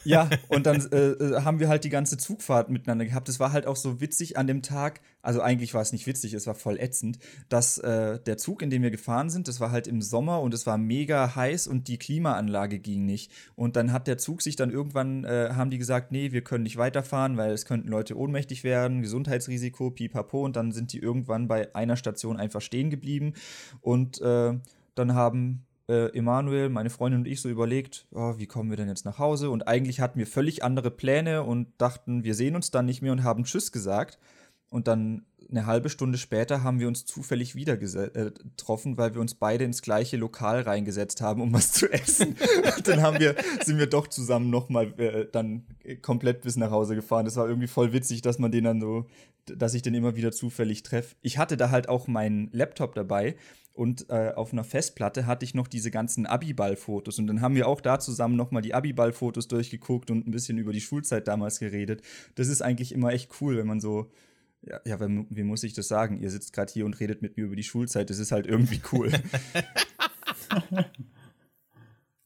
Ja, und dann äh, äh, haben wir halt die ganze Zugfahrt miteinander gehabt. Es war halt auch so witzig an dem Tag, also eigentlich war es nicht witzig, es war voll ätzend, dass äh, der Zug, in dem wir gefahren sind, das war halt im Sommer und es war mega heiß und die Klimaanlage ging nicht. Und dann hat der Zug sich dann irgendwann, äh, haben die gesagt, nee, wir können nicht weiterfahren, weil es könnten Leute ohnmächtig werden, Gesundheitsrisiko, pipapo. Und dann sind die irgendwann bei einer Station einfach stehen geblieben und äh, dann haben äh, Emanuel, meine Freundin und ich so überlegt, oh, wie kommen wir denn jetzt nach Hause? Und eigentlich hatten wir völlig andere Pläne und dachten, wir sehen uns dann nicht mehr und haben Tschüss gesagt. Und dann eine halbe Stunde später haben wir uns zufällig wieder äh, getroffen, weil wir uns beide ins gleiche Lokal reingesetzt haben, um was zu essen. *laughs* dann haben wir, sind wir doch zusammen nochmal äh, dann komplett bis nach Hause gefahren. Das war irgendwie voll witzig, dass man den dann so, dass ich den immer wieder zufällig treffe. Ich hatte da halt auch meinen Laptop dabei und äh, auf einer Festplatte hatte ich noch diese ganzen Abiball-Fotos. Und dann haben wir auch da zusammen nochmal die Abiball-Fotos durchgeguckt und ein bisschen über die Schulzeit damals geredet. Das ist eigentlich immer echt cool, wenn man so ja, ja wie muss ich das sagen? Ihr sitzt gerade hier und redet mit mir über die Schulzeit. Das ist halt irgendwie cool. *laughs*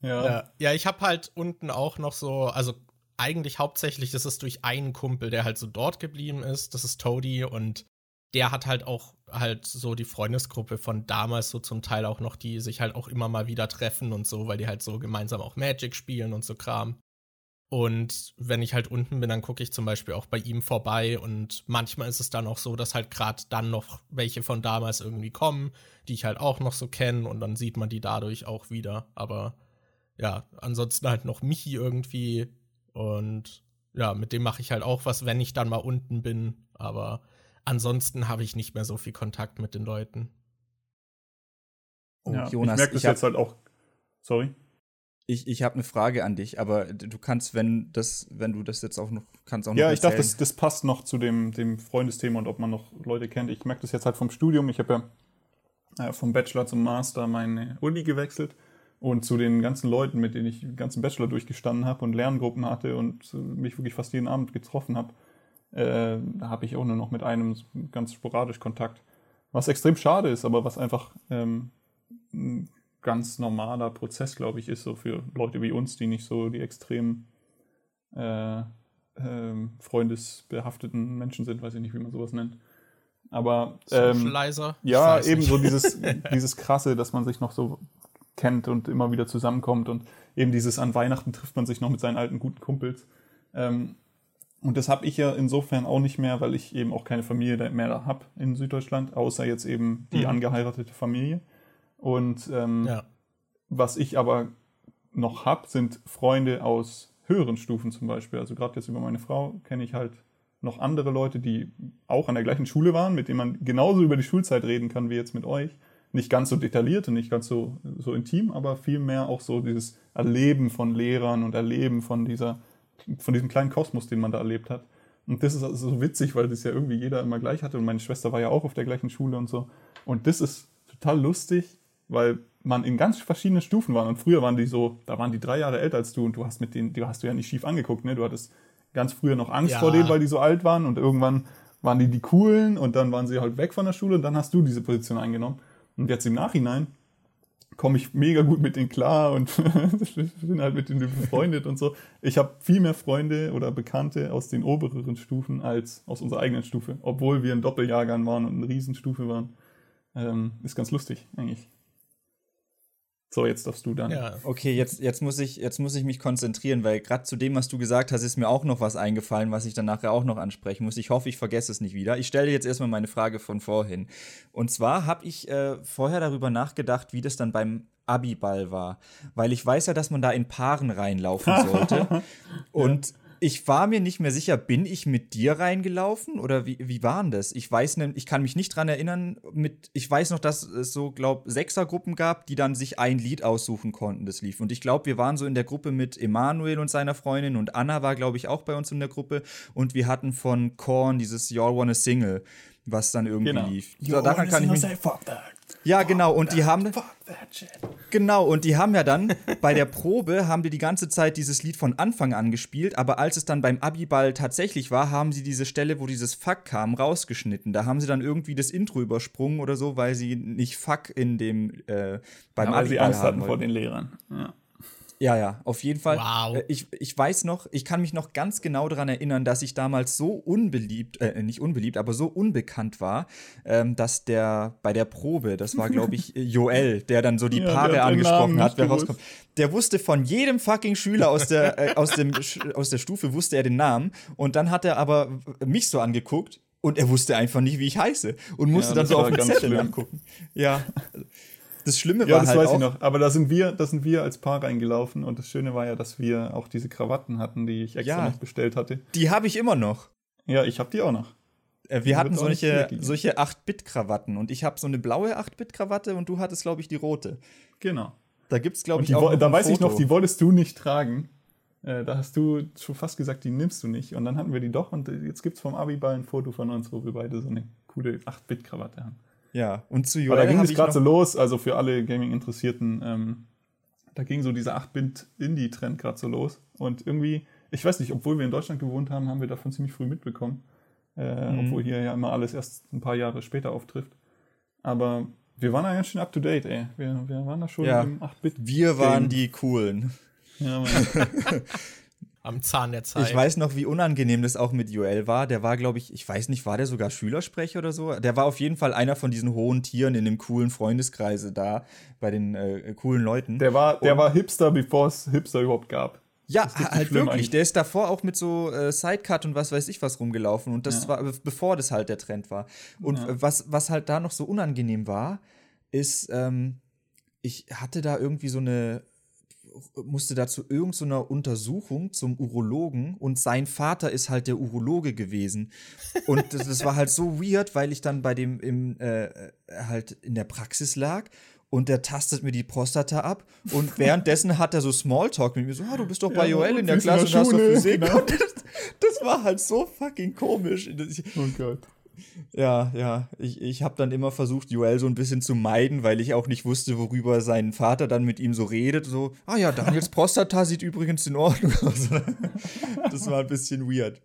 ja. ja. ja. ich habe halt unten auch noch so, also eigentlich hauptsächlich, das ist durch einen Kumpel, der halt so dort geblieben ist. Das ist Toady und der hat halt auch halt so die Freundesgruppe von damals so zum Teil auch noch, die sich halt auch immer mal wieder treffen und so, weil die halt so gemeinsam auch Magic spielen und so Kram. Und wenn ich halt unten bin, dann gucke ich zum Beispiel auch bei ihm vorbei und manchmal ist es dann auch so, dass halt gerade dann noch welche von damals irgendwie kommen, die ich halt auch noch so kenne und dann sieht man die dadurch auch wieder. Aber ja, ansonsten halt noch Michi irgendwie und ja, mit dem mache ich halt auch was, wenn ich dann mal unten bin. Aber ansonsten habe ich nicht mehr so viel Kontakt mit den Leuten. Oh, ja, Jonas, ich merke das ich jetzt halt auch. Sorry. Ich, ich habe eine Frage an dich, aber du kannst, wenn das, wenn du das jetzt auch noch kannst, auch noch Ja, ich dachte, das, das passt noch zu dem, dem Freundesthema und ob man noch Leute kennt. Ich merke das jetzt halt vom Studium. Ich habe ja äh, vom Bachelor zum Master meine Uni gewechselt und zu den ganzen Leuten, mit denen ich den ganzen Bachelor durchgestanden habe und Lerngruppen hatte und mich wirklich fast jeden Abend getroffen habe, äh, da habe ich auch nur noch mit einem ganz sporadisch Kontakt. Was extrem schade ist, aber was einfach ähm, ganz normaler Prozess, glaube ich, ist, so für Leute wie uns, die nicht so die extrem äh, äh, freundesbehafteten Menschen sind, weiß ich nicht, wie man sowas nennt. Aber ähm, ja, eben so dieses, *laughs* dieses krasse, dass man sich noch so kennt und immer wieder zusammenkommt und eben dieses an Weihnachten trifft man sich noch mit seinen alten guten Kumpels. Ähm, und das habe ich ja insofern auch nicht mehr, weil ich eben auch keine Familie mehr da habe in Süddeutschland, außer jetzt eben die mhm. angeheiratete Familie. Und ähm, ja. was ich aber noch habe, sind Freunde aus höheren Stufen zum Beispiel. Also gerade jetzt über meine Frau kenne ich halt noch andere Leute, die auch an der gleichen Schule waren, mit denen man genauso über die Schulzeit reden kann wie jetzt mit euch. Nicht ganz so detailliert und nicht ganz so, so intim, aber vielmehr auch so dieses Erleben von Lehrern und Erleben von dieser, von diesem kleinen Kosmos, den man da erlebt hat. Und das ist also so witzig, weil das ja irgendwie jeder immer gleich hatte und meine Schwester war ja auch auf der gleichen Schule und so. Und das ist total lustig, weil man in ganz verschiedenen Stufen war. Und früher waren die so, da waren die drei Jahre älter als du und du hast mit denen, die hast du ja nicht schief angeguckt, ne? Du hattest ganz früher noch Angst ja. vor denen, weil die so alt waren und irgendwann waren die die coolen und dann waren sie halt weg von der Schule und dann hast du diese Position eingenommen. Und jetzt im Nachhinein komme ich mega gut mit denen klar und *laughs* bin halt mit denen befreundet und so. Ich habe viel mehr Freunde oder Bekannte aus den obereren Stufen als aus unserer eigenen Stufe, obwohl wir ein Doppeljahrgang waren und eine Riesenstufe waren. Ähm, ist ganz lustig eigentlich. So, jetzt darfst du dann. Ja. Okay, jetzt, jetzt, muss ich, jetzt muss ich mich konzentrieren, weil gerade zu dem, was du gesagt hast, ist mir auch noch was eingefallen, was ich dann nachher auch noch ansprechen muss. Ich hoffe, ich vergesse es nicht wieder. Ich stelle jetzt erstmal meine Frage von vorhin. Und zwar habe ich äh, vorher darüber nachgedacht, wie das dann beim Abiball war. Weil ich weiß ja, dass man da in Paaren reinlaufen sollte. *laughs* Und ich war mir nicht mehr sicher, bin ich mit dir reingelaufen oder wie, wie waren das? Ich weiß nämlich, ich kann mich nicht dran erinnern, mit, ich weiß noch, dass es so, glaub, Sechsergruppen gab, die dann sich ein Lied aussuchen konnten, das lief. Und ich glaube, wir waren so in der Gruppe mit Emanuel und seiner Freundin und Anna war, glaube ich, auch bei uns in der Gruppe und wir hatten von Korn dieses Y'all Wanna Single, was dann irgendwie genau. lief. So, daran kann ich mich, say, fuck that. Ja, genau. Und die haben. Genau, und die haben ja dann bei der Probe haben die die ganze Zeit dieses Lied von Anfang an gespielt, aber als es dann beim Abiball tatsächlich war, haben sie diese Stelle, wo dieses Fuck kam, rausgeschnitten. Da haben sie dann irgendwie das Intro übersprungen oder so, weil sie nicht Fuck in dem äh, beim ja, Abiball sie Angst hatten vor den Lehrern. Ja. Ja, ja, auf jeden Fall. Wow. Äh, ich, ich weiß noch, ich kann mich noch ganz genau daran erinnern, dass ich damals so unbeliebt, äh, nicht unbeliebt, aber so unbekannt war, ähm, dass der bei der Probe, das war, glaube ich, *laughs* Joel, der dann so die ja, Paare angesprochen hat, wer rauskommt. Der wusste von jedem fucking Schüler aus der, äh, aus, dem, aus der Stufe, wusste er den Namen. Und dann hat er aber mich so angeguckt und er wusste einfach nicht, wie ich heiße. Und musste ja, dann so auf den Zettel nachgucken. Ja. Das Schlimme ja, war das halt weiß auch, ich noch. Aber da sind wir, da sind wir als Paar reingelaufen und das Schöne war ja, dass wir auch diese Krawatten hatten, die ich extra ja, noch bestellt hatte. Die habe ich immer noch. Ja, ich habe die auch noch. Äh, wir die hatten solche, solche 8-Bit-Krawatten und ich habe so eine blaue 8-Bit-Krawatte und du hattest, glaube ich, die rote. Genau. Da gibt es, glaube ich, auch. Da weiß Foto. ich noch, die wolltest du nicht tragen. Äh, da hast du schon fast gesagt, die nimmst du nicht. Und dann hatten wir die doch und jetzt gibt es vom Abiball ein Foto von uns, wo wir beide so eine coole 8-Bit-Krawatte haben. Ja, und zu Joel. Aber da ging es gerade so los, also für alle Gaming-Interessierten, ähm, da ging so dieser 8-Bit-Indie-Trend gerade so los. Und irgendwie, ich weiß nicht, obwohl wir in Deutschland gewohnt haben, haben wir davon ziemlich früh mitbekommen. Äh, mhm. Obwohl hier ja immer alles erst ein paar Jahre später auftrifft. Aber wir waren da ganz schön up to date, ey. Wir, wir waren da schon ja. im 8-Bit. Wir waren die coolen. Ja, Mann. *laughs* am Zahn der Zeit. Ich weiß noch, wie unangenehm das auch mit Joel war. Der war, glaube ich, ich weiß nicht, war der sogar Schülersprecher oder so? Der war auf jeden Fall einer von diesen hohen Tieren in dem coolen Freundeskreise da, bei den äh, coolen Leuten. Der war, der war Hipster, bevor es Hipster überhaupt gab. Ja, halt wirklich. Eigentlich. Der ist davor auch mit so äh, Sidecut und was weiß ich was rumgelaufen. Und das ja. war, bevor das halt der Trend war. Und ja. was, was halt da noch so unangenehm war, ist, ähm, ich hatte da irgendwie so eine musste da zu irgendeiner Untersuchung zum Urologen und sein Vater ist halt der Urologe gewesen. Und das, das war halt so weird, weil ich dann bei dem im, äh, halt in der Praxis lag und der tastet mir die Prostata ab und *laughs* währenddessen hat er so Smalltalk mit mir so, ah, du bist doch bei ja, Joel in der Klasse und hast doch Physik. Genau. Das, *laughs* das, war halt so fucking komisch. Oh Gott. Ja, ja, ich, ich habe dann immer versucht, Joel so ein bisschen zu meiden, weil ich auch nicht wusste, worüber sein Vater dann mit ihm so redet. So, ah ja, Daniels *laughs* Prostata sieht übrigens in Ordnung *laughs* aus. das war ein bisschen weird.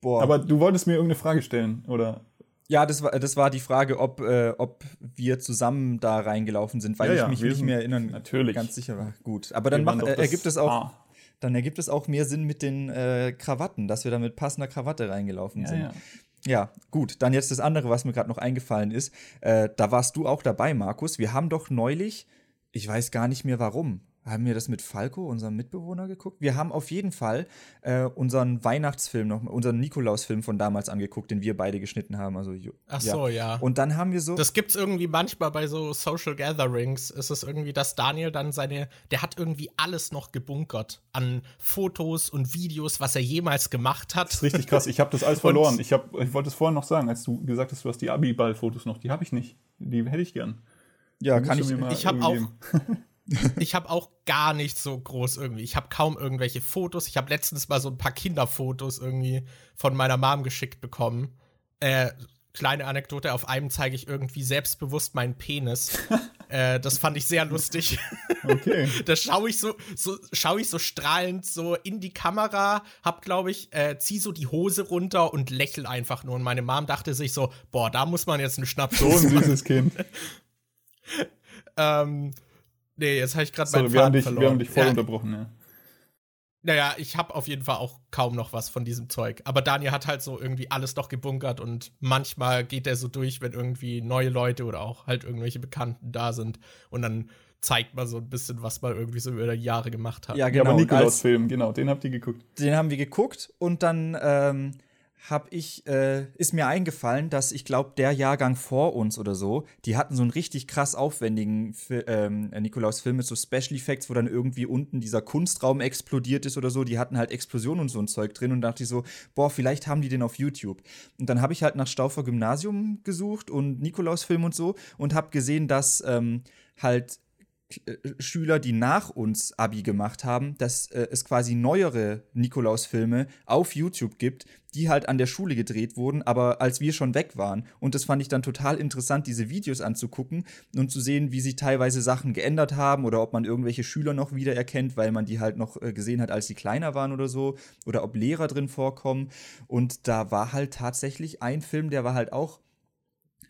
Boah. Aber du wolltest mir irgendeine Frage stellen, oder? Ja, das war, das war die Frage, ob, äh, ob wir zusammen da reingelaufen sind, weil ja, ich ja, mich nicht mehr erinnern natürlich. ganz sicher war. Gut, aber dann mach, äh, ergibt es auch. Ah. Dann ergibt es auch mehr Sinn mit den äh, Krawatten, dass wir da mit passender Krawatte reingelaufen ja, sind. Ja, gut. Dann jetzt das andere, was mir gerade noch eingefallen ist. Äh, da warst du auch dabei, Markus. Wir haben doch neulich, ich weiß gar nicht mehr warum, haben wir das mit Falco, unserem Mitbewohner, geguckt? Wir haben auf jeden Fall äh, unseren Weihnachtsfilm noch, unseren Nikolausfilm von damals angeguckt, den wir beide geschnitten haben. Also, Ach so, ja. Und dann haben wir so. Das gibt's irgendwie manchmal bei so Social Gatherings. Ist es irgendwie, dass Daniel dann seine, der hat irgendwie alles noch gebunkert an Fotos und Videos, was er jemals gemacht hat. Das ist richtig krass. Ich habe das alles *laughs* verloren. ich, hab, ich wollte es vorhin noch sagen, als du gesagt hast, du hast die Abi-Ball-Fotos noch. Die habe ich nicht. Die hätte ich gern. Ja, kann ich. Ich habe auch. *laughs* ich habe auch gar nicht so groß irgendwie. Ich habe kaum irgendwelche Fotos. Ich habe letztens mal so ein paar Kinderfotos irgendwie von meiner Mom geschickt bekommen. Äh, kleine Anekdote, auf einem zeige ich irgendwie selbstbewusst meinen Penis. *laughs* äh, das fand ich sehr lustig. Okay. *laughs* da schaue ich so, so schaue ich so strahlend so in die Kamera, hab glaube ich, äh, zieh so die Hose runter und lächel einfach nur. Und meine Mom dachte sich so, boah, da muss man jetzt einen Schnaps So ein süßes Kind. *laughs* ähm, Nee, jetzt habe ich gerade meinen Faden wir haben dich, verloren. Wir haben dich voll ja. unterbrochen, ja. Naja, ich habe auf jeden Fall auch kaum noch was von diesem Zeug. Aber Daniel hat halt so irgendwie alles doch gebunkert und manchmal geht er so durch, wenn irgendwie neue Leute oder auch halt irgendwelche Bekannten da sind. Und dann zeigt man so ein bisschen, was man irgendwie so über die Jahre gemacht hat. Ja, genau. Ja, aber Nikolaus-Film, genau, den habt ihr geguckt. Den haben wir geguckt und dann ähm, habe ich, äh, ist mir eingefallen, dass ich glaube, der Jahrgang vor uns oder so, die hatten so einen richtig krass aufwendigen Fi ähm, Nikolaus-Film mit so Special Effects, wo dann irgendwie unten dieser Kunstraum explodiert ist oder so. Die hatten halt Explosionen und so ein Zeug drin und dachte ich so, boah, vielleicht haben die den auf YouTube. Und dann habe ich halt nach Staufer Gymnasium gesucht und Nikolaus-Film und so und habe gesehen, dass ähm, halt äh, Schüler, die nach uns Abi gemacht haben, dass äh, es quasi neuere Nikolaus-Filme auf YouTube gibt, die halt an der Schule gedreht wurden, aber als wir schon weg waren. Und das fand ich dann total interessant, diese Videos anzugucken und zu sehen, wie sich teilweise Sachen geändert haben oder ob man irgendwelche Schüler noch wiedererkennt, weil man die halt noch äh, gesehen hat, als sie kleiner waren oder so, oder ob Lehrer drin vorkommen. Und da war halt tatsächlich ein Film, der war halt auch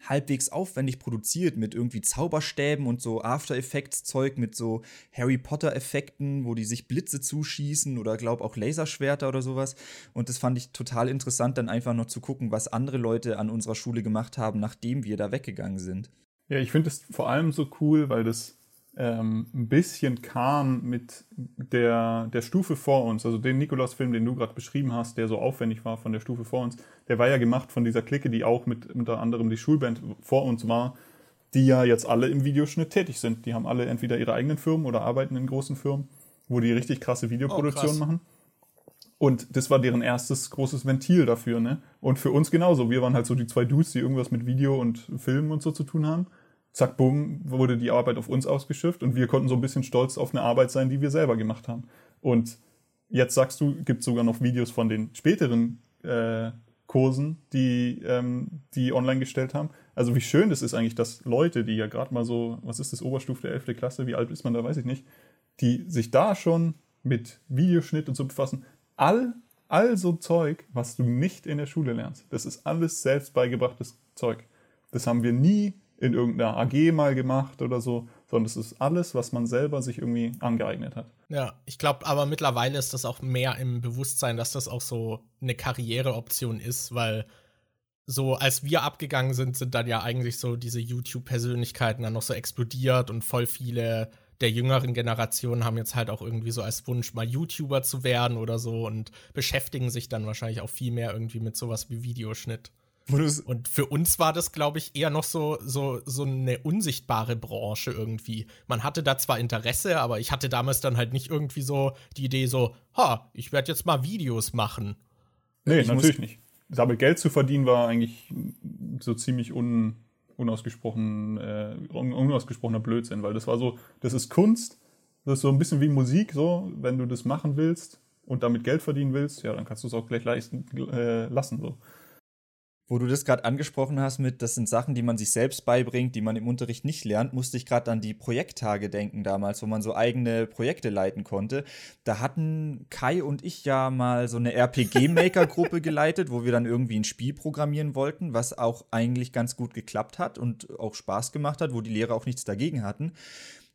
halbwegs aufwendig produziert mit irgendwie Zauberstäben und so After Effects Zeug mit so Harry Potter Effekten, wo die sich Blitze zuschießen oder glaub auch Laserschwerter oder sowas und das fand ich total interessant dann einfach noch zu gucken, was andere Leute an unserer Schule gemacht haben, nachdem wir da weggegangen sind. Ja, ich finde es vor allem so cool, weil das ähm, ein bisschen kam mit der, der Stufe vor uns. Also den Nikolaus-Film, den du gerade beschrieben hast, der so aufwendig war von der Stufe vor uns, der war ja gemacht von dieser Clique, die auch mit unter anderem die Schulband vor uns war, die ja jetzt alle im Videoschnitt tätig sind. Die haben alle entweder ihre eigenen Firmen oder arbeiten in großen Firmen, wo die richtig krasse Videoproduktionen oh, machen. Und das war deren erstes großes Ventil dafür, ne? Und für uns genauso. Wir waren halt so die zwei Dudes, die irgendwas mit Video und Filmen und so zu tun haben zack, bumm, wurde die Arbeit auf uns ausgeschifft und wir konnten so ein bisschen stolz auf eine Arbeit sein, die wir selber gemacht haben. Und jetzt sagst du, gibt sogar noch Videos von den späteren äh, Kursen, die, ähm, die online gestellt haben. Also wie schön das ist eigentlich, dass Leute, die ja gerade mal so, was ist das, Oberstufe der 11. Klasse, wie alt ist man da, weiß ich nicht, die sich da schon mit Videoschnitt und so befassen, all, all so Zeug, was du nicht in der Schule lernst, das ist alles selbst beigebrachtes Zeug. Das haben wir nie in irgendeiner AG mal gemacht oder so, sondern es ist alles, was man selber sich irgendwie angeeignet hat. Ja, ich glaube, aber mittlerweile ist das auch mehr im Bewusstsein, dass das auch so eine Karriereoption ist, weil so als wir abgegangen sind, sind dann ja eigentlich so diese YouTube-Persönlichkeiten dann noch so explodiert und voll viele der jüngeren Generation haben jetzt halt auch irgendwie so als Wunsch, mal YouTuber zu werden oder so und beschäftigen sich dann wahrscheinlich auch viel mehr irgendwie mit sowas wie Videoschnitt. Und für uns war das, glaube ich, eher noch so, so, so eine unsichtbare Branche irgendwie. Man hatte da zwar Interesse, aber ich hatte damals dann halt nicht irgendwie so die Idee so, ha, ich werde jetzt mal Videos machen. Nee, ich natürlich nicht. Damit Geld zu verdienen war eigentlich so ziemlich un, unausgesprochen, äh, unausgesprochener Blödsinn, weil das war so, das ist Kunst, das ist so ein bisschen wie Musik, so, wenn du das machen willst und damit Geld verdienen willst, ja, dann kannst du es auch gleich leisten, äh, lassen, so. Wo du das gerade angesprochen hast mit, das sind Sachen, die man sich selbst beibringt, die man im Unterricht nicht lernt, musste ich gerade an die Projekttage denken damals, wo man so eigene Projekte leiten konnte. Da hatten Kai und ich ja mal so eine RPG-Maker-Gruppe *laughs* geleitet, wo wir dann irgendwie ein Spiel programmieren wollten, was auch eigentlich ganz gut geklappt hat und auch Spaß gemacht hat, wo die Lehrer auch nichts dagegen hatten.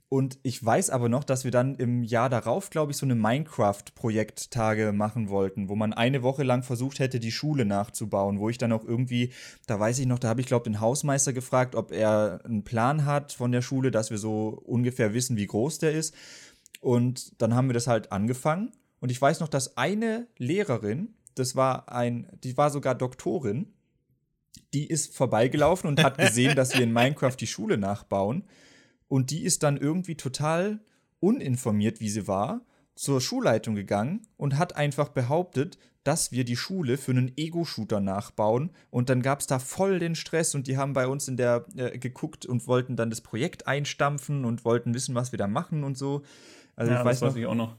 Und ich weiß aber noch, dass wir dann im Jahr darauf, glaube ich, so eine Minecraft-Projekttage machen wollten, wo man eine Woche lang versucht hätte, die Schule nachzubauen, wo ich dann auch irgendwie, da weiß ich noch, da habe ich, glaube ich, den Hausmeister gefragt, ob er einen Plan hat von der Schule, dass wir so ungefähr wissen, wie groß der ist. Und dann haben wir das halt angefangen. Und ich weiß noch, dass eine Lehrerin, das war ein, die war sogar Doktorin, die ist vorbeigelaufen und hat gesehen, dass wir in Minecraft die Schule nachbauen. Und die ist dann irgendwie total uninformiert, wie sie war, zur Schulleitung gegangen und hat einfach behauptet, dass wir die Schule für einen Ego-Shooter nachbauen. Und dann gab es da voll den Stress und die haben bei uns in der äh, geguckt und wollten dann das Projekt einstampfen und wollten wissen, was wir da machen und so. Also ja, ich weiß das weiß noch, ich auch noch.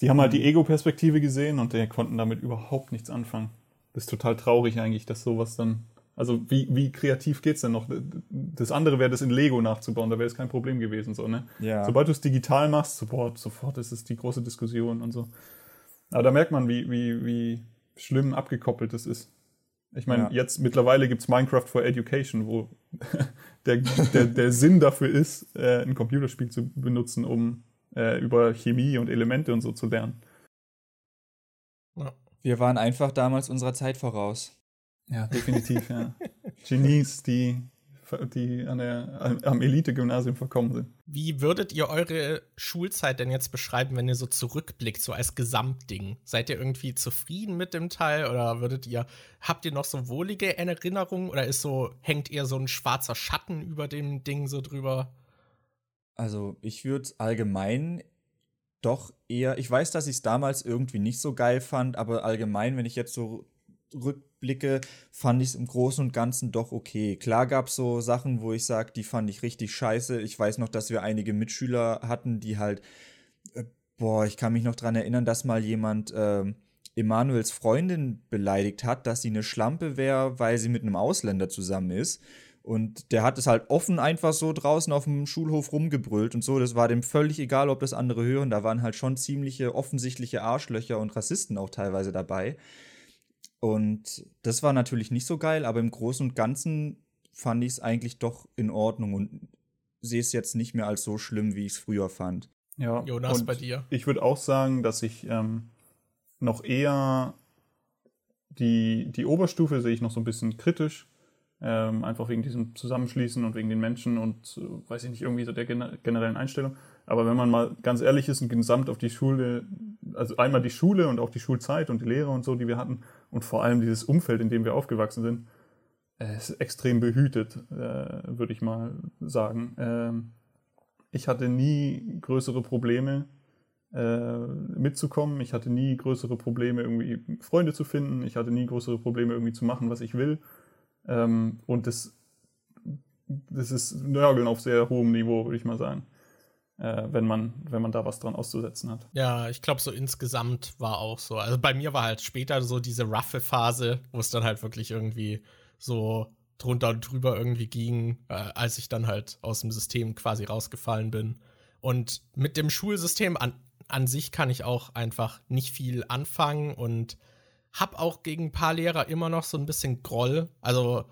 Die haben halt die Ego-Perspektive gesehen und die konnten damit überhaupt nichts anfangen. Das ist total traurig eigentlich, dass sowas dann also wie, wie kreativ geht's denn noch? Das andere wäre das in Lego nachzubauen, da wäre es kein Problem gewesen. So, ne? ja. Sobald du es digital machst, sofort, sofort ist es die große Diskussion und so. Aber da merkt man, wie, wie, wie schlimm abgekoppelt es ist. Ich meine, ja. jetzt mittlerweile gibt's Minecraft for Education, wo *laughs* der, der, der Sinn dafür ist, äh, ein Computerspiel zu benutzen, um äh, über Chemie und Elemente und so zu lernen. Wir waren einfach damals unserer Zeit voraus. Ja, definitiv, ja. *laughs* Genies, die, die an der, am Elite-Gymnasium verkommen sind. Wie würdet ihr eure Schulzeit denn jetzt beschreiben, wenn ihr so zurückblickt, so als Gesamtding? Seid ihr irgendwie zufrieden mit dem Teil oder würdet ihr, habt ihr noch so wohlige Erinnerungen oder ist so, hängt ihr so ein schwarzer Schatten über dem Ding so drüber? Also, ich würde allgemein doch eher, ich weiß, dass ich es damals irgendwie nicht so geil fand, aber allgemein, wenn ich jetzt so rückblicke, fand ich es im Großen und Ganzen doch okay. Klar gab es so Sachen, wo ich sage, die fand ich richtig scheiße. Ich weiß noch, dass wir einige Mitschüler hatten, die halt, äh, boah, ich kann mich noch dran erinnern, dass mal jemand äh, Emanuels Freundin beleidigt hat, dass sie eine Schlampe wäre, weil sie mit einem Ausländer zusammen ist. Und der hat es halt offen einfach so draußen auf dem Schulhof rumgebrüllt und so. Das war dem völlig egal, ob das andere hören. Da waren halt schon ziemliche offensichtliche Arschlöcher und Rassisten auch teilweise dabei. Und das war natürlich nicht so geil, aber im Großen und Ganzen fand ich es eigentlich doch in Ordnung und sehe es jetzt nicht mehr als so schlimm, wie ich es früher fand. Ja, Jonas, und bei dir. Ich würde auch sagen, dass ich ähm, noch eher die, die Oberstufe sehe ich noch so ein bisschen kritisch. Ähm, einfach wegen diesem Zusammenschließen und wegen den Menschen und äh, weiß ich nicht, irgendwie so der generellen Einstellung. Aber wenn man mal ganz ehrlich ist und gesamt auf die Schule, also einmal die Schule und auch die Schulzeit und die Lehrer und so, die wir hatten und vor allem dieses Umfeld, in dem wir aufgewachsen sind, äh, ist extrem behütet, äh, würde ich mal sagen. Ähm, ich hatte nie größere Probleme äh, mitzukommen. Ich hatte nie größere Probleme, irgendwie Freunde zu finden. Ich hatte nie größere Probleme, irgendwie zu machen, was ich will. Ähm, und das, das ist Nörgeln auf sehr hohem Niveau, würde ich mal sagen äh, wenn, man, wenn man da was dran auszusetzen hat. Ja, ich glaube, so insgesamt war auch so. Also bei mir war halt später so diese roughe Phase, wo es dann halt wirklich irgendwie so drunter und drüber irgendwie ging, äh, als ich dann halt aus dem System quasi rausgefallen bin. Und mit dem Schulsystem an, an sich kann ich auch einfach nicht viel anfangen und hab auch gegen ein paar Lehrer immer noch so ein bisschen Groll. Also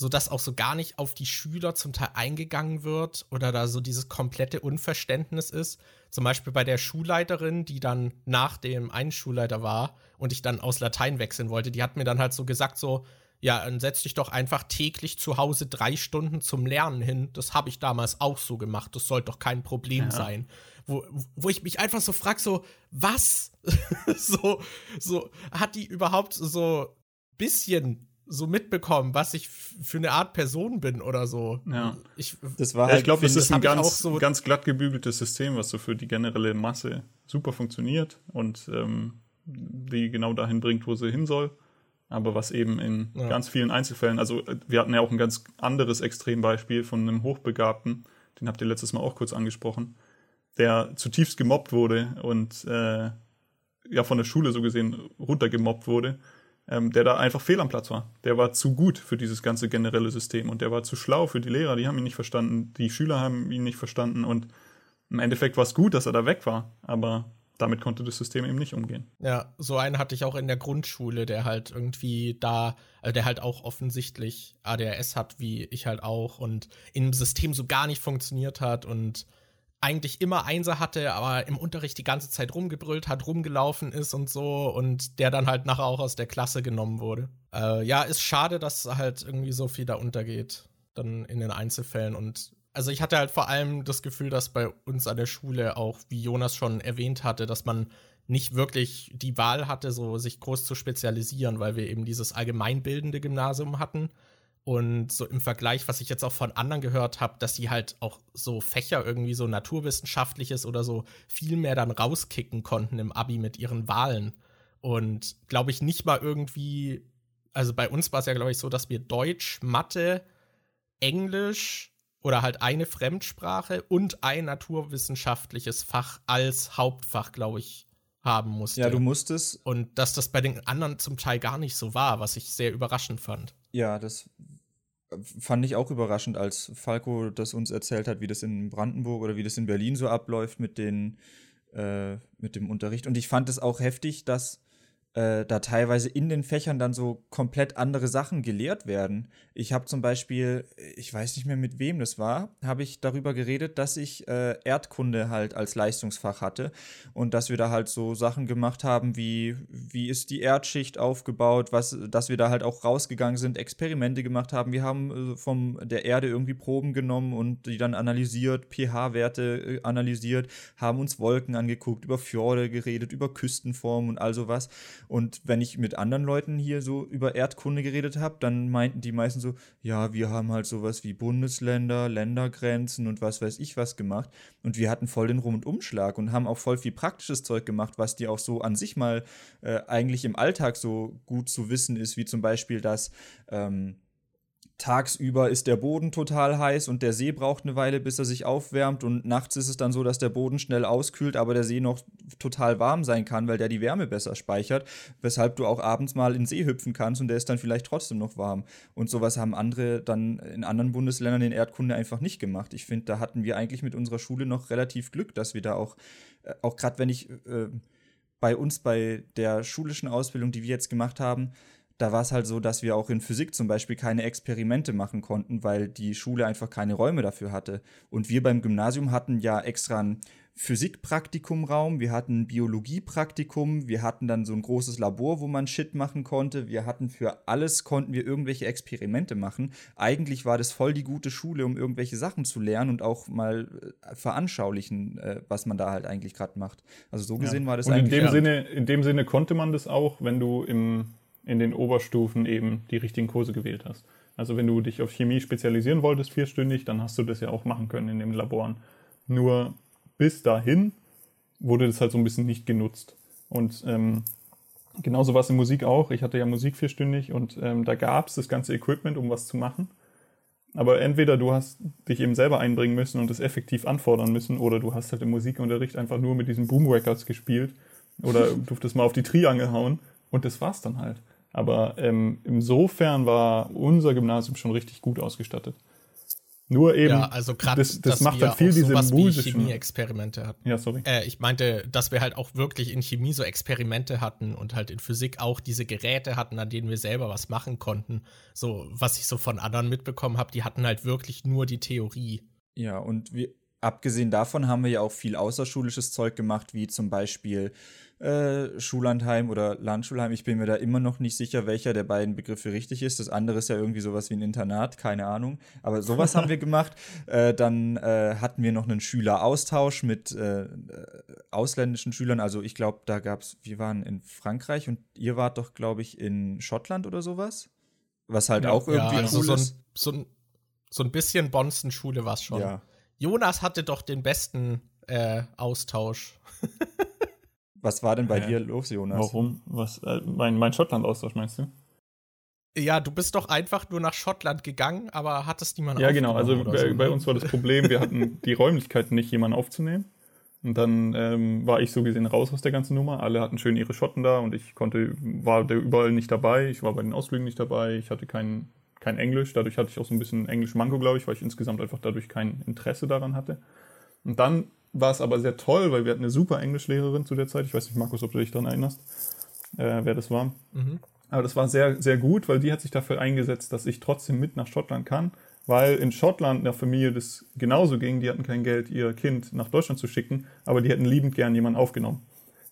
so dass auch so gar nicht auf die Schüler zum Teil eingegangen wird oder da so dieses komplette Unverständnis ist. Zum Beispiel bei der Schulleiterin, die dann nach dem einen Schulleiter war und ich dann aus Latein wechseln wollte, die hat mir dann halt so gesagt, so, ja, dann setz dich doch einfach täglich zu Hause drei Stunden zum Lernen hin. Das habe ich damals auch so gemacht. Das sollte doch kein Problem ja. sein. Wo, wo ich mich einfach so frage, so, was? *laughs* so, so, hat die überhaupt so bisschen so mitbekommen, was ich für eine Art Person bin oder so. Ja. Ich, das war ja, halt, ich glaube, das ist ein ganz, so ganz glatt gebügeltes System, was so für die generelle Masse super funktioniert und ähm, die genau dahin bringt, wo sie hin soll. aber was eben in ja. ganz vielen Einzelfällen, also äh, wir hatten ja auch ein ganz anderes Extrembeispiel von einem Hochbegabten, den habt ihr letztes Mal auch kurz angesprochen, der zutiefst gemobbt wurde und äh, ja von der Schule so gesehen runtergemobbt wurde, ähm, der da einfach fehl am Platz war. Der war zu gut für dieses ganze generelle System und der war zu schlau für die Lehrer, die haben ihn nicht verstanden, die Schüler haben ihn nicht verstanden und im Endeffekt war es gut, dass er da weg war, aber damit konnte das System eben nicht umgehen. Ja, so einen hatte ich auch in der Grundschule, der halt irgendwie da, also der halt auch offensichtlich ADHS hat, wie ich halt auch, und im System so gar nicht funktioniert hat und eigentlich immer Einser hatte, aber im Unterricht die ganze Zeit rumgebrüllt hat, rumgelaufen ist und so und der dann halt nachher auch aus der Klasse genommen wurde. Äh, ja, ist schade, dass halt irgendwie so viel da untergeht, dann in den Einzelfällen und also ich hatte halt vor allem das Gefühl, dass bei uns an der Schule auch, wie Jonas schon erwähnt hatte, dass man nicht wirklich die Wahl hatte, so sich groß zu spezialisieren, weil wir eben dieses allgemeinbildende Gymnasium hatten. Und so im Vergleich, was ich jetzt auch von anderen gehört habe, dass sie halt auch so Fächer irgendwie so naturwissenschaftliches oder so viel mehr dann rauskicken konnten im Abi mit ihren Wahlen. Und glaube ich nicht mal irgendwie, also bei uns war es ja, glaube ich, so, dass wir Deutsch, Mathe, Englisch oder halt eine Fremdsprache und ein naturwissenschaftliches Fach als Hauptfach, glaube ich, haben mussten. Ja, du musstest. Und dass das bei den anderen zum Teil gar nicht so war, was ich sehr überraschend fand. Ja, das fand ich auch überraschend, als Falco das uns erzählt hat, wie das in Brandenburg oder wie das in Berlin so abläuft mit den äh, mit dem Unterricht. Und ich fand es auch heftig, dass äh, da teilweise in den Fächern dann so komplett andere Sachen gelehrt werden. Ich habe zum Beispiel, ich weiß nicht mehr mit wem das war, habe ich darüber geredet, dass ich äh, Erdkunde halt als Leistungsfach hatte und dass wir da halt so Sachen gemacht haben, wie wie ist die Erdschicht aufgebaut, was, dass wir da halt auch rausgegangen sind, Experimente gemacht haben. Wir haben äh, vom der Erde irgendwie Proben genommen und die dann analysiert, pH-Werte äh, analysiert, haben uns Wolken angeguckt, über Fjorde geredet, über Küstenformen und all sowas. Und wenn ich mit anderen Leuten hier so über Erdkunde geredet habe, dann meinten die meisten so, ja, wir haben halt sowas wie Bundesländer, Ländergrenzen und was weiß ich was gemacht. Und wir hatten voll den Rundumschlag und haben auch voll viel praktisches Zeug gemacht, was dir auch so an sich mal äh, eigentlich im Alltag so gut zu wissen ist, wie zum Beispiel, dass ähm, tagsüber ist der Boden total heiß und der See braucht eine Weile, bis er sich aufwärmt und nachts ist es dann so, dass der Boden schnell auskühlt, aber der See noch total warm sein kann, weil der die Wärme besser speichert, weshalb du auch abends mal in den See hüpfen kannst und der ist dann vielleicht trotzdem noch warm. Und sowas haben andere dann in anderen Bundesländern in Erdkunde einfach nicht gemacht. Ich finde, da hatten wir eigentlich mit unserer Schule noch relativ Glück, dass wir da auch, äh, auch gerade wenn ich äh, bei uns bei der schulischen Ausbildung, die wir jetzt gemacht haben, da war es halt so, dass wir auch in Physik zum Beispiel keine Experimente machen konnten, weil die Schule einfach keine Räume dafür hatte. Und wir beim Gymnasium hatten ja extra ein Physikpraktikumraum, wir hatten ein Biologiepraktikum, wir hatten dann so ein großes Labor, wo man Shit machen konnte. Wir hatten für alles konnten wir irgendwelche Experimente machen. Eigentlich war das voll die gute Schule, um irgendwelche Sachen zu lernen und auch mal äh, veranschaulichen, äh, was man da halt eigentlich gerade macht. Also so gesehen ja. war das und eigentlich. In dem, Sinne, in dem Sinne konnte man das auch, wenn du im in den Oberstufen eben die richtigen Kurse gewählt hast. Also wenn du dich auf Chemie spezialisieren wolltest, vierstündig, dann hast du das ja auch machen können in den Laboren. Nur bis dahin wurde das halt so ein bisschen nicht genutzt. Und ähm, genauso war es in Musik auch. Ich hatte ja Musik vierstündig und ähm, da gab es das ganze Equipment, um was zu machen. Aber entweder du hast dich eben selber einbringen müssen und das effektiv anfordern müssen, oder du hast halt im Musikunterricht einfach nur mit diesen Boom Records gespielt oder *laughs* durftest mal auf die Triangel hauen und das war's dann halt. Aber ähm, insofern war unser Gymnasium schon richtig gut ausgestattet. Nur eben, ja, also grad, das, das macht halt viel diese musischen Chemie-Experimente hatten. Ja, sorry. Äh, ich meinte, dass wir halt auch wirklich in Chemie so Experimente hatten und halt in Physik auch diese Geräte hatten, an denen wir selber was machen konnten. So, was ich so von anderen mitbekommen habe, die hatten halt wirklich nur die Theorie. Ja, und wir, abgesehen davon haben wir ja auch viel außerschulisches Zeug gemacht, wie zum Beispiel äh, Schullandheim oder Landschulheim. Ich bin mir da immer noch nicht sicher, welcher der beiden Begriffe richtig ist. Das andere ist ja irgendwie sowas wie ein Internat, keine Ahnung. Aber sowas haben wir *laughs* gemacht. Äh, dann äh, hatten wir noch einen Schüleraustausch mit äh, ausländischen Schülern. Also ich glaube, da gab es, wir waren in Frankreich und ihr wart doch, glaube ich, in Schottland oder sowas. Was halt ja, auch irgendwie ja, also cool so ist. Ein, so, ein, so ein bisschen Bonzen-Schule war es schon. Ja. Jonas hatte doch den besten äh, Austausch. *laughs* Was war denn bei äh, dir los, Jonas? Warum? Was, äh, mein mein Schottland-Austausch meinst du? Ja, du bist doch einfach nur nach Schottland gegangen, aber hattest niemanden Ja, genau. Also bei, so, bei, ne? uns war das Problem, wir hatten *laughs* die Räumlichkeiten nicht, jemanden aufzunehmen. Und dann ähm, war ich so gesehen raus aus der ganzen Nummer. Alle hatten schön ihre Schotten da und ich konnte, war da überall nicht dabei. Ich war bei den Ausflügen nicht dabei. Ich hatte kein, kein Englisch. Dadurch hatte ich auch so ein bisschen Englisch-Manko, glaube ich, weil ich insgesamt einfach dadurch kein Interesse daran hatte. Und dann war es aber sehr toll, weil wir hatten eine super Englischlehrerin zu der Zeit. Ich weiß nicht, Markus, ob du dich daran erinnerst, äh, wer das war. Mhm. Aber das war sehr, sehr gut, weil die hat sich dafür eingesetzt, dass ich trotzdem mit nach Schottland kann, weil in Schottland der Familie das genauso ging. Die hatten kein Geld, ihr Kind nach Deutschland zu schicken, aber die hätten liebend gern jemanden aufgenommen.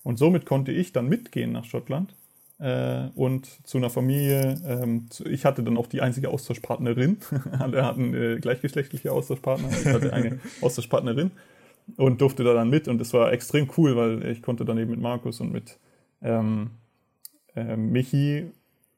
Und somit konnte ich dann mitgehen nach Schottland äh, und zu einer Familie. Ähm, zu, ich hatte dann auch die einzige Austauschpartnerin. *laughs* Alle hatten äh, gleichgeschlechtliche Austauschpartner. Ich hatte eine *laughs* Austauschpartnerin und durfte da dann mit. Und es war extrem cool, weil ich konnte dann eben mit Markus und mit ähm, äh, Michi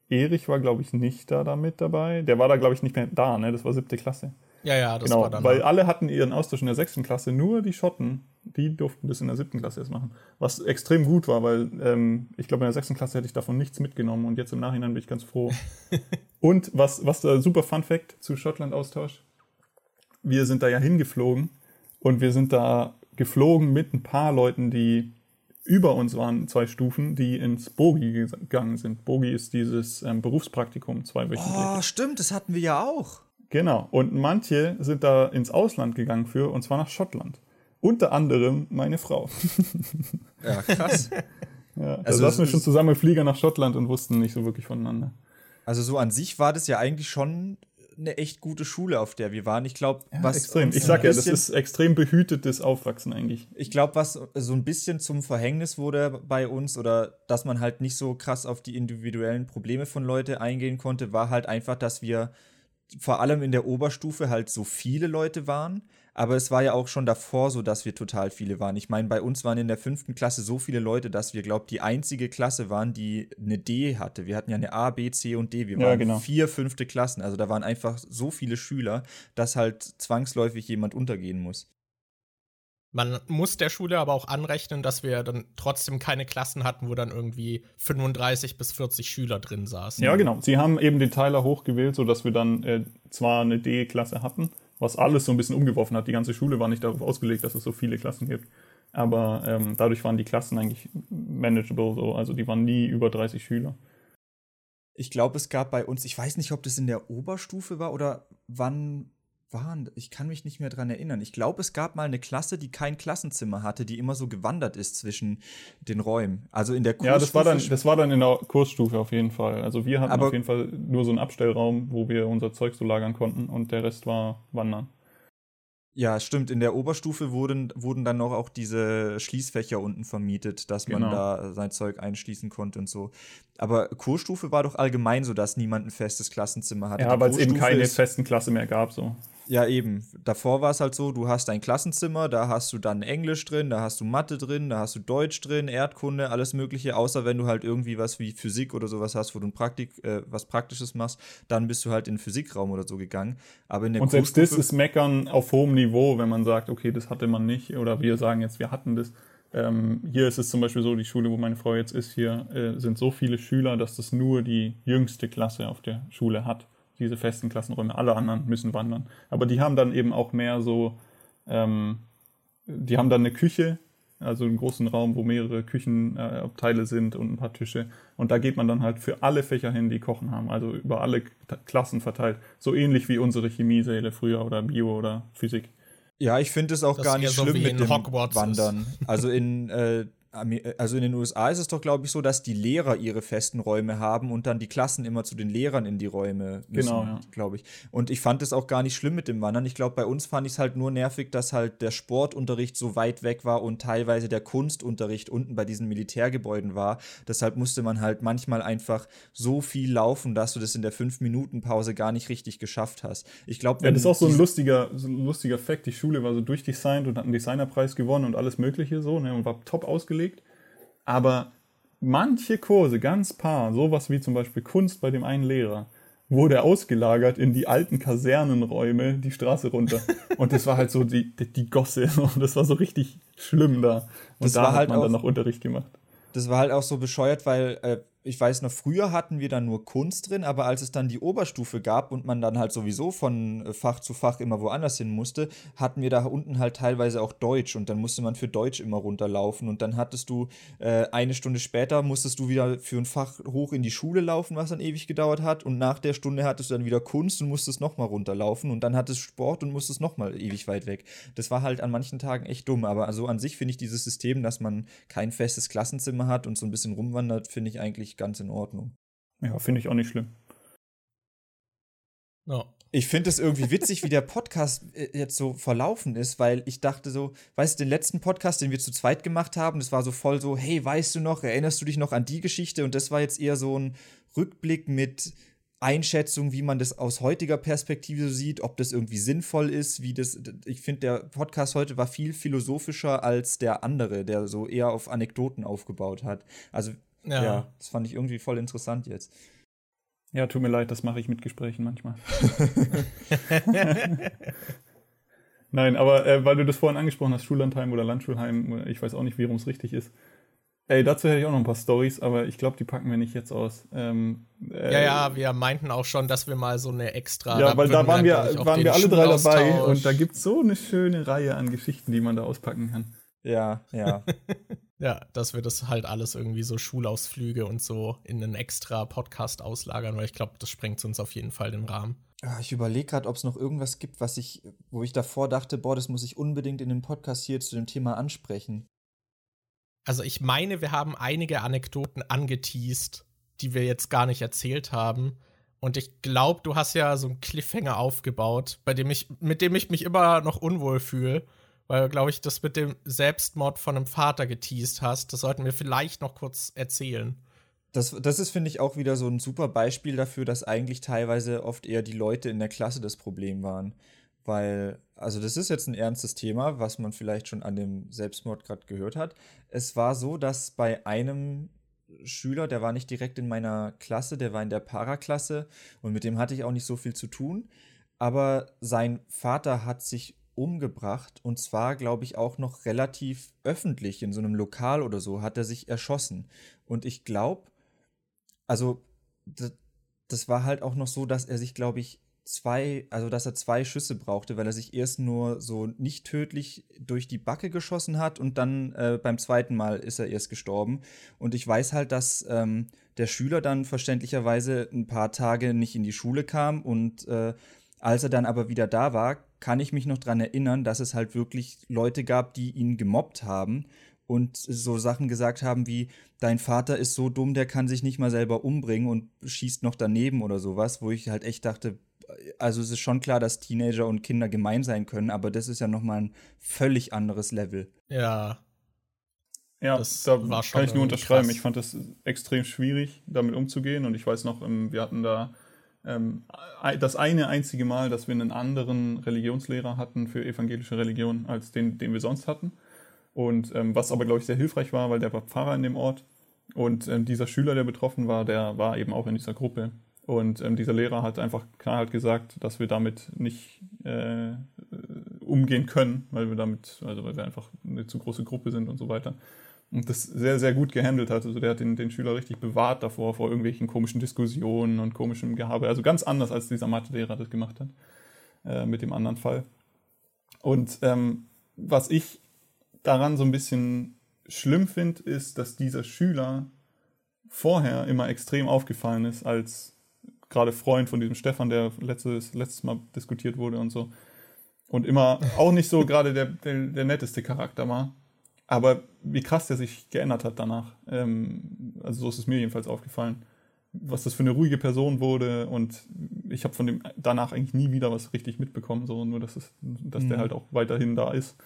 Erich war, glaube ich, nicht da, da mit dabei. Der war da, glaube ich, nicht mehr da, ne? Das war siebte Klasse. Ja, ja, das genau, war dann. Weil alle hatten ihren Austausch in der sechsten Klasse, nur die Schotten, die durften das in der siebten Klasse erst machen. Was extrem gut war, weil ähm, ich glaube, in der sechsten Klasse hätte ich davon nichts mitgenommen und jetzt im Nachhinein bin ich ganz froh. *laughs* und was, was da super Fun Fact zu Schottland-Austausch: Wir sind da ja hingeflogen und wir sind da geflogen mit ein paar Leuten, die über uns waren zwei Stufen, die ins Bogi gegangen sind. Bogi ist dieses ähm, Berufspraktikum, zweiwöchentlich. Oh, stimmt, das hatten wir ja auch. Genau, und manche sind da ins Ausland gegangen für, und zwar nach Schottland. Unter anderem meine Frau. *laughs* Ja, krass. ja, da also, saßen wir schon zusammen im Flieger nach Schottland und wussten nicht so wirklich voneinander. Also so an sich war das ja eigentlich schon eine echt gute Schule, auf der wir waren. Ich glaube, ja, was. Extrem. Ich sag ja, das ist extrem behütetes Aufwachsen eigentlich. Ich glaube, was so ein bisschen zum Verhängnis wurde bei uns oder dass man halt nicht so krass auf die individuellen Probleme von Leute eingehen konnte, war halt einfach, dass wir vor allem in der Oberstufe halt so viele Leute waren. Aber es war ja auch schon davor so, dass wir total viele waren. Ich meine, bei uns waren in der fünften Klasse so viele Leute, dass wir, glaube ich, die einzige Klasse waren, die eine D hatte. Wir hatten ja eine A, B, C und D. Wir waren ja, genau. vier fünfte Klassen. Also da waren einfach so viele Schüler, dass halt zwangsläufig jemand untergehen muss. Man muss der Schule aber auch anrechnen, dass wir dann trotzdem keine Klassen hatten, wo dann irgendwie 35 bis 40 Schüler drin saßen. Ja, genau. Sie haben eben den Teiler hochgewählt, sodass wir dann äh, zwar eine D-Klasse hatten, was alles so ein bisschen umgeworfen hat. Die ganze Schule war nicht darauf ausgelegt, dass es so viele Klassen gibt. Aber ähm, dadurch waren die Klassen eigentlich manageable so. Also die waren nie über 30 Schüler. Ich glaube, es gab bei uns, ich weiß nicht, ob das in der Oberstufe war oder wann waren, ich kann mich nicht mehr dran erinnern. Ich glaube, es gab mal eine Klasse, die kein Klassenzimmer hatte, die immer so gewandert ist zwischen den Räumen. Also in der Kursstufe. Ja, das war dann, das war dann in der Kursstufe auf jeden Fall. Also wir hatten auf jeden Fall nur so einen Abstellraum, wo wir unser Zeug so lagern konnten und der Rest war Wandern. Ja, stimmt. In der Oberstufe wurden, wurden dann noch auch diese Schließfächer unten vermietet, dass genau. man da sein Zeug einschließen konnte und so. Aber Kursstufe war doch allgemein so, dass niemand ein festes Klassenzimmer hatte. Ja, weil es eben keine festen Klasse mehr gab, so. Ja, eben. Davor war es halt so, du hast ein Klassenzimmer, da hast du dann Englisch drin, da hast du Mathe drin, da hast du Deutsch drin, Erdkunde, alles Mögliche, außer wenn du halt irgendwie was wie Physik oder sowas hast, wo du ein Praktik, äh, was Praktisches machst, dann bist du halt in den Physikraum oder so gegangen. Aber in der Und selbst das ist Meckern auf hohem Niveau, wenn man sagt, okay, das hatte man nicht, oder wir sagen jetzt, wir hatten das. Ähm, hier ist es zum Beispiel so, die Schule, wo meine Frau jetzt ist, hier äh, sind so viele Schüler, dass das nur die jüngste Klasse auf der Schule hat diese festen Klassenräume. Alle anderen müssen wandern. Aber die haben dann eben auch mehr so, ähm, die haben dann eine Küche, also einen großen Raum, wo mehrere Küchenabteile äh, sind und ein paar Tische. Und da geht man dann halt für alle Fächer hin, die Kochen haben, also über alle Klassen verteilt. So ähnlich wie unsere Chemiesäle früher oder Bio oder Physik. Ja, ich finde es auch das gar nicht schlimm so mit dem Hogwarts Wandern. Ist. Also in äh, also in den USA ist es doch, glaube ich, so, dass die Lehrer ihre festen Räume haben und dann die Klassen immer zu den Lehrern in die Räume müssen, genau, ja. glaube ich. Und ich fand es auch gar nicht schlimm mit dem Wandern. Ich glaube, bei uns fand ich es halt nur nervig, dass halt der Sportunterricht so weit weg war und teilweise der Kunstunterricht unten bei diesen Militärgebäuden war. Deshalb musste man halt manchmal einfach so viel laufen, dass du das in der 5-Minuten-Pause gar nicht richtig geschafft hast. Ich glaube, ja, das ist auch so ein lustiger, so ein lustiger Fakt. Die Schule war so durchdesignt und hat einen Designerpreis gewonnen und alles Mögliche so, ne, und war top ausgelegt gelegt. Aber manche Kurse, ganz paar, sowas wie zum Beispiel Kunst bei dem einen Lehrer, wurde ausgelagert in die alten Kasernenräume die Straße runter. Und das war halt so die, die, die Gosse. *laughs* Das war so richtig schlimm da. Und das da hat halt man auch, dann noch Unterricht gemacht. Das war halt auch so bescheuert, weil äh, ich weiß noch, früher hatten wir dann nur Kunst drin, aber als es dann die Oberstufe gab und man dann halt sowieso von äh, Fach zu Fach immer woanders hin musste, hatten wir da unten halt teilweise auch Deutsch und dann musste man für Deutsch immer runterlaufen und dann hattest du äh, eine Stunde später musstest du wieder für ein Fach hoch in die Schule laufen, was dann ewig gedauert hat und nach der Stunde hattest du dann wieder Kunst und musstest nochmal runterlaufen und dann hattest Sport und musstest nochmal ewig weit weg. Das war halt an manchen Tagen echt dumm, aber also an sich finde ich dieses System, dass man kein festes Klassenzimmer hat und so ein bisschen rumwandert, finde ich eigentlich ganz in Ordnung. Ja, finde ich auch nicht schlimm. No. Ich finde es irgendwie witzig, wie der Podcast äh, jetzt so verlaufen ist, weil ich dachte so, weißt du, den letzten Podcast, den wir zu zweit gemacht haben, das war so voll so, hey, weißt du noch, erinnerst du dich noch an die Geschichte? Und das war jetzt eher so ein Rückblick mit Einschätzung, wie man das aus heutiger Perspektive sieht, ob das irgendwie sinnvoll ist, wie das. Ich finde, der Podcast heute war viel philosophischer als der andere, der so eher auf Anekdoten aufgebaut hat. Also ja. ja, das fand ich irgendwie voll interessant jetzt. Ja, tut mir leid, das mache ich mit Gesprächen manchmal. *laughs* *laughs* Nein, aber äh, weil du das vorhin angesprochen hast, Schullandheim oder Landschulheim, ich weiß auch nicht, wie rum es richtig ist. Ey, dazu hätte ich auch noch ein paar Stories, aber ich glaube, die packen wir nicht jetzt aus. Ähm, äh, ja, ja, wir meinten auch schon, dass wir mal so eine extra. Ja, weil da waren wir, waren wir alle drei dabei und da gibt es so eine schöne Reihe an Geschichten, die man da auspacken kann. Ja, ja. *laughs* Ja, dass wir das halt alles irgendwie so Schulausflüge und so in einen extra Podcast auslagern, weil ich glaube, das sprengt uns auf jeden Fall den Rahmen. Ja, ich überlege gerade, ob es noch irgendwas gibt, was ich, wo ich davor dachte, boah, das muss ich unbedingt in dem Podcast hier zu dem Thema ansprechen. Also ich meine, wir haben einige Anekdoten angeteased, die wir jetzt gar nicht erzählt haben. Und ich glaube, du hast ja so einen Cliffhanger aufgebaut, bei dem ich, mit dem ich mich immer noch unwohl fühle weil, glaube ich, das mit dem Selbstmord von einem Vater geteased hast. Das sollten wir vielleicht noch kurz erzählen. Das, das ist, finde ich, auch wieder so ein super Beispiel dafür, dass eigentlich teilweise oft eher die Leute in der Klasse das Problem waren. Weil, also das ist jetzt ein ernstes Thema, was man vielleicht schon an dem Selbstmord gerade gehört hat. Es war so, dass bei einem Schüler, der war nicht direkt in meiner Klasse, der war in der Paraklasse und mit dem hatte ich auch nicht so viel zu tun. Aber sein Vater hat sich umgebracht und zwar, glaube ich, auch noch relativ öffentlich in so einem Lokal oder so hat er sich erschossen. Und ich glaube, also das war halt auch noch so, dass er sich, glaube ich, zwei, also dass er zwei Schüsse brauchte, weil er sich erst nur so nicht tödlich durch die Backe geschossen hat und dann äh, beim zweiten Mal ist er erst gestorben. Und ich weiß halt, dass ähm, der Schüler dann verständlicherweise ein paar Tage nicht in die Schule kam und äh, als er dann aber wieder da war, kann ich mich noch daran erinnern, dass es halt wirklich Leute gab, die ihn gemobbt haben und so Sachen gesagt haben wie, dein Vater ist so dumm, der kann sich nicht mal selber umbringen und schießt noch daneben oder sowas, wo ich halt echt dachte, also es ist schon klar, dass Teenager und Kinder gemein sein können, aber das ist ja nochmal ein völlig anderes Level. Ja. Ja, das da kann ich nur unterschreiben. Krass. Ich fand das extrem schwierig, damit umzugehen und ich weiß noch, ähm, wir hatten da ähm, das eine einzige Mal, dass wir einen anderen Religionslehrer hatten für evangelische Religion als den, den wir sonst hatten. Und ähm, was aber, glaube ich, sehr hilfreich war, weil der war Pfarrer in dem Ort. Und ähm, dieser Schüler, der betroffen war, der war eben auch in dieser Gruppe. Und ähm, dieser Lehrer hat einfach klar halt gesagt, dass wir damit nicht äh, umgehen können, weil wir damit, also weil wir einfach eine zu große Gruppe sind und so weiter und das sehr, sehr gut gehandelt hat. Also der hat den, den Schüler richtig bewahrt davor, vor irgendwelchen komischen Diskussionen und komischem Gehabe. Also ganz anders, als dieser Mathelehrer das gemacht hat äh, mit dem anderen Fall. Und ähm, was ich daran so ein bisschen schlimm finde, ist, dass dieser Schüler vorher immer extrem aufgefallen ist als gerade Freund von diesem Stefan, der letztes, letztes Mal diskutiert wurde und so. Und immer auch nicht so gerade der, der, der netteste Charakter war. Aber wie krass der sich geändert hat danach. Ähm, also so ist es mir jedenfalls aufgefallen. Was das für eine ruhige Person wurde und ich habe von dem danach eigentlich nie wieder was richtig mitbekommen, so nur dass, es, dass mhm. der halt auch weiterhin da ist.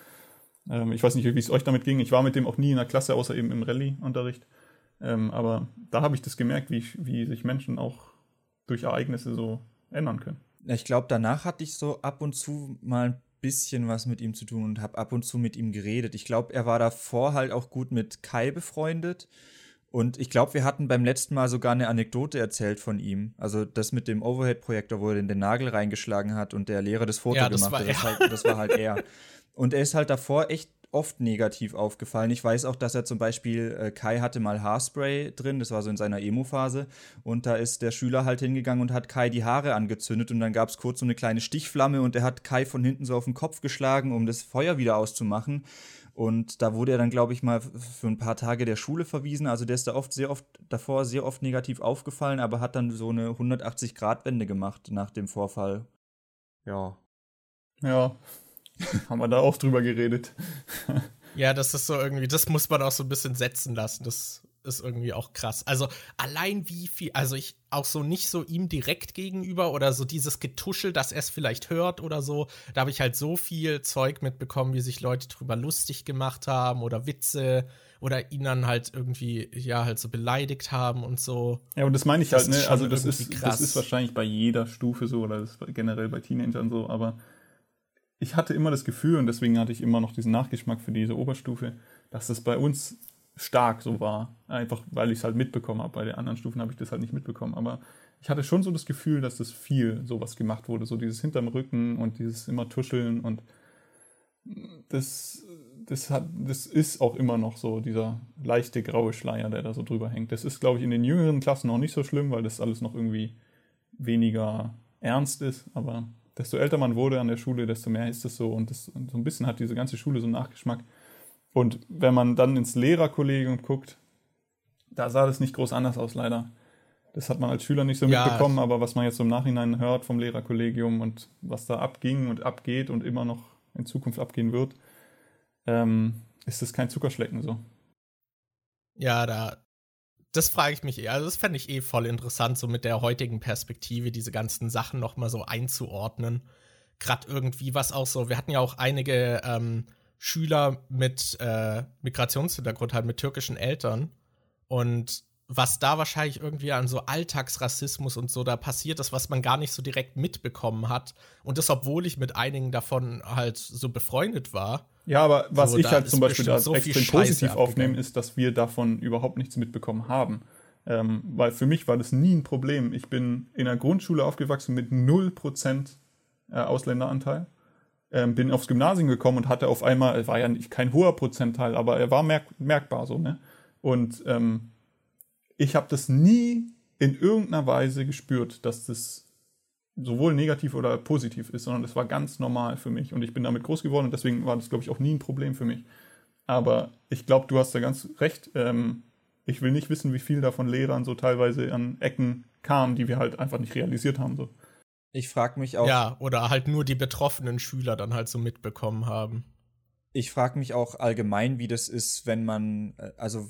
Ähm, ich weiß nicht, wie es euch damit ging. Ich war mit dem auch nie in der Klasse, außer eben im Rallye-Unterricht. Ähm, aber da habe ich das gemerkt, wie, wie sich Menschen auch durch Ereignisse so ändern können. Ich glaube, danach hatte ich so ab und zu mal ein bisschen was mit ihm zu tun und habe ab und zu mit ihm geredet. Ich glaube, er war davor halt auch gut mit Kai befreundet. Und ich glaube, wir hatten beim letzten Mal sogar eine Anekdote erzählt von ihm. Also das mit dem Overhead-Projektor, wo er den Nagel reingeschlagen hat und der Lehrer das Foto ja, das gemacht hat. Das, halt, das war halt er. *laughs* Und er ist halt davor echt oft negativ aufgefallen. Ich weiß auch, dass er zum Beispiel, äh, Kai hatte mal Haarspray drin, das war so in seiner Emo-Phase. Und da ist der Schüler halt hingegangen und hat Kai die Haare angezündet. Und dann gab es kurz so eine kleine Stichflamme und er hat Kai von hinten so auf den Kopf geschlagen, um das Feuer wieder auszumachen. Und da wurde er dann, glaube ich, mal für ein paar Tage der Schule verwiesen. Also der ist da oft sehr oft davor sehr oft negativ aufgefallen, aber hat dann so eine 180-Grad-Wende gemacht nach dem Vorfall. Ja. Ja, *laughs* haben wir da auch drüber geredet. *laughs* ja, das ist so irgendwie, das muss man auch so ein bisschen setzen lassen. Das ist irgendwie auch krass. Also allein wie viel, also ich auch so nicht so ihm direkt gegenüber oder so dieses Getuschel, dass er es vielleicht hört oder so. Da habe ich halt so viel Zeug mitbekommen, wie sich Leute drüber lustig gemacht haben oder Witze oder ihn dann halt irgendwie, ja, halt so beleidigt haben und so. Ja, und das meine ich das halt, ne? Also das ist, krass. das ist wahrscheinlich bei jeder Stufe so oder das ist generell bei Teenagern so, aber ich hatte immer das Gefühl, und deswegen hatte ich immer noch diesen Nachgeschmack für diese Oberstufe, dass das bei uns stark so war. Einfach weil ich es halt mitbekommen habe. Bei den anderen Stufen habe ich das halt nicht mitbekommen. Aber ich hatte schon so das Gefühl, dass das viel sowas gemacht wurde. So dieses hinterm Rücken und dieses immer Tuscheln und das, das, hat, das ist auch immer noch so, dieser leichte graue Schleier, der da so drüber hängt. Das ist, glaube ich, in den jüngeren Klassen noch nicht so schlimm, weil das alles noch irgendwie weniger ernst ist. Aber desto älter man wurde an der Schule, desto mehr ist das so. Und, das, so ein bisschen hat diese ganze Schule so einen Nachgeschmack. Und wenn man dann ins Lehrerkollegium guckt, da sah das nicht groß anders aus, leider. Das hat man als Schüler nicht so ja. mitbekommen, aber was man jetzt so im Nachhinein hört vom Lehrerkollegium und was da abging und abgeht und immer noch in Zukunft abgehen wird, ähm, ist das kein Zuckerschlecken so. Ja, da, das frage ich mich eher. Also, das fände ich eh voll interessant, so mit der heutigen Perspektive diese ganzen Sachen nochmal so einzuordnen. Gerade irgendwie, was auch so, wir hatten ja auch einige ähm, Schüler mit äh, Migrationshintergrund, halt mit türkischen Eltern. Und was da wahrscheinlich irgendwie an so Alltagsrassismus und so da passiert ist, was man gar nicht so direkt mitbekommen hat. Und das, obwohl ich mit einigen davon halt so befreundet war. Ja, aber was so, ich halt zum Beispiel als so extrem positiv aufnehme, ist, dass wir davon überhaupt nichts mitbekommen haben. Ähm, weil für mich war das nie ein Problem. Ich bin in der Grundschule aufgewachsen mit 0% äh, Ausländeranteil ähm, bin aufs Gymnasium gekommen und hatte auf einmal, es war ja nicht kein hoher Prozentteil, aber er war merk merkbar so, ne? Und ähm, ich habe das nie in irgendeiner Weise gespürt, dass das sowohl negativ oder positiv ist, sondern das war ganz normal für mich und ich bin damit groß geworden und deswegen war das, glaube ich, auch nie ein Problem für mich. Aber ich glaube, du hast da ganz recht. Ähm, ich will nicht wissen, wie viel da von Lehrern so teilweise an Ecken kam, die wir halt einfach nicht realisiert haben. So. Ich frage mich auch. Ja, oder halt nur die betroffenen Schüler dann halt so mitbekommen haben. Ich frage mich auch allgemein, wie das ist, wenn man, äh, also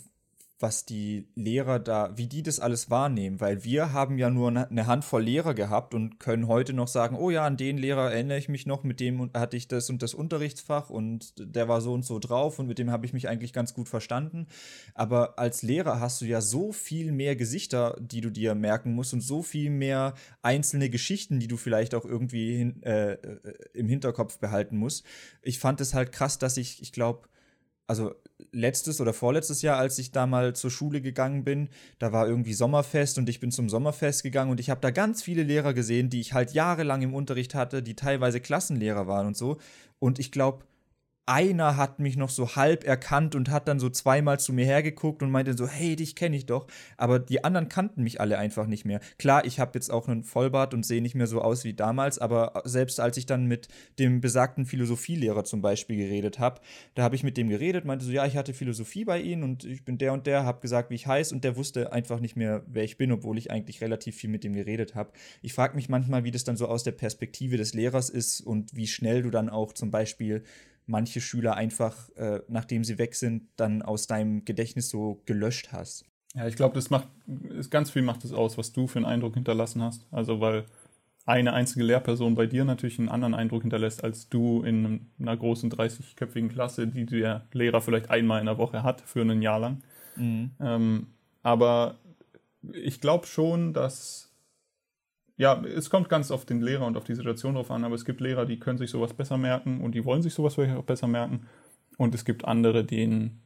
was die Lehrer da, wie die das alles wahrnehmen, weil wir haben ja nur eine Handvoll Lehrer gehabt und können heute noch sagen, oh ja, an den Lehrer erinnere ich mich noch, mit dem hatte ich das und das Unterrichtsfach und der war so und so drauf und mit dem habe ich mich eigentlich ganz gut verstanden. Aber als Lehrer hast du ja so viel mehr Gesichter, die du dir merken musst und so viel mehr einzelne Geschichten, die du vielleicht auch irgendwie hin, äh, äh im Hinterkopf behalten musst. Ich fand es halt krass, dass ich, ich glaube, also letztes oder vorletztes Jahr, als ich da mal zur Schule gegangen bin, da war irgendwie Sommerfest und ich bin zum Sommerfest gegangen und ich habe da ganz viele Lehrer gesehen, die ich halt jahrelang im Unterricht hatte, die teilweise Klassenlehrer waren und so. Und ich glaube, einer hat mich noch so halb erkannt und hat dann so zweimal zu mir hergeguckt und meinte so, hey, dich kenne ich doch. Aber die anderen kannten mich alle einfach nicht mehr. Klar, ich habe jetzt auch einen Vollbart und sehe nicht mehr so aus wie damals, aber selbst als ich dann mit dem besagten Philosophielehrer zum Beispiel geredet habe, da habe ich mit dem geredet, meinte so, ja, ich hatte Philosophie bei Ihnen und ich bin der und der, habe gesagt, wie ich heiße und der wusste einfach nicht mehr, wer ich bin, obwohl ich eigentlich relativ viel mit dem geredet habe. Ich frage mich manchmal, wie das dann so aus der Perspektive des Lehrers ist und wie schnell du dann auch zum Beispiel manche Schüler einfach, äh, nachdem sie weg sind, dann aus deinem Gedächtnis so gelöscht hast. Ja, ich glaube, das macht, ganz viel macht es aus, was du für einen Eindruck hinterlassen hast. Also, weil eine einzige Lehrperson bei dir natürlich einen anderen Eindruck hinterlässt, als du in einer großen 30-köpfigen Klasse, die der Lehrer vielleicht einmal in der Woche hat, für ein Jahr lang. Mhm. Ähm, aber ich glaube schon, dass ja, es kommt ganz auf den Lehrer und auf die Situation drauf an, aber es gibt Lehrer, die können sich sowas besser merken und die wollen sich sowas vielleicht auch besser merken. Und es gibt andere, denen,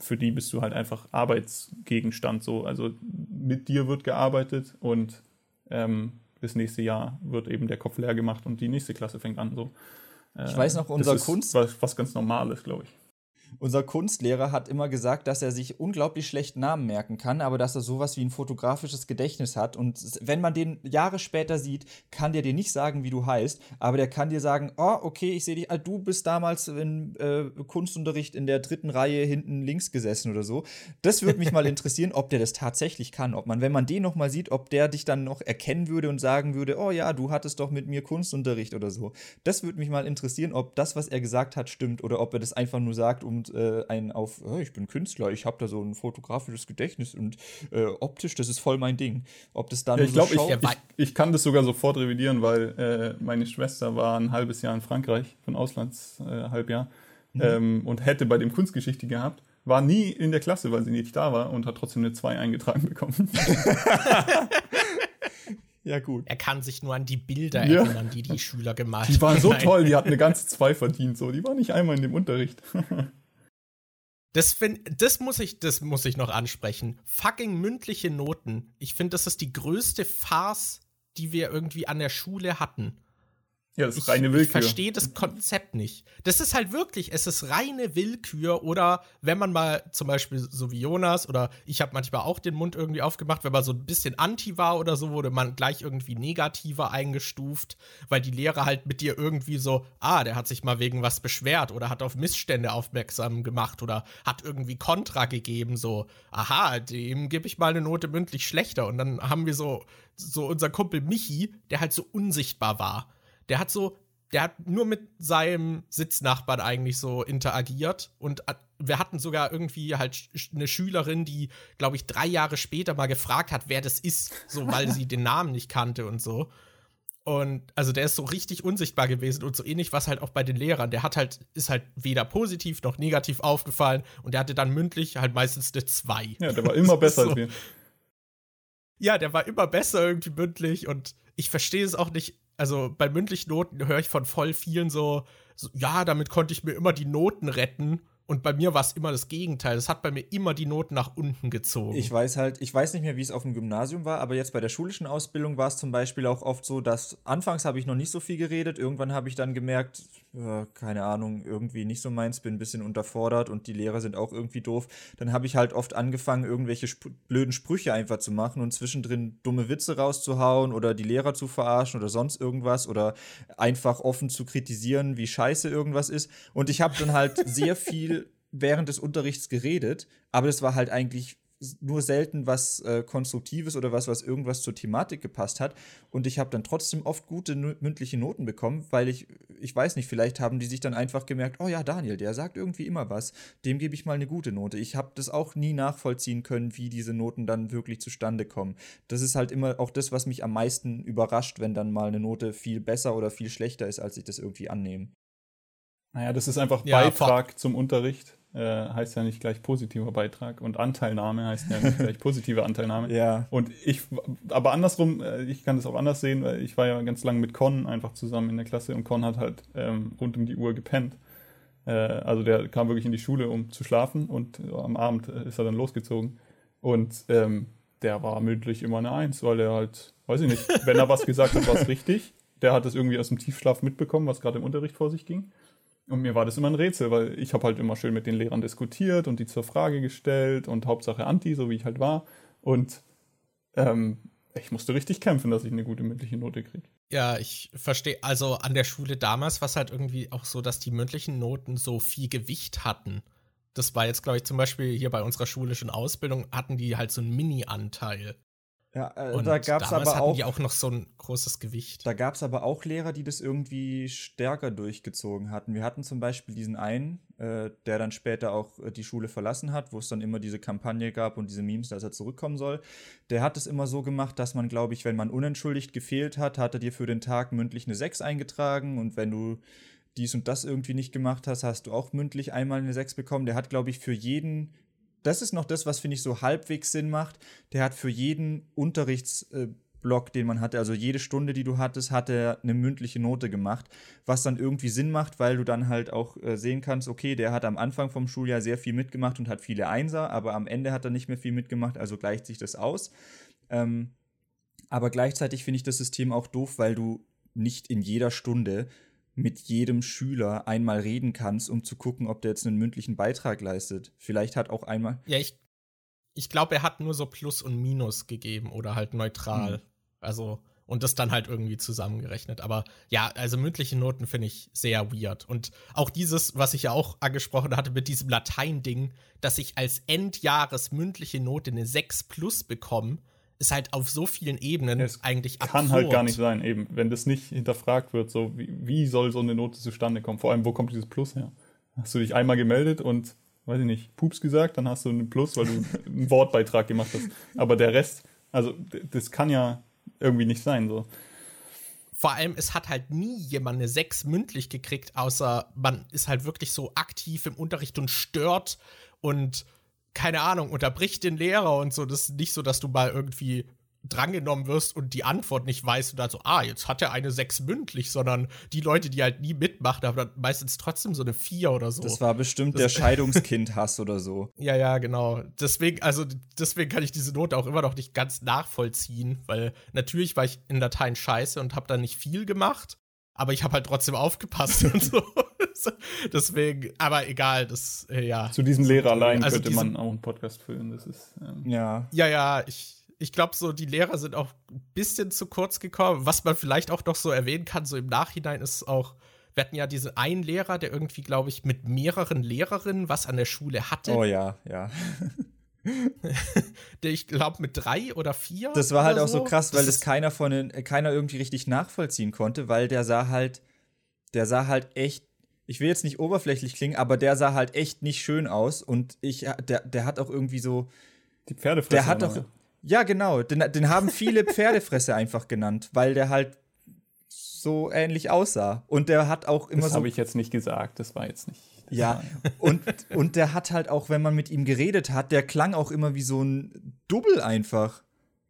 für die bist du halt einfach Arbeitsgegenstand so. Also mit dir wird gearbeitet und ähm, das nächste Jahr wird eben der Kopf leer gemacht und die nächste Klasse fängt an. So. Äh, ich weiß noch, unser das Kunst. Was, was ganz Normales, glaube ich. Unser Kunstlehrer hat immer gesagt, dass er sich unglaublich schlecht Namen merken kann, aber dass er sowas wie ein fotografisches Gedächtnis hat. Und wenn man den Jahre später sieht, kann der dir nicht sagen, wie du heißt, aber der kann dir sagen, oh, okay, ich sehe dich, ah, du bist damals im äh, Kunstunterricht in der dritten Reihe hinten links gesessen oder so. Das würde mich mal *laughs* interessieren, ob der das tatsächlich kann. Ob man, wenn man den noch mal sieht, ob der dich dann noch erkennen würde und sagen würde, oh ja, du hattest doch mit mir Kunstunterricht oder so. Das würde mich mal interessieren, ob das, was er gesagt hat, stimmt oder ob er das einfach nur sagt, um äh, einen auf, oh, ich bin Künstler, ich habe da so ein fotografisches Gedächtnis und äh, optisch, das ist voll mein Ding. Ob das dann ja, ich glaube, so ich, ich, ich, kann das sogar sofort revidieren, weil äh, meine Schwester war ein halbes Jahr in Frankreich, von Auslandshalbjahr, mhm. ähm, und hätte bei dem Kunstgeschichte gehabt war nie in der Klasse, weil sie nicht da war und hat trotzdem eine 2 eingetragen bekommen. *laughs* Ja, gut. Er kann sich nur an die Bilder ja. erinnern, die die Schüler gemalt haben. Die waren so toll, die hatten eine ganze 2 verdient, so. Die war nicht einmal in dem Unterricht. *laughs* Das, find, das, muss ich, das muss ich noch ansprechen. Fucking mündliche Noten. Ich finde, das ist die größte Farce, die wir irgendwie an der Schule hatten. Ja, das ist ich, reine Willkür. Ich verstehe das Konzept nicht. Das ist halt wirklich, es ist reine Willkür oder wenn man mal zum Beispiel so wie Jonas oder ich habe manchmal auch den Mund irgendwie aufgemacht, wenn man so ein bisschen anti war oder so, wurde man gleich irgendwie negativer eingestuft, weil die Lehrer halt mit dir irgendwie so, ah, der hat sich mal wegen was beschwert oder hat auf Missstände aufmerksam gemacht oder hat irgendwie Kontra gegeben, so, aha, dem gebe ich mal eine Note mündlich schlechter und dann haben wir so, so unser Kumpel Michi, der halt so unsichtbar war der hat so, der hat nur mit seinem Sitznachbarn eigentlich so interagiert und wir hatten sogar irgendwie halt eine Schülerin, die, glaube ich, drei Jahre später mal gefragt hat, wer das ist, so weil sie den Namen nicht kannte und so. Und also der ist so richtig unsichtbar gewesen und so ähnlich was halt auch bei den Lehrern. Der hat halt, ist halt weder positiv noch negativ aufgefallen und der hatte dann mündlich halt meistens eine 2. Ja, der war immer *laughs* besser so. als wir. Ja, der war immer besser irgendwie mündlich und ich verstehe es auch nicht also bei mündlichen Noten höre ich von voll vielen so, so, ja, damit konnte ich mir immer die Noten retten. Und bei mir war es immer das Gegenteil. Es hat bei mir immer die Noten nach unten gezogen. Ich weiß halt, ich weiß nicht mehr, wie es auf dem Gymnasium war, aber jetzt bei der schulischen Ausbildung war es zum Beispiel auch oft so, dass anfangs habe ich noch nicht so viel geredet. Irgendwann habe ich dann gemerkt, äh, keine Ahnung, irgendwie nicht so meins, bin ein bisschen unterfordert und die Lehrer sind auch irgendwie doof. Dann habe ich halt oft angefangen, irgendwelche sp blöden Sprüche einfach zu machen und zwischendrin dumme Witze rauszuhauen oder die Lehrer zu verarschen oder sonst irgendwas oder einfach offen zu kritisieren, wie scheiße irgendwas ist. Und ich habe dann halt sehr viel während des Unterrichts geredet, aber das war halt eigentlich nur selten was äh, Konstruktives oder was, was irgendwas zur Thematik gepasst hat. Und ich habe dann trotzdem oft gute mündliche Noten bekommen, weil ich, ich weiß nicht, vielleicht haben die sich dann einfach gemerkt, oh ja, Daniel, der sagt irgendwie immer was, dem gebe ich mal eine gute Note. Ich habe das auch nie nachvollziehen können, wie diese Noten dann wirklich zustande kommen. Das ist halt immer auch das, was mich am meisten überrascht, wenn dann mal eine Note viel besser oder viel schlechter ist, als ich das irgendwie annehme. Naja, das ist einfach ja, Beitrag zum Unterricht. Äh, heißt ja nicht gleich positiver Beitrag und Anteilnahme heißt ja nicht gleich positive Anteilnahme. *laughs* Ja. Und ich, aber andersrum, äh, ich kann das auch anders sehen, weil ich war ja ganz lange mit Con einfach zusammen in der Klasse und Con hat halt ähm, rund um die Uhr gepennt. Äh, also der kam wirklich in die Schule, um zu schlafen und am Abend äh, ist er dann losgezogen. Und ähm, der war mündlich immer eine Eins, weil er halt, weiß ich nicht, wenn er was gesagt hat, war es *laughs* richtig. Der hat es irgendwie aus dem Tiefschlaf mitbekommen, was gerade im Unterricht vor sich ging. Und mir war das immer ein Rätsel, weil ich habe halt immer schön mit den Lehrern diskutiert und die zur Frage gestellt und Hauptsache Anti, so wie ich halt war. Und ähm, ich musste richtig kämpfen, dass ich eine gute mündliche Note kriege. Ja, ich verstehe. Also an der Schule damals war es halt irgendwie auch so, dass die mündlichen Noten so viel Gewicht hatten. Das war jetzt, glaube ich, zum Beispiel hier bei unserer schulischen Ausbildung hatten die halt so einen Mini-Anteil. Ja, äh, und da gab es aber auch. die auch noch so ein großes Gewicht. Da gab es aber auch Lehrer, die das irgendwie stärker durchgezogen hatten. Wir hatten zum Beispiel diesen einen, äh, der dann später auch äh, die Schule verlassen hat, wo es dann immer diese Kampagne gab und diese Memes, dass er zurückkommen soll. Der hat es immer so gemacht, dass man, glaube ich, wenn man unentschuldigt gefehlt hat, hat er dir für den Tag mündlich eine 6 eingetragen und wenn du dies und das irgendwie nicht gemacht hast, hast du auch mündlich einmal eine 6 bekommen. Der hat, glaube ich, für jeden das ist noch das, was finde ich so halbwegs Sinn macht. Der hat für jeden Unterrichtsblock, den man hatte, also jede Stunde, die du hattest, hat er eine mündliche Note gemacht, was dann irgendwie Sinn macht, weil du dann halt auch äh, sehen kannst, okay, der hat am Anfang vom Schuljahr sehr viel mitgemacht und hat viele Einser, aber am Ende hat er nicht mehr viel mitgemacht, also gleicht sich das aus. Ähm, aber gleichzeitig finde ich das System auch doof, weil du nicht in jeder Stunde mit jedem Schüler einmal reden kannst, um zu gucken, ob der jetzt einen mündlichen Beitrag leistet. Vielleicht hat auch einmal. Ja, ich, ich glaube, er hat nur so Plus und Minus gegeben oder halt neutral. Hm. Also, und das dann halt irgendwie zusammengerechnet. Aber ja, also mündliche Noten finde ich sehr weird. Und auch dieses, was ich ja auch angesprochen hatte mit diesem Latein-Ding, dass ich als Endjahres mündliche Note eine 6 plus bekomme, ist halt auf so vielen Ebenen es eigentlich absurd. Kann halt gar nicht sein, eben. Wenn das nicht hinterfragt wird, so wie, wie soll so eine Note zustande kommen? Vor allem, wo kommt dieses Plus her? Hast du dich einmal gemeldet und, weiß ich nicht, Pups gesagt, dann hast du einen Plus, weil du *laughs* einen Wortbeitrag gemacht hast. Aber der Rest, also das kann ja irgendwie nicht sein, so. Vor allem, es hat halt nie jemand eine 6 mündlich gekriegt, außer man ist halt wirklich so aktiv im Unterricht und stört und keine Ahnung, unterbricht den Lehrer und so. Das ist nicht so, dass du mal irgendwie drangenommen wirst und die Antwort nicht weißt und dann so, ah, jetzt hat er eine 6 mündlich, sondern die Leute, die halt nie mitmachen, haben dann meistens trotzdem so eine 4 oder so. Das war bestimmt das der *laughs* Scheidungskind-Hass oder so. Ja, ja, genau. Deswegen, also deswegen kann ich diese Note auch immer noch nicht ganz nachvollziehen, weil natürlich war ich in Latein scheiße und habe da nicht viel gemacht, aber ich habe halt trotzdem aufgepasst *laughs* und so. Deswegen, aber egal, das, äh, ja. Zu diesem Lehrer allein also könnte man auch einen Podcast füllen. Das ist, ähm ja. Ja, ja, ich, ich glaube, so die Lehrer sind auch ein bisschen zu kurz gekommen. Was man vielleicht auch noch so erwähnen kann, so im Nachhinein ist auch, wir hatten ja diesen einen Lehrer, der irgendwie, glaube ich, mit mehreren Lehrerinnen was an der Schule hatte. Oh ja, ja. *laughs* der ich glaube mit drei oder vier. Das war halt auch so, so krass, weil das, das keiner von den, keiner irgendwie richtig nachvollziehen konnte, weil der sah halt, der sah halt echt ich will jetzt nicht oberflächlich klingen, aber der sah halt echt nicht schön aus und ich, der, der hat auch irgendwie so. Die Pferdefresse. Der hat doch. Ja, genau. Den, den haben viele *laughs* Pferdefresse einfach genannt, weil der halt so ähnlich aussah. Und der hat auch immer das so. Das habe ich jetzt nicht gesagt, das war jetzt nicht. Ja, *laughs* und, und der hat halt auch, wenn man mit ihm geredet hat, der klang auch immer wie so ein Double einfach.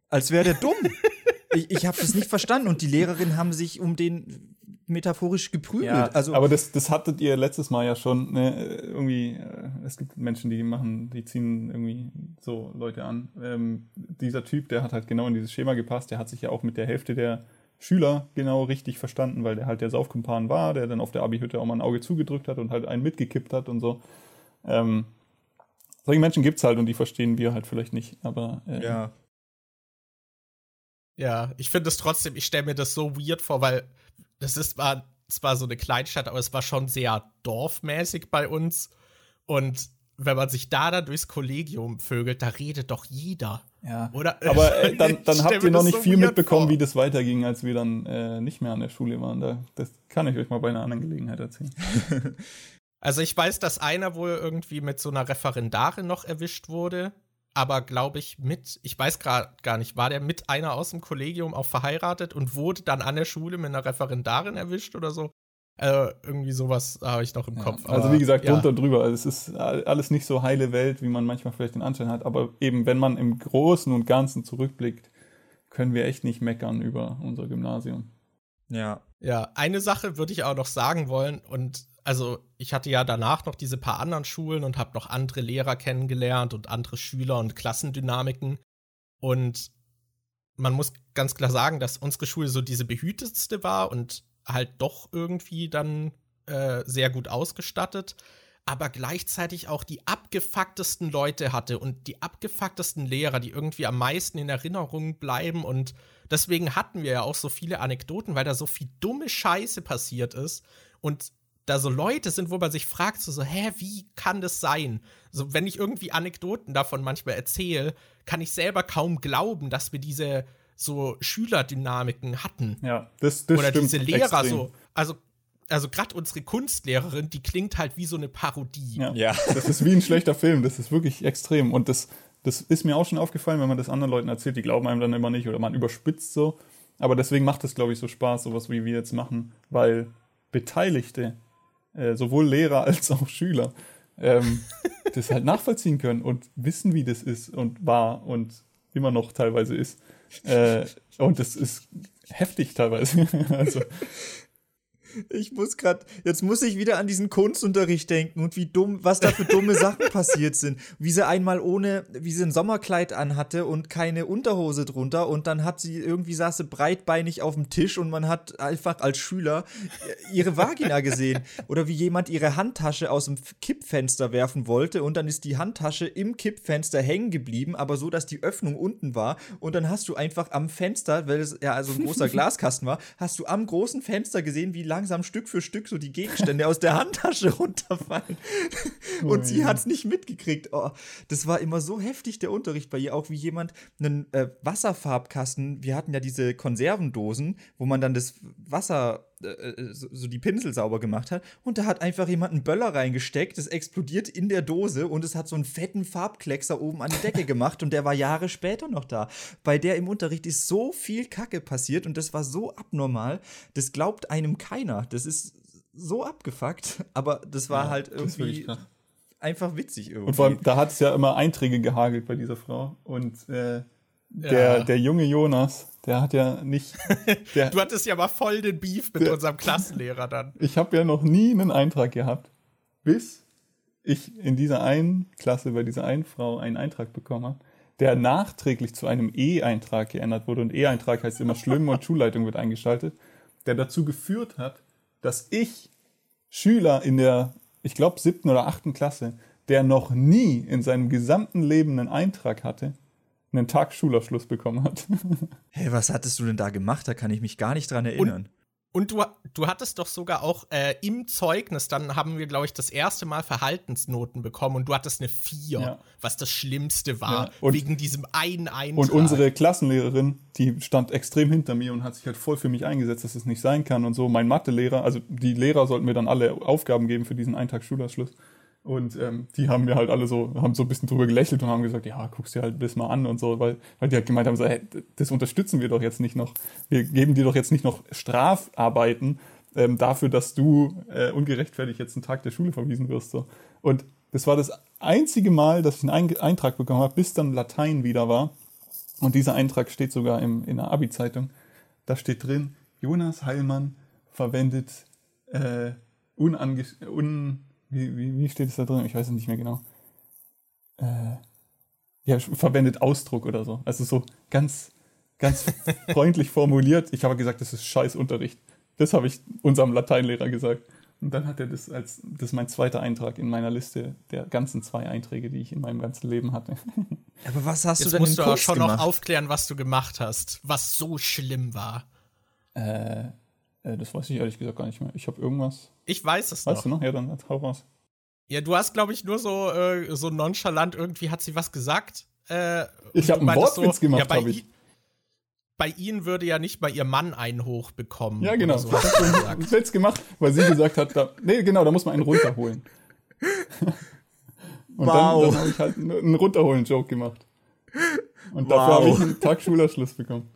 Als wäre der dumm. *laughs* ich ich habe das nicht verstanden und die Lehrerin haben sich um den metaphorisch geprügelt. Ja, also, aber das, das hattet ihr letztes Mal ja schon. Ne? Irgendwie, äh, es gibt Menschen, die machen, die ziehen irgendwie so Leute an. Ähm, dieser Typ, der hat halt genau in dieses Schema gepasst. Der hat sich ja auch mit der Hälfte der Schüler genau richtig verstanden, weil der halt der Saufkumpan war, der dann auf der Abi-Hütte auch mal ein Auge zugedrückt hat und halt einen mitgekippt hat und so. Ähm, solche Menschen gibt's halt und die verstehen wir halt vielleicht nicht, aber äh, ja. Ja, ich finde es trotzdem, ich stelle mir das so weird vor, weil das ist war zwar so eine Kleinstadt, aber es war schon sehr dorfmäßig bei uns. Und wenn man sich da dann durchs Kollegium vögelt, da redet doch jeder. Ja. Oder? Aber äh, *laughs* dann, dann habt ihr noch nicht so viel mitbekommen, vor. wie das weiterging, als wir dann äh, nicht mehr an der Schule waren. Da, das kann ich euch mal bei einer anderen Gelegenheit erzählen. *laughs* also ich weiß, dass einer wohl irgendwie mit so einer Referendarin noch erwischt wurde aber glaube ich mit, ich weiß gerade gar nicht, war der mit einer aus dem Kollegium auch verheiratet und wurde dann an der Schule mit einer Referendarin erwischt oder so? Äh, irgendwie sowas habe ich noch im ja, Kopf. Also aber, also wie gesagt, ja. drunter und drüber. Also es ist alles nicht so heile Welt, wie man manchmal vielleicht den Anschein hat. Aber eben, wenn man im Großen und Ganzen zurückblickt, können wir echt nicht meckern über unser Gymnasium. Ja. Ja, eine Sache würde ich auch noch sagen wollen und also ich hatte ja danach noch diese paar anderen Schulen und habe noch andere Lehrer kennengelernt und andere Schüler und Klassendynamiken. Und man muss ganz klar sagen, dass unsere Schule so diese behütetste war und halt doch irgendwie dann äh, sehr gut ausgestattet, aber gleichzeitig auch die abgefucktesten Leute hatte und die abgefucktesten Lehrer, die irgendwie am meisten in Erinnerung bleiben. Und deswegen hatten wir ja auch so viele Anekdoten, weil da so viel dumme Scheiße passiert ist. Und da so Leute sind, wo man sich fragt, so, so, hä, wie kann das sein? So, wenn ich irgendwie Anekdoten davon manchmal erzähle, kann ich selber kaum glauben, dass wir diese so Schülerdynamiken hatten. Ja, das, das Oder stimmt diese Lehrer extrem. so. Also, also gerade unsere Kunstlehrerin, die klingt halt wie so eine Parodie. Ja. ja. *laughs* Das ist wie ein schlechter Film, das ist wirklich extrem. Und das, das ist mir auch schon aufgefallen, wenn man das anderen Leuten erzählt, die glauben einem dann immer nicht oder man überspitzt so. Aber deswegen macht es, glaube ich, so Spaß, sowas wie wir jetzt machen, weil Beteiligte äh, sowohl Lehrer als auch Schüler, ähm, *laughs* das halt nachvollziehen können und wissen, wie das ist und war und immer noch teilweise ist. Äh, und das ist heftig teilweise. *laughs* also. Ich muss gerade, jetzt muss ich wieder an diesen Kunstunterricht denken und wie dumm, was da für dumme Sachen *laughs* passiert sind. Wie sie einmal ohne, wie sie ein Sommerkleid anhatte und keine Unterhose drunter und dann hat sie irgendwie saß sie breitbeinig auf dem Tisch und man hat einfach als Schüler ihre Vagina gesehen. Oder wie jemand ihre Handtasche aus dem Kippfenster werfen wollte und dann ist die Handtasche im Kippfenster hängen geblieben, aber so, dass die Öffnung unten war und dann hast du einfach am Fenster, weil es ja also ein großer *laughs* Glaskasten war, hast du am großen Fenster gesehen, wie langsam Stück für Stück so die Gegenstände aus der Handtasche runterfallen. Oh und sie hat es nicht mitgekriegt. Oh, das war immer so heftig, der Unterricht bei ihr. Auch wie jemand einen äh, Wasserfarbkasten, wir hatten ja diese Konservendosen, wo man dann das Wasser äh, äh, so, so, die Pinsel sauber gemacht hat. Und da hat einfach jemand einen Böller reingesteckt, das explodiert in der Dose und es hat so einen fetten Farbkleckser oben an die Decke *laughs* gemacht und der war Jahre später noch da. Bei der im Unterricht ist so viel Kacke passiert und das war so abnormal, das glaubt einem keiner. Das ist so abgefuckt, aber das war ja, halt irgendwie einfach witzig irgendwie. Und vor allem, da hat es ja immer Einträge gehagelt bei dieser Frau und äh, der, ja. der junge Jonas, der hat ja nicht. *laughs* Der, du hattest ja mal voll den Beef mit der, unserem Klassenlehrer dann. Ich habe ja noch nie einen Eintrag gehabt, bis ich in dieser einen Klasse bei dieser einen Frau einen Eintrag bekommen habe, der nachträglich zu einem E-Eintrag geändert wurde. Und E-Eintrag heißt immer schlimm und Schulleitung wird eingeschaltet, der dazu geführt hat, dass ich Schüler in der, ich glaube, siebten oder achten Klasse, der noch nie in seinem gesamten Leben einen Eintrag hatte, einen Tag Schulabschluss bekommen hat. *laughs* hey, was hattest du denn da gemacht? Da kann ich mich gar nicht dran erinnern. Und, und du, du hattest doch sogar auch äh, im Zeugnis, dann haben wir, glaube ich, das erste Mal Verhaltensnoten bekommen und du hattest eine 4, ja. was das Schlimmste war, ja. wegen diesem einen Eintrag. Und unsere Klassenlehrerin, die stand extrem hinter mir und hat sich halt voll für mich eingesetzt, dass es nicht sein kann und so. Mein Mathelehrer, also die Lehrer sollten mir dann alle Aufgaben geben für diesen einen Tag Schulabschluss. Und ähm, die haben mir halt alle so, haben so ein bisschen drüber gelächelt und haben gesagt, ja, guck's dir halt das mal an und so, weil, weil die halt gemeint haben, so, hey, das unterstützen wir doch jetzt nicht noch. Wir geben dir doch jetzt nicht noch Strafarbeiten ähm, dafür, dass du äh, ungerechtfertigt jetzt einen Tag der Schule verwiesen wirst. So. Und das war das einzige Mal, dass ich einen Eintrag bekommen habe, bis dann Latein wieder war. Und dieser Eintrag steht sogar im, in der Abi-Zeitung. Da steht drin, Jonas Heilmann verwendet äh, unange un wie, wie, wie steht es da drin? Ich weiß es nicht mehr genau. Äh, ja, verwendet Ausdruck oder so. Also so ganz, ganz *laughs* freundlich formuliert. Ich habe gesagt, das ist scheiß Unterricht. Das habe ich unserem Lateinlehrer gesagt. Und dann hat er das als, das ist mein zweiter Eintrag in meiner Liste der ganzen zwei Einträge, die ich in meinem ganzen Leben hatte. *laughs* Aber was hast Jetzt du denn musst du auch schon gemacht? noch aufklären, was du gemacht hast, was so schlimm war. Äh, äh, das weiß ich ehrlich gesagt gar nicht mehr. Ich habe irgendwas. Ich weiß es weißt noch. Weißt du noch? Ja, dann hau raus. Ja, du hast, glaube ich, nur so, äh, so nonchalant irgendwie hat sie was gesagt. Äh, ich habe einen Wortwitz so, gemacht, ja, habe ich. Bei ihnen würde ja nicht mal ihr Mann einen hoch bekommen. Ja, genau. So, ich habe einen Witz gemacht, weil sie gesagt hat, da, nee, genau, da muss man einen runterholen. *laughs* Und wow. dann, dann habe ich halt einen runterholen-Joke gemacht. Und dafür wow. habe ich einen Tag Schulabschluss bekommen.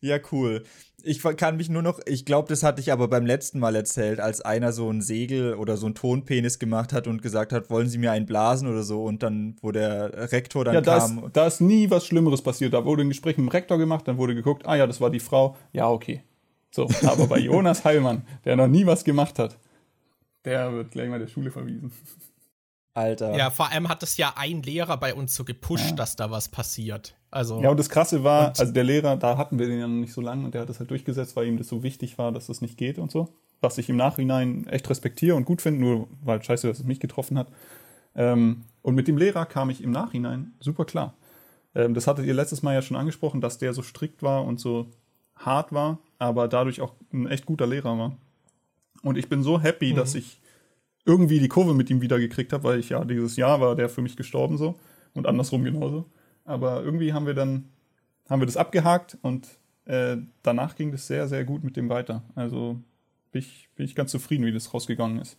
Ja, cool ich kann mich nur noch, ich glaube, das hatte ich aber beim letzten Mal erzählt, als einer so ein Segel oder so ein Tonpenis gemacht hat und gesagt hat, wollen Sie mir einen blasen oder so und dann, wo der Rektor dann ja, da kam. Ist, da ist nie was Schlimmeres passiert. Da wurde ein Gespräch mit dem Rektor gemacht, dann wurde geguckt, ah ja, das war die Frau, ja, okay. So, aber bei *laughs* Jonas Heilmann, der noch nie was gemacht hat, der wird gleich mal der Schule verwiesen. Alter. Ja, vor allem hat es ja ein Lehrer bei uns so gepusht, ja. dass da was passiert. Also ja, und das Krasse war, also der Lehrer, da hatten wir den ja noch nicht so lange und der hat das halt durchgesetzt, weil ihm das so wichtig war, dass das nicht geht und so. Was ich im Nachhinein echt respektiere und gut finde, nur weil scheiße, dass es mich getroffen hat. Ähm, und mit dem Lehrer kam ich im Nachhinein super klar. Ähm, das hattet ihr letztes Mal ja schon angesprochen, dass der so strikt war und so hart war, aber dadurch auch ein echt guter Lehrer war. Und ich bin so happy, mhm. dass ich irgendwie die Kurve mit ihm wieder gekriegt habe, weil ich ja dieses Jahr war der für mich gestorben so und andersrum genauso. Aber irgendwie haben wir dann haben wir das abgehakt und äh, danach ging das sehr sehr gut mit dem weiter. Also bin ich, bin ich ganz zufrieden, wie das rausgegangen ist.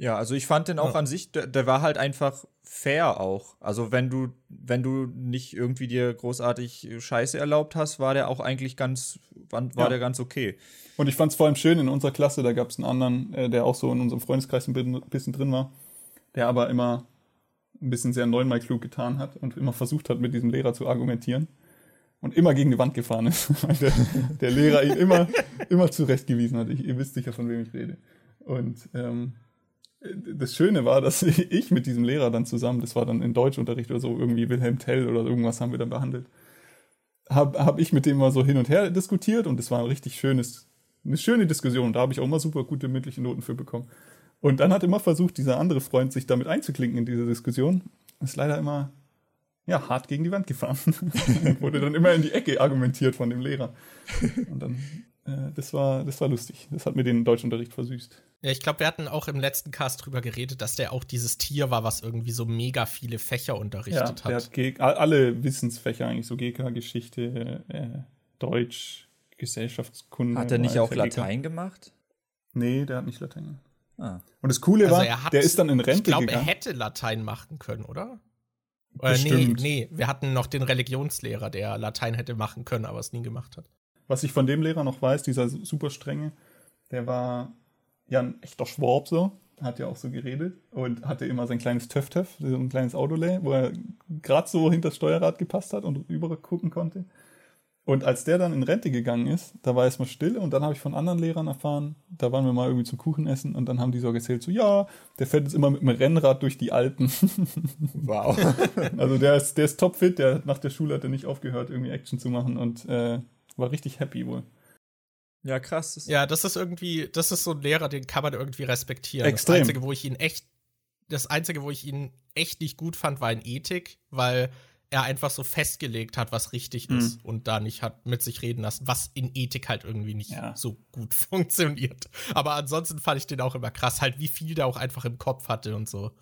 Ja, also ich fand den auch ja. an sich, der, der, war halt einfach fair auch. Also wenn du, wenn du nicht irgendwie dir großartig Scheiße erlaubt hast, war der auch eigentlich ganz, war ja. der ganz okay. Und ich fand es vor allem schön, in unserer Klasse, da gab es einen anderen, äh, der auch so in unserem Freundeskreis ein bisschen drin war, der aber immer ein bisschen sehr neunmal klug getan hat und immer versucht hat, mit diesem Lehrer zu argumentieren. und immer gegen die Wand gefahren ist. *laughs* der, der, Lehrer ihn immer, immer zurechtgewiesen hat. Ich, ihr wisst sicher, von wem ich rede. Und ähm, das Schöne war, dass *laughs* ich mit diesem Lehrer dann zusammen, das war dann in Deutschunterricht oder so, irgendwie Wilhelm Tell oder irgendwas haben wir dann behandelt, habe hab ich mit dem mal so hin und her diskutiert und es war ein richtig schönes, eine schöne Diskussion. Da habe ich auch immer super gute mündliche Noten für bekommen. Und dann hat immer versucht, dieser andere Freund sich damit einzuklinken in diese Diskussion. Ist leider immer ja, hart gegen die Wand gefahren. *laughs* wurde dann immer in die Ecke argumentiert von dem Lehrer. Und dann, äh, das, war, das war lustig. Das hat mir den Deutschunterricht versüßt. Ja, ich glaube, wir hatten auch im letzten Cast drüber geredet, dass der auch dieses Tier war, was irgendwie so mega viele Fächer unterrichtet ja, hat. Der hat alle Wissensfächer eigentlich, so GK, Geschichte, äh, Deutsch, Gesellschaftskunde. Hat er nicht auch Latein gemacht? Nee, der hat nicht Latein gemacht. Ah. Und das Coole also war, hat, der ist dann in Rente ich glaub, gegangen. Ich glaube, er hätte Latein machen können, oder? Äh, nee, nee, wir hatten noch den Religionslehrer, der Latein hätte machen können, aber es nie gemacht hat. Was ich von dem Lehrer noch weiß, dieser super strenge, der war ja ein echter Schwab so, hat ja auch so geredet und hatte immer sein kleines Töff-Töff, so ein kleines Autolay, wo er gerade so hinter das Steuerrad gepasst hat und rüber gucken konnte. Und als der dann in Rente gegangen ist, da war erstmal still und dann habe ich von anderen Lehrern erfahren, da waren wir mal irgendwie zum Kuchen essen und dann haben die so erzählt, so ja, der fährt jetzt immer mit dem Rennrad durch die Alpen. *laughs* Wow. *laughs* also der ist, der ist topfit, der nach der Schule hat er nicht aufgehört, irgendwie Action zu machen und äh, war richtig happy wohl. Ja, krass. Ja, das ist irgendwie, das ist so ein Lehrer, den kann man irgendwie respektieren. Extrem. Das Einzige, wo ich ihn echt, das Einzige, wo ich ihn echt nicht gut fand, war in Ethik, weil er einfach so festgelegt hat, was richtig mhm. ist und da nicht hat mit sich reden lassen, was in Ethik halt irgendwie nicht ja. so gut *laughs* funktioniert. Aber ansonsten fand ich den auch immer krass, halt wie viel der auch einfach im Kopf hatte und so.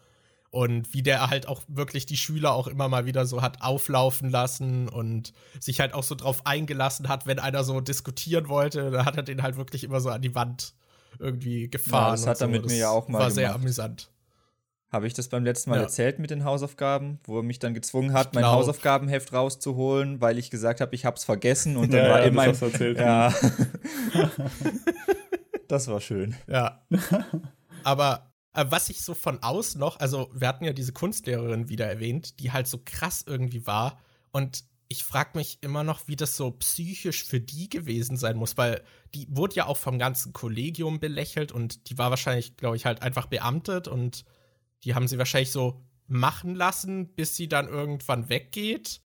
Und wie der halt auch wirklich die Schüler auch immer mal wieder so hat auflaufen lassen und sich halt auch so drauf eingelassen hat, wenn einer so diskutieren wollte, dann hat er den halt wirklich immer so an die Wand irgendwie gefahren. Ja, das hat er so. mit das mir ja auch mal War gemacht. sehr amüsant. Habe ich das beim letzten Mal ja. erzählt mit den Hausaufgaben, wo er mich dann gezwungen hat, mein Hausaufgabenheft rauszuholen, weil ich gesagt habe, ich habe es vergessen und dann ja, war ja, immer das erzählt, ja. *laughs* das war schön. Ja. Aber äh, was ich so von aus noch, also wir hatten ja diese Kunstlehrerin wieder erwähnt, die halt so krass irgendwie war und ich frage mich immer noch, wie das so psychisch für die gewesen sein muss, weil die wurde ja auch vom ganzen Kollegium belächelt und die war wahrscheinlich, glaube ich, halt einfach beamtet und die haben sie wahrscheinlich so machen lassen, bis sie dann irgendwann weggeht.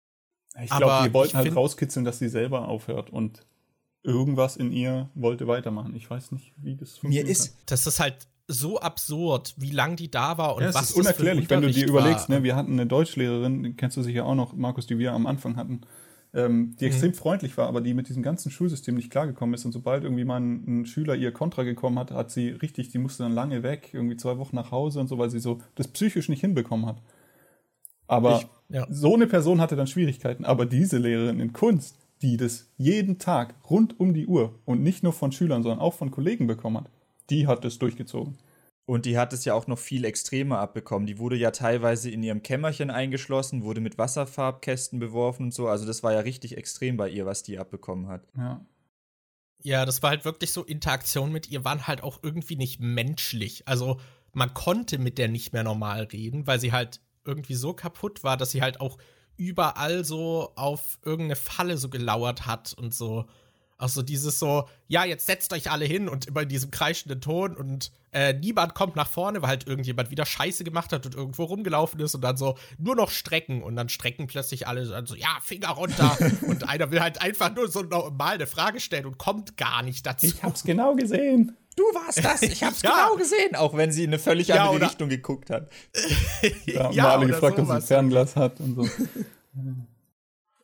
Ich glaube, die wollten halt rauskitzeln, dass sie selber aufhört und irgendwas in ihr wollte weitermachen. Ich weiß nicht, wie das funktioniert. Mir ist, das ist halt so absurd, wie lang die da war und ja, was ist unerklärlich, wenn du dir überlegst, ne, wir hatten eine Deutschlehrerin, die kennst du sicher auch noch, Markus, die wir am Anfang hatten ähm, die mhm. extrem freundlich war, aber die mit diesem ganzen Schulsystem nicht klargekommen ist. Und sobald irgendwie mal ein, ein, Schüler ihr Kontra gekommen hat, hat sie richtig, die musste dann lange weg, irgendwie zwei Wochen nach Hause und so, weil sie so das psychisch nicht hinbekommen hat. Aber ich, ja. so eine Person hatte dann Schwierigkeiten. Aber diese Lehrerin in Kunst, die das jeden Tag rund um die Uhr und nicht nur von Schülern, sondern auch von Kollegen bekommen hat, die hat es durchgezogen. Und die hat es ja auch noch viel extremer abbekommen. Die wurde ja teilweise in ihrem Kämmerchen eingeschlossen, wurde mit Wasserfarbkästen beworfen und so. Also das war ja richtig extrem bei ihr, was die abbekommen hat. Ja. Ja, das war halt wirklich so, Interaktionen mit ihr waren halt auch irgendwie nicht menschlich. Also man konnte mit der nicht mehr normal reden, weil sie halt irgendwie so kaputt war, dass sie halt auch überall so auf irgendeine Falle so gelauert hat und so. Also dieses so, ja, jetzt setzt euch alle hin und immer in diesem kreischenden Ton und äh, niemand kommt nach vorne, weil halt irgendjemand wieder Scheiße gemacht hat und irgendwo rumgelaufen ist und dann so nur noch strecken und dann strecken plötzlich alle dann so, ja, Finger runter *laughs* und einer will halt einfach nur so normal eine Frage stellen und kommt gar nicht dazu. Ich hab's genau gesehen. Du warst das, ich hab's *laughs* ja. genau gesehen, auch wenn sie in eine völlig ja, andere Richtung geguckt hat. *laughs* ja, haben ja, alle gefragt, ob sie ein Fernglas hat und so.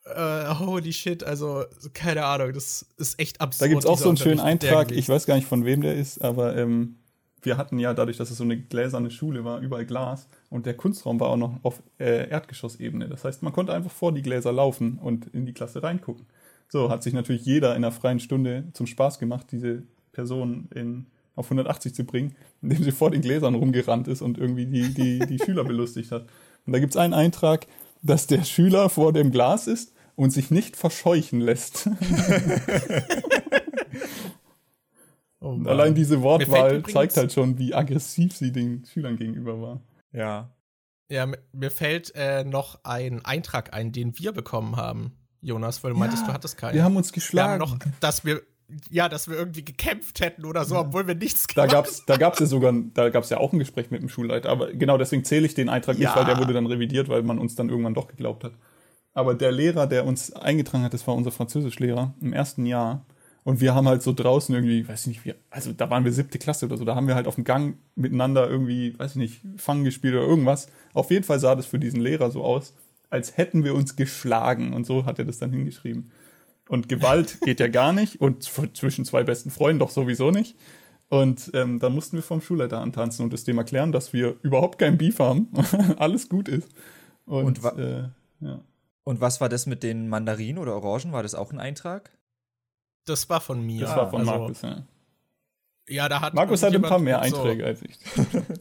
Uh, *laughs* holy shit, also keine Ahnung, das ist echt absurd. Da gibt es auch so einen schönen Eintrag, ich weiß gar nicht von wem der ist, aber ähm, wir hatten ja dadurch, dass es so eine gläserne Schule war, überall Glas und der Kunstraum war auch noch auf äh, Erdgeschossebene. Das heißt, man konnte einfach vor die Gläser laufen und in die Klasse reingucken. So hat sich natürlich jeder in einer freien Stunde zum Spaß gemacht, diese Person in, auf 180 zu bringen, indem sie vor den Gläsern rumgerannt ist und irgendwie die, die, die *laughs* Schüler belustigt hat. Und da gibt es einen Eintrag, dass der Schüler vor dem Glas ist und sich nicht verscheuchen lässt. *laughs* oh allein diese Wortwahl zeigt halt schon, wie aggressiv sie den Schülern gegenüber war. Ja. Ja, mir fällt äh, noch ein Eintrag ein, den wir bekommen haben Jonas, weil du ja, meintest, du hattest keinen. Wir haben uns geschlagen. Wir haben noch, dass wir ja, dass wir irgendwie gekämpft hätten oder so, obwohl wir nichts gemacht haben. Da gab es ja sogar, da gab es ja auch ein Gespräch mit dem Schulleiter, aber genau deswegen zähle ich den Eintrag ja. nicht, weil der wurde dann revidiert, weil man uns dann irgendwann doch geglaubt hat. Aber der Lehrer, der uns eingetragen hat, das war unser Französischlehrer im ersten Jahr. Und wir haben halt so draußen irgendwie, weiß ich nicht, wie, also da waren wir siebte Klasse oder so, da haben wir halt auf dem Gang miteinander irgendwie, weiß ich nicht, Fangen gespielt oder irgendwas. Auf jeden Fall sah das für diesen Lehrer so aus, als hätten wir uns geschlagen. Und so hat er das dann hingeschrieben. Und Gewalt *laughs* geht ja gar nicht und zwischen zwei besten Freunden doch sowieso nicht. Und ähm, dann mussten wir vom Schulleiter antanzen und es dem erklären, dass wir überhaupt kein Beef haben, *laughs* alles gut ist. Und, und, äh, ja. Und was war das mit den Mandarinen oder Orangen? War das auch ein Eintrag? Das war von mir. Das war von also, Markus, ja. Ja, da hat Markus hat ein paar mehr Einträge so. als ich. *laughs*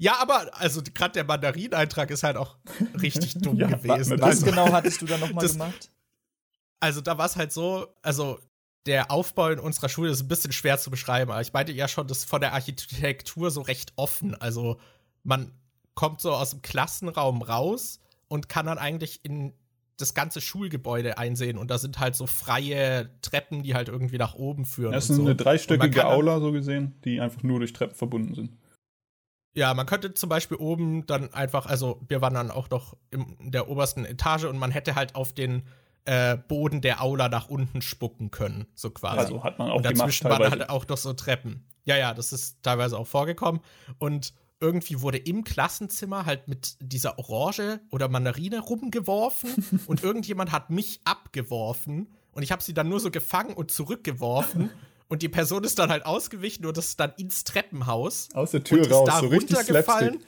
Ja, aber also gerade der Mandarineintrag ist halt auch richtig dumm *laughs* ja, gewesen. Was also, genau hattest du da nochmal gemacht? Also da war es halt so, also der Aufbau in unserer Schule ist ein bisschen schwer zu beschreiben, aber ich meinte ja schon, das ist von der Architektur so recht offen. Also man kommt so aus dem Klassenraum raus und kann dann eigentlich in das ganze Schulgebäude einsehen und da sind halt so freie Treppen, die halt irgendwie nach oben führen. Das ist so. eine dreistöckige Aula so gesehen, die einfach nur durch Treppen verbunden sind. Ja, man könnte zum Beispiel oben dann einfach, also wir waren dann auch noch in der obersten Etage und man hätte halt auf den äh, Boden der Aula nach unten spucken können, so quasi. Also hat man auch und dazwischen gemacht, waren halt auch noch so Treppen. Ja, ja, das ist teilweise auch vorgekommen und irgendwie wurde im Klassenzimmer halt mit dieser Orange oder Mandarine rumgeworfen *laughs* und irgendjemand hat mich abgeworfen und ich habe sie dann nur so gefangen und zurückgeworfen und die Person ist dann halt ausgewichen und das ist dann ins Treppenhaus. Aus der Tür raus, so richtig slapstick.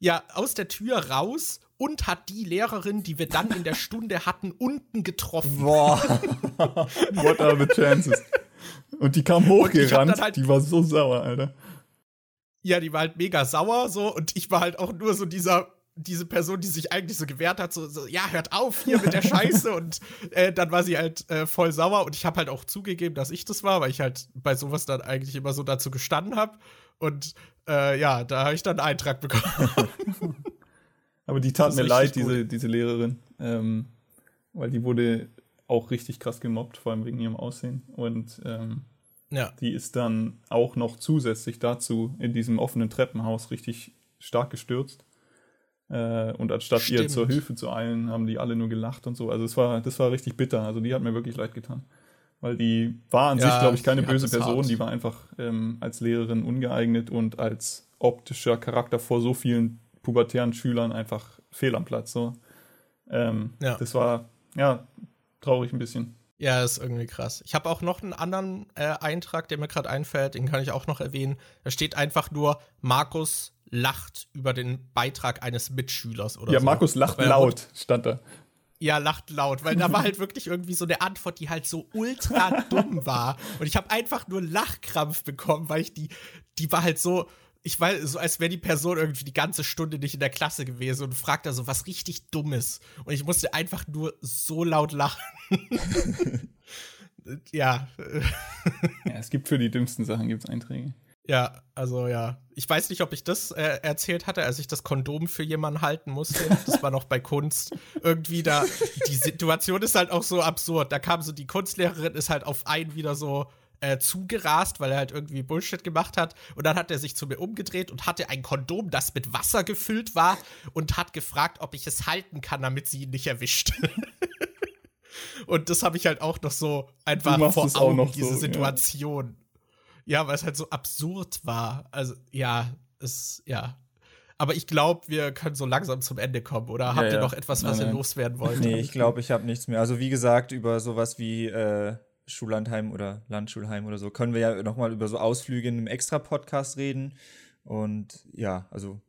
Ja, aus der Tür raus und hat die Lehrerin, die wir dann in der Stunde hatten, unten getroffen. Boah. *laughs* What are the chances? Und die kam hochgerannt, halt die war so sauer, Alter. Ja, die war halt mega sauer so. Und ich war halt auch nur so dieser diese Person, die sich eigentlich so gewehrt hat, so, so ja, hört auf hier mit der *laughs* Scheiße. Und äh, dann war sie halt äh, voll sauer. Und ich habe halt auch zugegeben, dass ich das war, weil ich halt bei sowas dann eigentlich immer so dazu gestanden habe und äh, ja, da habe ich dann einen Eintrag bekommen. *laughs* Aber die tat mir leid, diese, diese Lehrerin, ähm, weil die wurde auch richtig krass gemobbt, vor allem wegen ihrem Aussehen. Und ähm, ja. Die ist dann auch noch zusätzlich dazu in diesem offenen Treppenhaus richtig stark gestürzt. Äh, und anstatt Stimmt. ihr zur Hilfe zu eilen, haben die alle nur gelacht und so. Also es war, das war richtig bitter. Also die hat mir wirklich leid getan. Weil die war an ja, sich, glaube ich, keine böse Person. Hart. Die war einfach ähm, als Lehrerin ungeeignet und als optischer Charakter vor so vielen pubertären Schülern einfach fehl am Platz. So. Ähm, ja. Das war, ja, traurig ein bisschen. Ja, ist irgendwie krass. Ich habe auch noch einen anderen äh, Eintrag, der mir gerade einfällt, den kann ich auch noch erwähnen. Da steht einfach nur, Markus lacht über den Beitrag eines Mitschülers oder ja, so. Ja, Markus lacht laut, stand da. Ja, lacht laut, weil da war halt wirklich irgendwie so eine Antwort, die halt so ultra dumm war. Und ich habe einfach nur Lachkrampf bekommen, weil ich die, die war halt so, ich weiß, so als wäre die Person irgendwie die ganze Stunde nicht in der Klasse gewesen und fragt da so was richtig Dummes. Und ich musste einfach nur so laut lachen. *laughs* ja. ja, es gibt für die dümmsten Sachen gibt's Einträge. Ja, also ja. Ich weiß nicht, ob ich das äh, erzählt hatte, als ich das Kondom für jemanden halten musste. Das war noch bei Kunst. Irgendwie da, die Situation ist halt auch so absurd. Da kam so die Kunstlehrerin, ist halt auf einen wieder so, äh, zugerast, weil er halt irgendwie Bullshit gemacht hat. Und dann hat er sich zu mir umgedreht und hatte ein Kondom, das mit Wasser gefüllt war und hat gefragt, ob ich es halten kann, damit sie ihn nicht erwischt. *laughs* und das habe ich halt auch noch so einfach vor Augen, diese so, Situation. Ja. ja, weil es halt so absurd war. Also, ja, es, ja, aber ich glaube, wir können so langsam zum Ende kommen. Oder habt ja, ihr noch etwas, was nein, ihr loswerden wollt? Nee, ich glaube, ich habe nichts mehr. Also wie gesagt, über sowas wie äh, Schullandheim oder Landschulheim oder so, können wir ja nochmal über so Ausflüge in einem Extra-Podcast reden. Und ja, also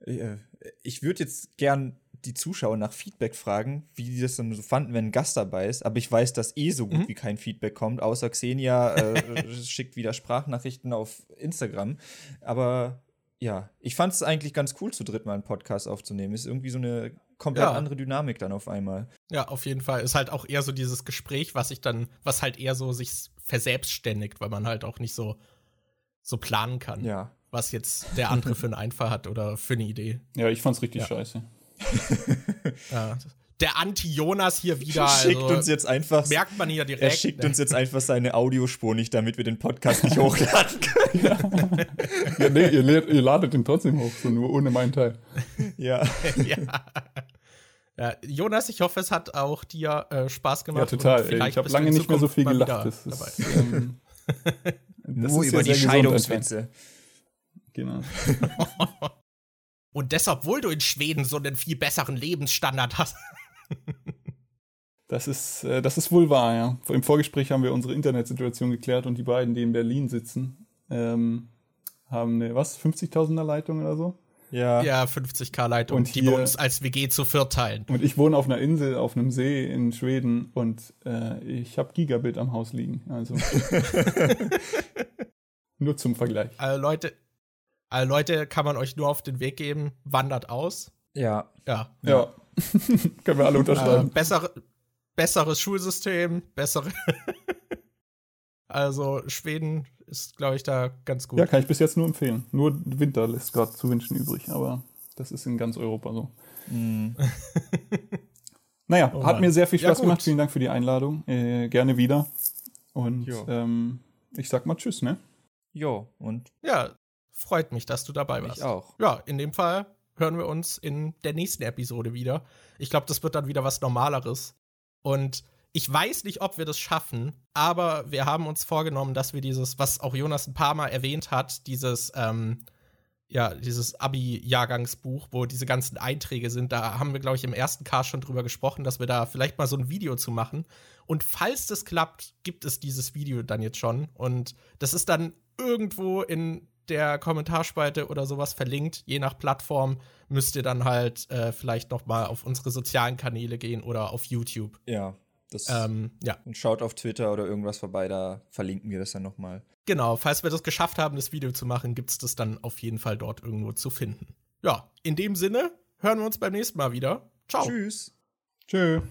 äh, ich würde jetzt gern die Zuschauer nach Feedback fragen, wie die das dann so fanden, wenn ein Gast dabei ist. Aber ich weiß, dass eh so gut mhm. wie kein Feedback kommt, außer Xenia äh, *laughs* schickt wieder Sprachnachrichten auf Instagram. Aber ja, ich fand es eigentlich ganz cool, zu dritt mal einen Podcast aufzunehmen. Ist irgendwie so eine komplett ja. andere Dynamik dann auf einmal. Ja, auf jeden Fall. Ist halt auch eher so dieses Gespräch, was sich dann, was halt eher so sich verselbstständigt, weil man halt auch nicht so, so planen kann. Ja. Was jetzt der andere für einen Einfall hat oder für eine Idee. Ja, ich fand's richtig ja. scheiße. *laughs* ja. Der Anti-Jonas hier wieder. Schickt also, uns jetzt einfach. Merkt man hier direkt. Er schickt ne? uns jetzt einfach seine Audiospur nicht, damit wir den Podcast nicht *laughs* hochladen können. ja, ja nee, ihr, ihr, ladet den trotzdem hoch, so nur ohne meinen Teil. *laughs* Ja. *laughs* ja. ja. Jonas, ich hoffe, es hat auch dir äh, Spaß gemacht. Ja, total. ich habe lange nicht mehr so viel gelacht. Das ist, ähm, nur über die Scheidungswitze. Genau. Und deshalb, obwohl du in Schweden so einen viel besseren Lebensstandard hast. *laughs* Das ist, äh, das ist wohl wahr, ja. Im Vorgespräch haben wir unsere Internetsituation geklärt und die beiden, die in Berlin sitzen, ähm, haben eine, was, 50.000er Leitung oder so? Ja. Ja, 50k Leitung, und die wir uns als WG zu viert teilen. Und ich wohne auf einer Insel, auf einem See in Schweden und äh, ich habe Gigabit am Haus liegen. Also. *laughs* nur zum Vergleich. Also Leute, also Leute, kann man euch nur auf den Weg geben, wandert aus. Ja. Ja. Ja. *laughs* Können wir alle unterschreiben. Äh, bessere, besseres Schulsystem, bessere. *laughs* also Schweden ist, glaube ich, da ganz gut. Ja, kann ich bis jetzt nur empfehlen. Nur Winter lässt gerade zu wünschen übrig, aber das ist in ganz Europa so. Mm. *laughs* naja, oh hat mir sehr viel Spaß ja, gemacht. Vielen Dank für die Einladung. Äh, gerne wieder. Und ähm, ich sag mal Tschüss, ne? Jo, und. Ja, freut mich, dass du dabei warst. Ich auch. Ja, in dem Fall hören wir uns in der nächsten Episode wieder. Ich glaube, das wird dann wieder was Normaleres. Und ich weiß nicht, ob wir das schaffen, aber wir haben uns vorgenommen, dass wir dieses, was auch Jonas ein paar Mal erwähnt hat, dieses, ähm, ja, dieses Abi-Jahrgangsbuch, wo diese ganzen Einträge sind, da haben wir, glaube ich, im ersten Cast schon drüber gesprochen, dass wir da vielleicht mal so ein Video zu machen. Und falls das klappt, gibt es dieses Video dann jetzt schon. Und das ist dann irgendwo in der Kommentarspalte oder sowas verlinkt. Je nach Plattform müsst ihr dann halt äh, vielleicht noch mal auf unsere sozialen Kanäle gehen oder auf YouTube. Ja, das, ähm, ja. Und schaut auf Twitter oder irgendwas vorbei, da verlinken wir das dann noch mal. Genau, falls wir das geschafft haben, das Video zu machen, gibt es das dann auf jeden Fall dort irgendwo zu finden. Ja, in dem Sinne hören wir uns beim nächsten Mal wieder. Ciao. Tschüss. Tschüss.